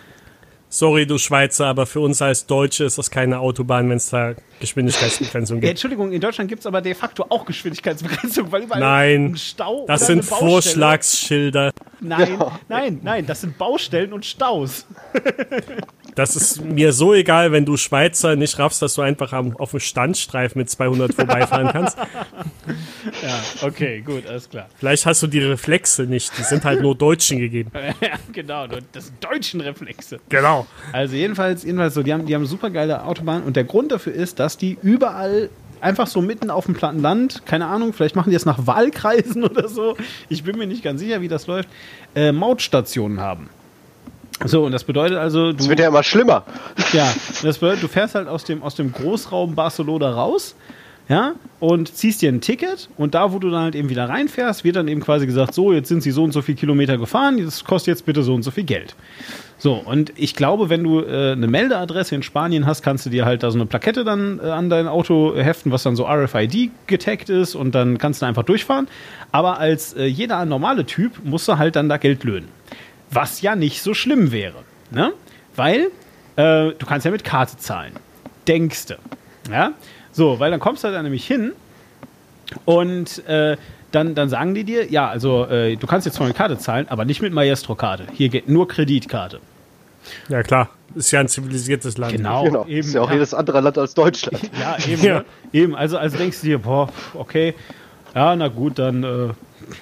Sorry, du Schweizer, aber für uns als Deutsche ist das keine Autobahn, wenn es da Geschwindigkeitsbegrenzung Ja, gibt. Entschuldigung, in Deutschland gibt es aber de facto auch Geschwindigkeitsbegrenzung, weil überall Nein, ein Stau Das sind Vorschlagsschilder. Nein, nein, nein, das sind Baustellen und Staus. Das ist mir so egal, wenn du Schweizer nicht raffst, dass du einfach am, auf dem Standstreifen mit 200 vorbeifahren kannst. Ja, okay, gut, alles klar. Vielleicht hast du die Reflexe nicht. Die sind halt nur Deutschen gegeben. Ja, genau, nur das sind deutschen Reflexe. Genau. Also jedenfalls, jedenfalls so, die haben, die haben super geile Autobahnen und der Grund dafür ist, dass die überall einfach so mitten auf dem platten Land, keine Ahnung, vielleicht machen die das nach Wahlkreisen oder so, ich bin mir nicht ganz sicher, wie das läuft, äh, Mautstationen haben. So, und das bedeutet also, du, Es wird ja immer schlimmer. ja, das bedeutet, du fährst halt aus dem, aus dem Großraum Barcelona raus, ja, und ziehst dir ein Ticket und da, wo du dann halt eben wieder reinfährst, wird dann eben quasi gesagt, so, jetzt sind sie so und so viel Kilometer gefahren, das kostet jetzt bitte so und so viel Geld. So, und ich glaube, wenn du äh, eine Meldeadresse in Spanien hast, kannst du dir halt da so eine Plakette dann äh, an dein Auto heften, was dann so RFID getaggt ist und dann kannst du einfach durchfahren. Aber als äh, jeder normale Typ musst du halt dann da Geld löhnen. Was ja nicht so schlimm wäre, ne? Weil äh, du kannst ja mit Karte zahlen. Denkste. Ja? So, weil dann kommst du da nämlich hin und äh, dann, dann sagen die dir, ja, also äh, du kannst jetzt zwar mit Karte zahlen, aber nicht mit Maestro-Karte. Hier geht nur Kreditkarte. Ja, klar. Ist ja ein zivilisiertes Land. Genau. Genau. Eben, ist ja auch ja. jedes andere Land als Deutschland. Ja, eben. Ja. Ne? eben. Also, also denkst du dir, boah, okay, ja, na gut, dann äh,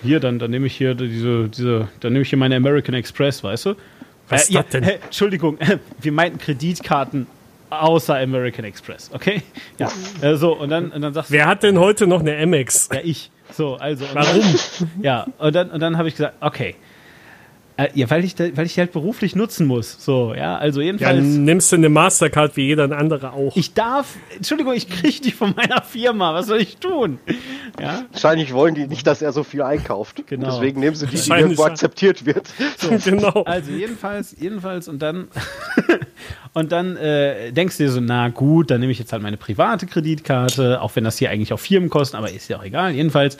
hier, dann, dann nehme ich hier diese, diese, dann nehme ich hier meine American Express, weißt du? Was ist ja, denn? hä, Entschuldigung, wir meinten Kreditkarten außer American Express, okay? Ja. Äh, so, und dann, und dann sagst du, Wer hat denn heute noch eine Amex? ja, ich. So, also. Warum? Dann, ja, und dann, und dann habe ich gesagt, okay. Äh, ja, weil ich, da, weil ich die halt beruflich nutzen muss. So, ja, also Ja, jedenfalls. dann nimmst du eine Mastercard wie jeder andere auch. ich darf, Entschuldigung, ich kriege die von meiner Firma. Was soll ich tun? Ja, Wahrscheinlich wollen die nicht, dass er so viel einkauft. Genau. Deswegen nehmen sie die, die irgendwo ja. akzeptiert wird. genau. also jedenfalls, jedenfalls und dann und dann äh, denkst du dir so, na gut, dann nehme ich jetzt halt meine private Kreditkarte, auch wenn das hier eigentlich auch Firmen kosten, aber ist ja auch egal. Jedenfalls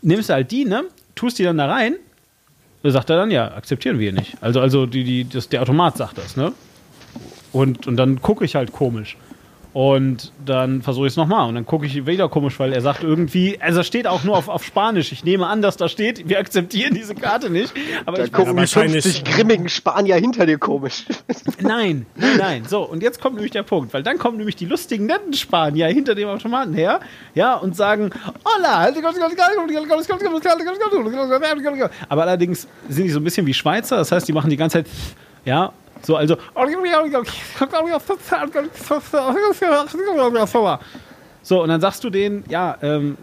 nimmst du halt die, ne? Tust die dann da rein. Sagt er dann, ja, akzeptieren wir nicht. Also, also die, die, das, der Automat sagt das, ne? Und, und dann gucke ich halt komisch. Und dann versuche ich es nochmal. Und dann gucke ich wieder komisch, weil er sagt irgendwie, also steht auch nur auf, auf Spanisch. Ich nehme an, dass da steht, wir akzeptieren diese Karte nicht. Aber Da ich gucken die wahrscheinlich- 50 grimmigen Spanier hinter dir komisch. Nein, nein, nein. So, und jetzt kommt nämlich der Punkt, weil dann kommen nämlich die lustigen, netten Spanier hinter dem Automaten her, ja, und sagen, Hola! Aber allerdings sind die so ein bisschen wie Schweizer, das heißt, die machen die ganze Zeit, ja, so, also. So, und dann sagst du denen, ja, ähm,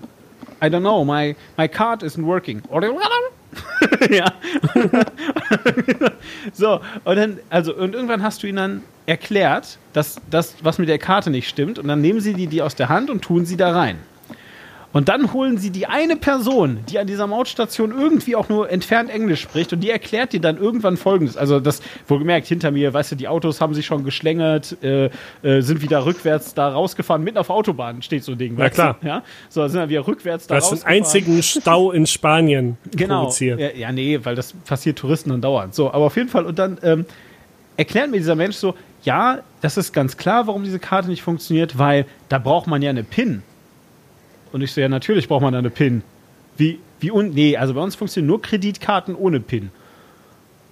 I don't know, my, my card isn't working. ja. so, und dann, also, und irgendwann hast du ihnen dann erklärt, dass das, was mit der Karte nicht stimmt, und dann nehmen sie die, die aus der Hand und tun sie da rein. Und dann holen sie die eine Person, die an dieser Mautstation irgendwie auch nur entfernt Englisch spricht, und die erklärt dir dann irgendwann Folgendes. Also, das, wohlgemerkt, hinter mir, weißt du, die Autos haben sich schon geschlängert, äh, äh, sind wieder rückwärts da rausgefahren, mitten auf Autobahn steht so ein Ding. Weißt klar. Du? Ja? So, sind dann wieder rückwärts da Du hast den rausgefahren. einzigen Stau in Spanien Genau. provoziert. Ja, ja, nee, weil das passiert Touristen dann dauernd. So, aber auf jeden Fall, und dann ähm, erklärt mir dieser Mensch so, ja, das ist ganz klar, warum diese Karte nicht funktioniert, weil da braucht man ja eine PIN. Und ich so, ja, natürlich braucht man da eine PIN. Wie, wie un nee, also bei uns funktionieren nur Kreditkarten ohne PIN.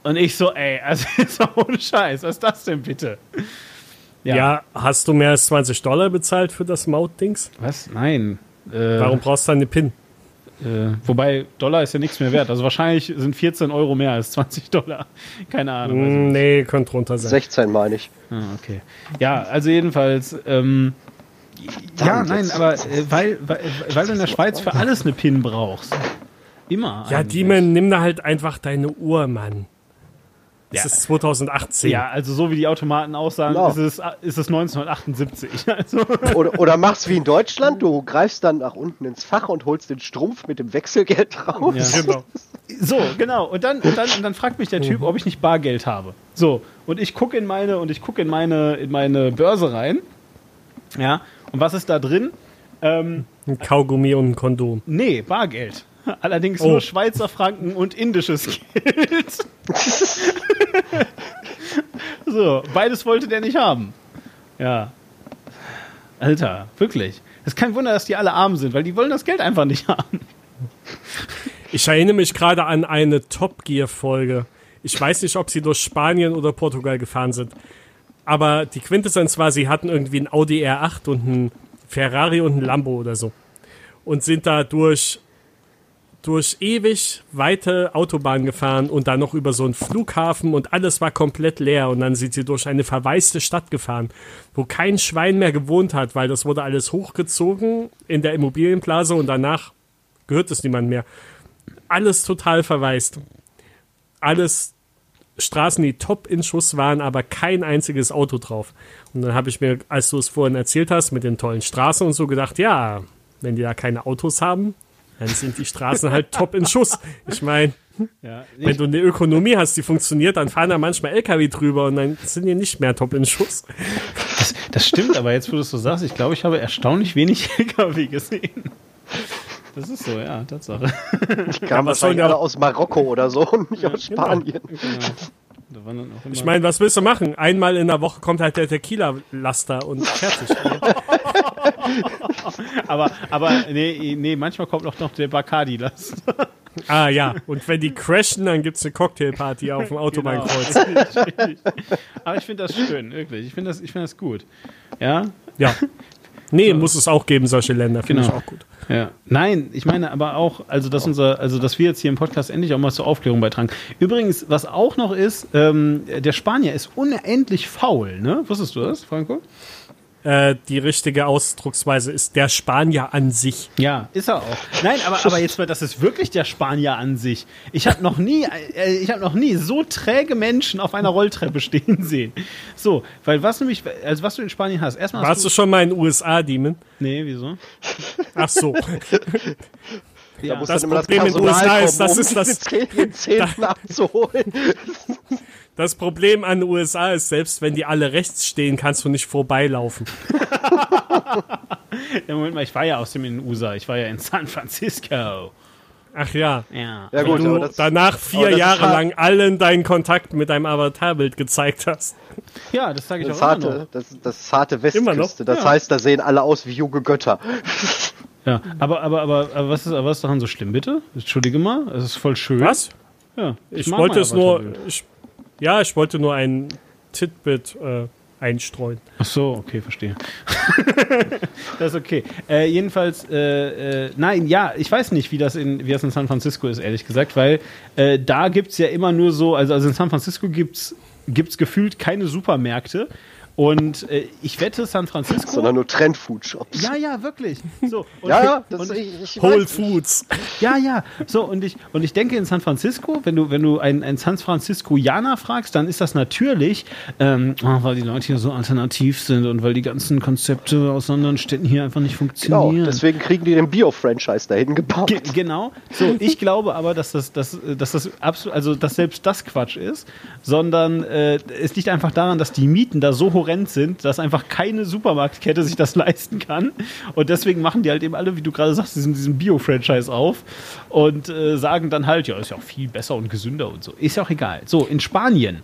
Und ich so, ey, also mal ohne Scheiß, was ist das denn bitte? Ja. hast du mehr als 20 Dollar bezahlt für das Maut-Dings? Was? Nein. Äh, Warum brauchst du dann eine PIN? Äh, wobei Dollar ist ja nichts mehr wert. Also wahrscheinlich sind 14 Euro mehr als 20 Dollar. Keine Ahnung. Hm, nee, könnte runter sein. 16 meine ich. Ah, okay. Ja, also jedenfalls, ähm, ja, nein, jetzt- aber äh, weil, weil, weil du in der Schweiz für alles eine PIN brauchst. Immer. Ja, eigentlich. Demon, nimm da halt einfach deine Uhr, Mann. Es Ja. ist 2018. Ja, also so wie die Automaten aussagen, Genau. ist, es, ist es 1978. Also, Oder, oder mach's wie in Deutschland, du greifst dann nach unten ins Fach und holst den Strumpf mit dem Wechselgeld raus. Ja. Genau. so, genau. Und dann, und, dann, und dann fragt mich der Typ, ob ich nicht Bargeld habe. So, und ich gucke in meine, und ich gucke in meine, in meine Börse rein. Ja, und was ist da drin? Ähm, Ein Kaugummi und ein Kondom. Nee, Bargeld. Allerdings Oh. nur Schweizer Franken und indisches Geld. so, beides wollte der nicht haben. Ja. Alter, wirklich. Es ist kein Wunder, dass die alle arm sind, weil die wollen das Geld einfach nicht haben. Ich erinnere mich gerade an eine Top Gear Folge. Ich weiß nicht, ob sie durch Spanien oder Portugal gefahren sind. Aber die Quintessenz war, sie hatten irgendwie einen Audi R8 und einen Ferrari und einen Lambo oder so. Und sind da durch, durch ewig weite Autobahnen gefahren und dann noch über so einen Flughafen und alles war komplett leer. Und dann sind sie durch eine verwaiste Stadt gefahren, wo kein Schwein mehr gewohnt hat, weil das wurde alles hochgezogen in der Immobilienblase und danach gehört es niemand mehr alles total verwaist. Alles Straßen, die top in Schuss waren, aber kein einziges Auto drauf. Und dann habe ich mir, als du es vorhin erzählt hast, mit den tollen Straßen und so gedacht, ja, wenn die da keine Autos haben, dann sind die Straßen halt top in Schuss. Ich meine, Ja, wenn du eine Ökonomie hast, die funktioniert, dann fahren da manchmal LKW drüber und dann sind die nicht mehr top in Schuss. das, das stimmt, aber jetzt, wo du es so sagst, ich glaube, ich habe erstaunlich wenig LKW gesehen. Das ist so, ja, Tatsache. Kamen was sollen wahrscheinlich alle aus Marokko oder so und nicht aus genau. Spanien. Da waren dann auch immer Ich meine, was willst du machen? Einmal in der Woche kommt halt der Tequila-Laster und fertig. aber, aber nee, nee, manchmal kommt auch noch der Bacardi-Last. Ah ja, und wenn die crashen, dann gibt's eine Cocktailparty auf dem Autobahnkreuz. Genau. Richtig. Aber ich finde das schön, wirklich. Ich finde das, ich finde das gut. Ja, Ja. Nee, muss es auch geben, solche Länder, finde Genau. ich auch gut. Ja. Nein, ich meine aber auch, also dass unser, also dass wir jetzt hier im Podcast endlich auch mal zur Aufklärung beitragen. Übrigens, was auch noch ist, ähm, der Spanier ist unendlich faul, ne? Wusstest du das, Franco? Äh, die richtige Ausdrucksweise ist der Spanier an sich. Ja, ist er auch. Nein, aber, aber jetzt mal, das ist wirklich der Spanier an sich. Ich habe noch nie, äh, ich habe noch nie so träge Menschen auf einer Rolltreppe stehen sehen. So, weil was nämlich, also was du in Spanien hast, erstmal hast Warst du schon mal in den USA, Demon? Nee, wieso? Ach so. Da muss das Problem in den USA ist, das ist das- Zehnten abzuholen. Das Problem an den USA ist, selbst wenn die alle rechts stehen, kannst du nicht vorbeilaufen. Ja, Moment mal, ich war ja außerdem in den USA. Ich war ja in San Francisco. Ach ja. Ja. Ja gut, du aber das, danach aber vier Jahre lang allen deinen Kontakt mit deinem Avatarbild gezeigt hast. Ja, das sage ich das, auch immer noch. harte, das, das ist harte Immer noch? Westküste. Das Ja. heißt, da sehen alle aus wie junge Götter. Ja, aber, aber, aber, aber was ist, aber was ist daran so schlimm, bitte? Entschuldige mal, es ist voll schön. Was? Ja, Ich mag wollte es nur. Ich, ja, ich wollte nur ein Titbit äh, einstreuen. Ach so, okay, verstehe. das ist okay. Äh, jedenfalls, äh, äh, nein, ja, ich weiß nicht, wie das in, wie das in San Francisco ist, ehrlich gesagt, weil äh, da gibt es ja immer nur so, also, also in San Francisco gibt es gefühlt keine Supermärkte. Und äh, ich wette, San Francisco. Sondern nur Trendfood-Shops. ja, ja, wirklich. So, und, ja, ja, das und, ich, ich Whole Foods. Ja, ja. So, und ich, und ich denke in San Francisco, wenn du, wenn du einen, einen San Franciscoianer fragst, dann ist das natürlich, ähm, oh, weil die Leute hier so alternativ sind und weil die ganzen Konzepte aus anderen Städten hier einfach nicht Genau, funktionieren. deswegen kriegen die den Bio-Franchise dahin gebaut. Ge genau. So, ich glaube aber, dass das, dass, dass das absolut, also dass selbst das Quatsch ist, sondern äh, es liegt einfach daran, dass die Mieten da so horrend sind, dass einfach keine Supermarktkette sich das leisten kann. Und deswegen machen die halt eben alle, wie du gerade sagst, diesen, diesen Bio-Franchise auf und äh, sagen dann halt, ja, ist ja auch viel besser und gesünder und so. Ist ja auch egal. So, in Spanien,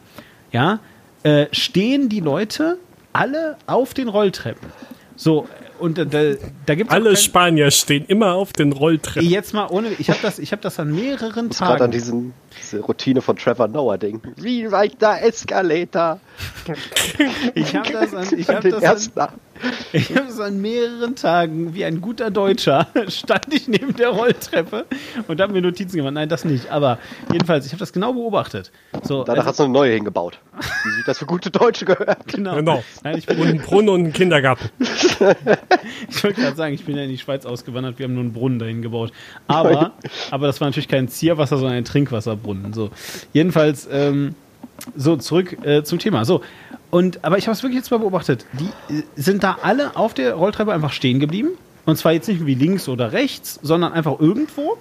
ja, äh, stehen die Leute alle auf den Rolltreppen. So, und da, da gibt es Alle Spanier stehen immer auf den Rolltreppen. Jetzt mal ohne, ich habe das, ich habe das an mehreren gerade an Tagen. diesen, diese Routine von Trevor Noah denken. Rewrite the Escalator. Ich habe das, an, ich hab das, an, ich hab das an mehreren Tagen, wie ein guter Deutscher, stand ich neben der Rolltreppe und habe mir Notizen gemacht. Nein, das nicht. Aber jedenfalls, ich habe das genau beobachtet. So, Danach also, hast du eine neue hingebaut. Wie sich das für gute Deutsche gehört. genau. Genau. Nein, ich bin, Und einen Brunnen und einen Kindergarten. Ich wollte gerade sagen, ich bin ja in die Schweiz ausgewandert, wir haben nur einen Brunnen dahin gebaut. Aber, aber das war natürlich kein Zierwasser, sondern ein Trinkwasserbrunnen. So. Jedenfalls, ähm, so, zurück äh, zum Thema. So. Und, aber ich habe es wirklich jetzt mal beobachtet. Die äh, sind da alle auf der Rolltreppe einfach stehen geblieben. Und zwar jetzt nicht wie links oder rechts, sondern einfach irgendwo.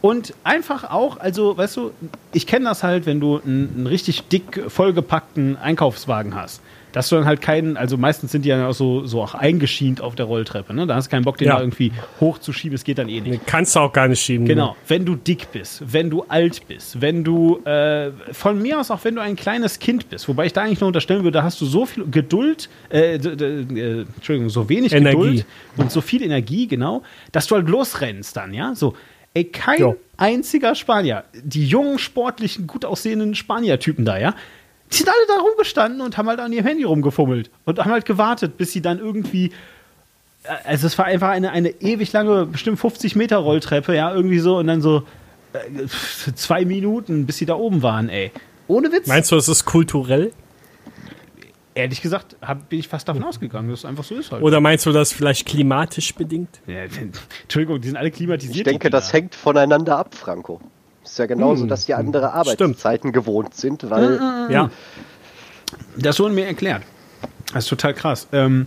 Und einfach auch, also, weißt du, ich kenne das halt, wenn du einen richtig dick vollgepackten Einkaufswagen hast. Dass du dann halt keinen, also meistens sind die ja auch so, so auch eingeschient auf der Rolltreppe, ne? Da hast du keinen Bock, den Ja. da irgendwie hochzuschieben, es geht dann eh nicht. Kannst du auch gar nicht schieben. Genau, wenn du dick bist, wenn du alt bist, wenn du, äh, von mir aus auch wenn du ein kleines Kind bist, wobei ich da eigentlich nur unterstellen würde, da hast du so viel Geduld, äh, äh, Entschuldigung, so wenig Energie. Geduld und so viel Energie, genau, dass du halt losrennst dann, ja, so. Ey, kein Jo. einziger Spanier, die jungen, sportlichen, gut aussehenden Spanier-Typen da, ja, die sind alle da rumgestanden und haben halt an ihrem Handy rumgefummelt und haben halt gewartet, bis sie dann irgendwie also es war einfach eine, eine ewig lange, bestimmt 50 Meter Rolltreppe, ja, irgendwie so und dann so äh, zwei Minuten, bis sie da oben waren, ey. Ohne Witz. Meinst du, es ist kulturell? Ehrlich gesagt, hab, bin ich fast davon ausgegangen, dass es einfach so ist halt. Oder meinst du das vielleicht klimatisch bedingt? Ja, Entschuldigung, die sind alle klimatisiert. Ich denke, das hängt voneinander ab, Franco. Ist ja genauso, dass die andere Arbeitszeiten gewohnt sind, weil Ja. Das wurde mir erklärt. Das ist total krass. Ähm,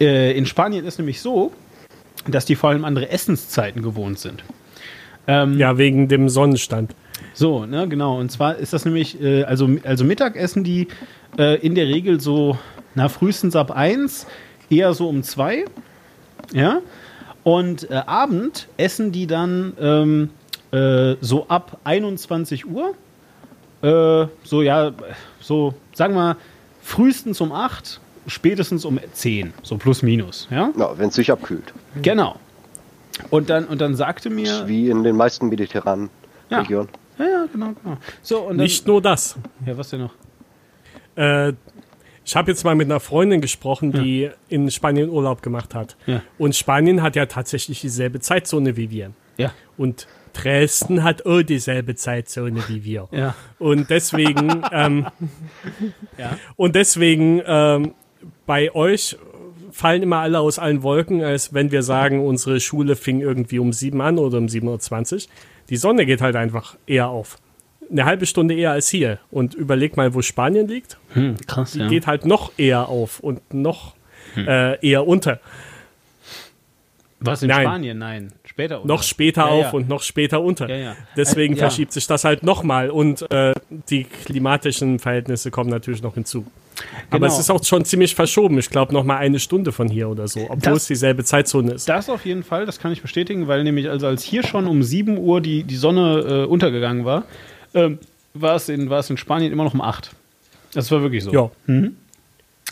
äh, in Spanien ist nämlich so, dass die vor allem andere Essenszeiten gewohnt sind. Ähm, Ja, wegen dem Sonnenstand. So, ne, genau. Und zwar ist das nämlich, äh, also, also Mittag essen die äh, in der Regel so, na, frühestens ab eins, eher so um zwei. Ja. Und äh, Abend essen die dann ähm, äh, so ab 21 Uhr. Äh, so, ja, so, sagen wir, frühestens um 8, spätestens um 10, so plus minus. Ja, ja, wenn es sich abkühlt. genau. Und dann, und dann sagte mir. Wie in den meisten mediterranen Ja. Regionen. Ja, ja, genau, genau. So, und dann, Nicht nur das. Ja, was denn noch? Äh, ich habe jetzt mal mit einer Freundin gesprochen, die in Spanien Urlaub gemacht hat. Ja. Und Spanien hat ja tatsächlich dieselbe Zeitzone wie wir. Ja. Und Dresden hat auch dieselbe Zeitzone wie wir. Ja. Und deswegen, ähm, Ja. und deswegen ähm, bei euch fallen immer alle aus allen Wolken, als wenn wir sagen, unsere Schule fing irgendwie um sieben an oder um 7.20 Uhr. Die Sonne geht halt einfach eher auf. Eine halbe Stunde eher als hier. Und überleg mal, wo Spanien liegt. Hm, krass, Die ja. geht halt noch eher auf und noch äh, eher unter. Was in Nein. Spanien? Nein. Später. oder? Noch später Ja, auf ja. und noch später unter. Ja. Deswegen Äh, ja. verschiebt sich das halt nochmal und äh, die klimatischen Verhältnisse kommen natürlich noch hinzu. Aber Genau. es ist auch schon ziemlich verschoben. Ich glaube, nochmal eine Stunde von hier oder so, obwohl Das- es dieselbe Zeitzone ist. Das auf jeden Fall, das kann ich bestätigen, weil nämlich also als hier schon um 7 Uhr die, die Sonne äh, untergegangen war, ähm, war, es in, war es in Spanien immer noch um 8. Das war wirklich so. Ja.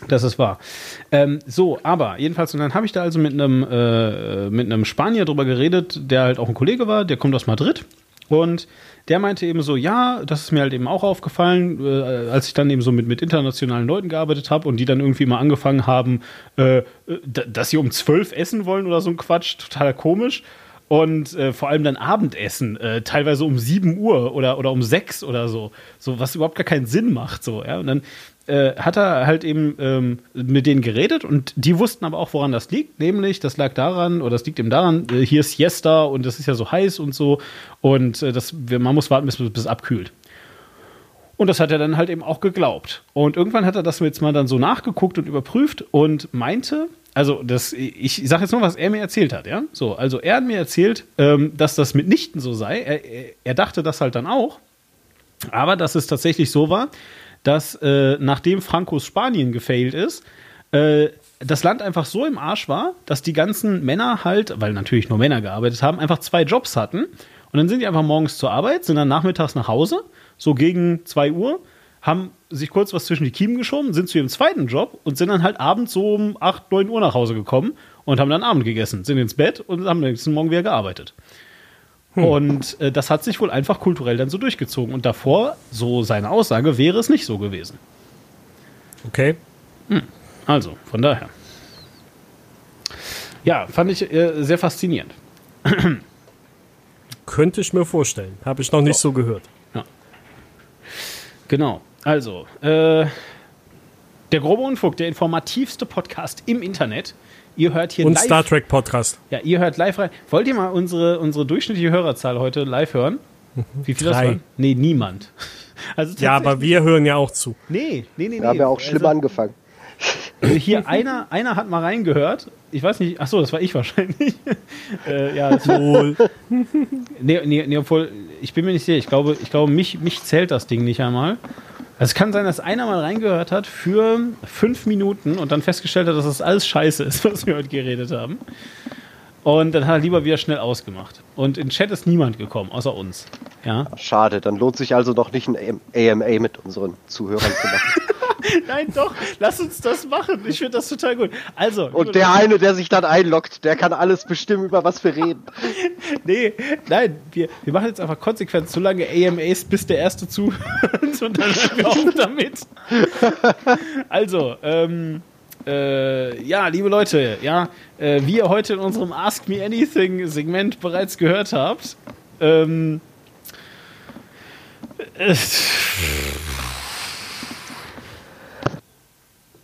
Das ist wahr. Ähm, so, aber jedenfalls, und dann habe ich da also mit einem, äh, mit einem Spanier drüber geredet, der halt auch ein Kollege war, der kommt aus Madrid. Und der meinte eben so, ja, das ist mir halt eben auch aufgefallen, äh, als ich dann eben so mit, mit internationalen Leuten gearbeitet habe und die dann irgendwie mal angefangen haben, äh, d- dass sie um zwölf essen wollen oder so ein Quatsch, total komisch. Und äh, vor allem dann Abendessen, äh, teilweise um 7 Uhr oder, oder um 6 oder so. So, was überhaupt gar keinen Sinn macht. So, ja. Und dann äh, hat er halt eben ähm, mit denen geredet und die wussten aber auch, woran das liegt. Nämlich, das lag daran, oder das liegt eben daran, äh, hier ist Siesta und das ist ja so heiß und so. Und äh, das, man muss warten, bis, es abkühlt. Und das hat er dann halt eben auch geglaubt. Und irgendwann hat er das jetzt mal dann so nachgeguckt und überprüft und meinte, also das, ich sage jetzt nur, was er mir erzählt hat, ja. So, also er hat mir erzählt, ähm, dass das mitnichten so sei. Er, er dachte das halt dann auch. Aber dass es tatsächlich so war, dass äh, nachdem Francos Spanien gefailt ist, äh, das Land einfach so im Arsch war, dass die ganzen Männer halt, weil natürlich nur Männer gearbeitet haben, einfach zwei Jobs hatten. Und dann sind die einfach morgens zur Arbeit, sind dann nachmittags nach Hause, so gegen 2 Uhr, haben sich kurz was zwischen die Kiemen geschoben, sind zu ihrem zweiten Job und sind dann halt abends so um 8, 9 Uhr nach Hause gekommen und haben dann Abend gegessen, sind ins Bett und haben am nächsten Morgen wieder gearbeitet. Und äh, das hat sich wohl einfach kulturell dann so durchgezogen. Und davor, so seine Aussage, wäre es nicht so gewesen. Okay. Also, von daher. Ja, fand ich äh, sehr faszinierend. Könnte ich mir vorstellen. Habe ich noch nicht so gehört. Genau. Also, äh, der grobe Unfug, der informativste Podcast im Internet. Ihr hört hier Und live. Star Trek Podcast. Ja, ihr hört live rein. Wollt ihr mal unsere, unsere durchschnittliche Hörerzahl heute live hören? Wie viel das Drei. waren? Nee, niemand. Also Ja, aber wir hören ja auch zu. Nee, nee, nee, nee. Wir haben ja auch schlimm Also- angefangen. Hier, einer, einer hat mal reingehört. Ich weiß nicht, ach so, das war ich wahrscheinlich. äh, ja, das Wohl. nee, nee, nee, obwohl, ich bin mir nicht sicher. Ich glaube, ich glaube mich, mich zählt das Ding nicht einmal. Also es kann sein, dass einer mal reingehört hat für fünf Minuten und dann festgestellt hat, dass das alles scheiße ist, was wir heute geredet haben. Und dann hat er lieber wieder schnell ausgemacht. Und in Chat ist niemand gekommen, außer uns. Ja. Schade, dann lohnt sich also noch nicht ein AMA mit unseren Zuhörern zu machen. Nein, doch, lass uns das machen. Ich finde das total gut. Also, Und der eine, der sich dann einloggt, der kann alles bestimmen, über was wir reden. Nee, nein, wir, wir machen jetzt einfach konsequent so lange AMAs, bis der erste zuhört und dann hören wir auf damit. Also, ähm, äh, ja, liebe Leute, ja, äh, wie ihr heute in unserem Ask Me Anything Segment bereits gehört habt, ähm, äh,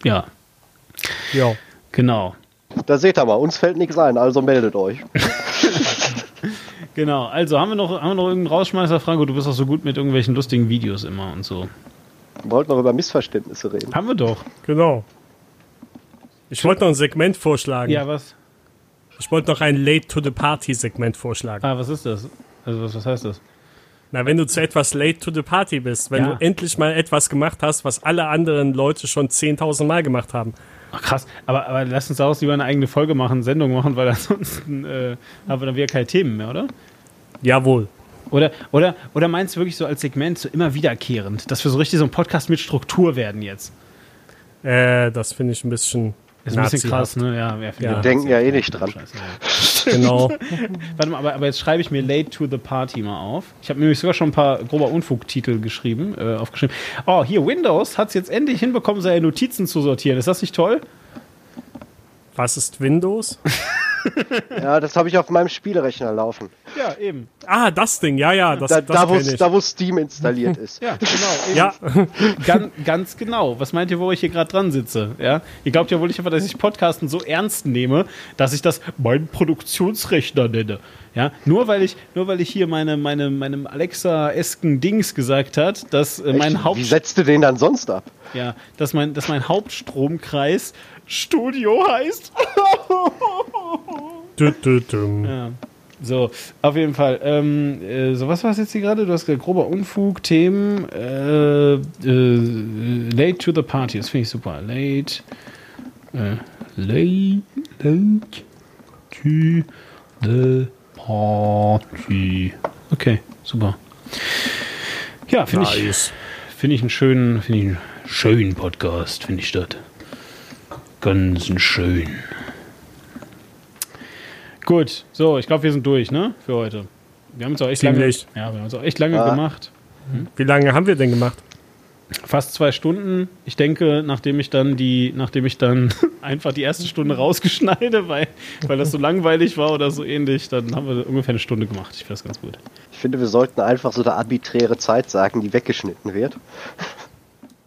ja, Ja. genau. Da seht ihr mal, uns fällt nichts ein, also meldet euch. Genau, also haben wir noch, haben wir noch irgendeinen Rausschmeißer, Franco? Du bist auch so gut mit irgendwelchen lustigen Videos immer und so. Wir wollten noch über Missverständnisse reden. Haben wir doch. Genau. Ich wollte noch ein Segment vorschlagen. Ja, was? Ich wollte noch ein Late to the Party Segment vorschlagen. Ah, was ist das? Also, was, was heißt das? Na, wenn du zu etwas late to the party bist, wenn Ja. du endlich mal etwas gemacht hast, was alle anderen Leute schon 10.000 Mal gemacht haben. Ach, krass. Aber, aber lass uns daraus lieber eine eigene Folge machen, Sendung machen, weil ansonsten äh, haben wir dann wieder keine Themen mehr, oder? Jawohl. Oder, oder, oder meinst du wirklich so als Segment so immer wiederkehrend, dass wir so richtig so ein Podcast mit Struktur werden jetzt? Äh, das finde ich ein bisschen. Ist ein bisschen krass, ne? Ja, wer findet Ja. Denken ja eh nicht dran. Scheiße, ja. Genau. Warte mal, aber, aber jetzt schreibe ich mir Late to the Party mal auf. Ich habe nämlich sogar schon ein paar grober Unfugtitel geschrieben, äh, aufgeschrieben. Oh, hier, Windows hat es jetzt endlich hinbekommen, seine Notizen zu sortieren. Ist das nicht toll? Was ist Windows? Ja, das habe ich auf meinem Spielerechner laufen. Ja, eben. Ah, das Ding, ja, ja, das, Da, das da, wo, da, wo Steam installiert ist. Ja, genau. Eben. ja, Ganz, ganz genau. Was meint ihr, wo ich hier gerade dran sitze? Ja? Ihr glaubt ja wohl nicht einfach, dass ich Podcasten so ernst nehme, dass ich das meinen Produktionsrechner nenne. Ja? Nur weil ich, nur weil ich hier meine, meine, meinem Alexa-esken Dings gesagt hat, dass äh, mein Echt? Haupt Wie setzt du den dann sonst ab? ja, dass mein, dass mein Hauptstromkreis Studio heißt. Dü, dü, düm. Ja. So, auf jeden Fall. Ähm, äh, so, was war es jetzt hier gerade? Du hast gesagt, grober Unfug, Themen. Äh, äh, late to the party, das finde ich super. Late. Äh, late, late to the party. Okay, super. Ja, finde ich, Nice. finde ich einen schönen, finde ich einen schönen Podcast, finde ich das. Ganz schön. Gut, so, ich glaube, wir sind durch, ne? Für heute. Wir haben es auch echt lange. Ziemlich. Ja, wir haben es auch echt lange Ja. gemacht. Wie lange haben wir denn gemacht? Fast zwei Stunden. Ich denke, nachdem ich dann die, nachdem ich dann einfach die erste Stunde rausgeschneide, weil, weil das so langweilig war oder so ähnlich, dann haben wir ungefähr eine Stunde gemacht. Ich finde das ganz gut. Ich finde, wir sollten einfach so eine arbiträre Zeit sagen, die weggeschnitten wird.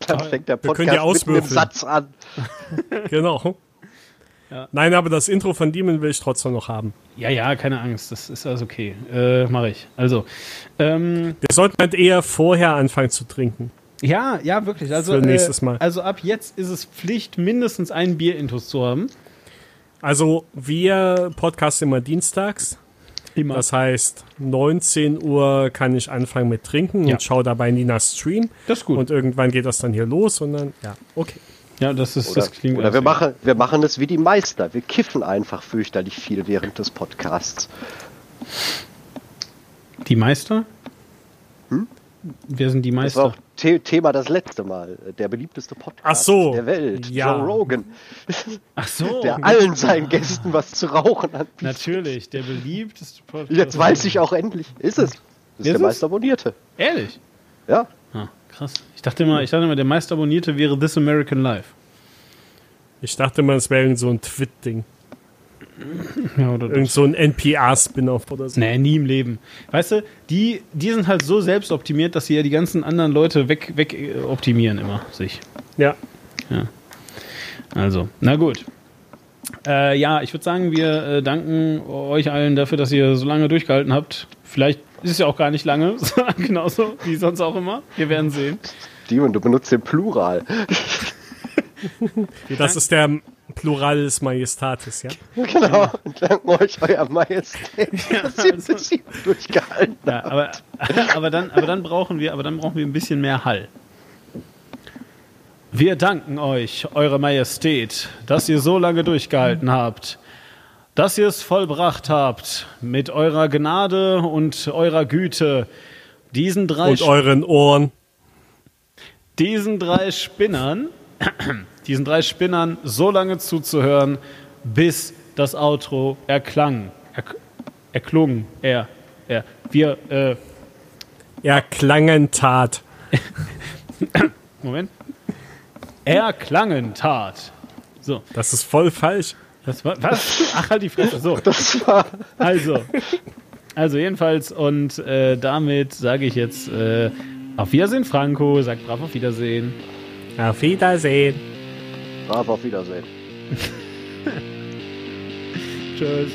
Dann fängt der wir können ja Podcast mit einem auswürfeln. Satz an. Genau. Ja. Nein, aber das Intro von Demon will ich trotzdem noch haben. Ja, ja, keine Angst, das ist alles okay. Äh, Mache ich. Also, ähm, Wir sollten halt eher vorher anfangen zu trinken. ja, ja, wirklich. Also, Für nächstes äh, Mal. also ab jetzt ist es Pflicht, mindestens einen Bierintus zu haben. Also wir podcasten immer dienstags. Immer. Das heißt, 19 Uhr kann ich anfangen mit Trinken Ja. und schaue dabei Nina Stream. Das ist gut. Und irgendwann geht das dann hier los und dann, ja, okay. ja, das ist, Oder, das klingt oder wir, machen, wir machen es wie die Meister. Wir kiffen einfach fürchterlich viel während des Podcasts. Die Meister? Wer sind die Das war Meister? auch The Thema das letzte Mal. Der beliebteste Podcast so, der Welt. ja. Joe Rogan. Ach so. Der allen seinen Gästen was zu rauchen anbietet. Natürlich, der beliebteste Podcast. Jetzt weiß ich auch endlich. Ist es. Das ist, Ist der es? Meisterabonnierte. Ehrlich? Ja. Ah, krass. Ich dachte immer, ich dachte immer, der meistabonnierte wäre This American Life. Ich dachte mal, es wäre irgend so ein Twit-Ding. Ja, oder Irgend so ein NPR-Spin-Off oder so. Nee, nie im Leben. Weißt du, die, die sind halt so selbstoptimiert, dass sie ja die ganzen anderen Leute weg, weg äh, optimieren immer sich. Ja. Also, na gut. Äh, ja, ich würde sagen, wir äh, danken euch allen dafür, dass ihr so lange durchgehalten habt. Vielleicht ist es ja auch gar nicht lange, genauso wie sonst auch immer. Wir werden sehen. Demon, du benutzt den Plural. Das ist der Plural des Majestatis, ja. genau. Und danken euch, euer Majestät, dass ihr bis hier durchgehalten habt. Ja, aber, aber, dann, aber, dann brauchen wir, aber dann brauchen wir ein bisschen mehr Hall. Wir danken euch, Eure Majestät, dass ihr so lange durchgehalten habt, dass ihr es vollbracht habt mit eurer Gnade und eurer Güte, diesen drei, Und euren Ohren. diesen drei Spinnern, diesen drei Spinnern so lange zuzuhören, bis das Outro erklang, er, erklungen, er, er, wir, äh, Erklangen tat. Moment. Erklangen tat. So, Das ist voll falsch. das war, was? Ach, halt die Fresse. So, Das war also, also jedenfalls und äh, damit sage ich jetzt äh, auf Wiedersehen, Franco. Sagt brav auf Wiedersehen. Auf Wiedersehen. Brav auf Wiedersehen. Tschüss.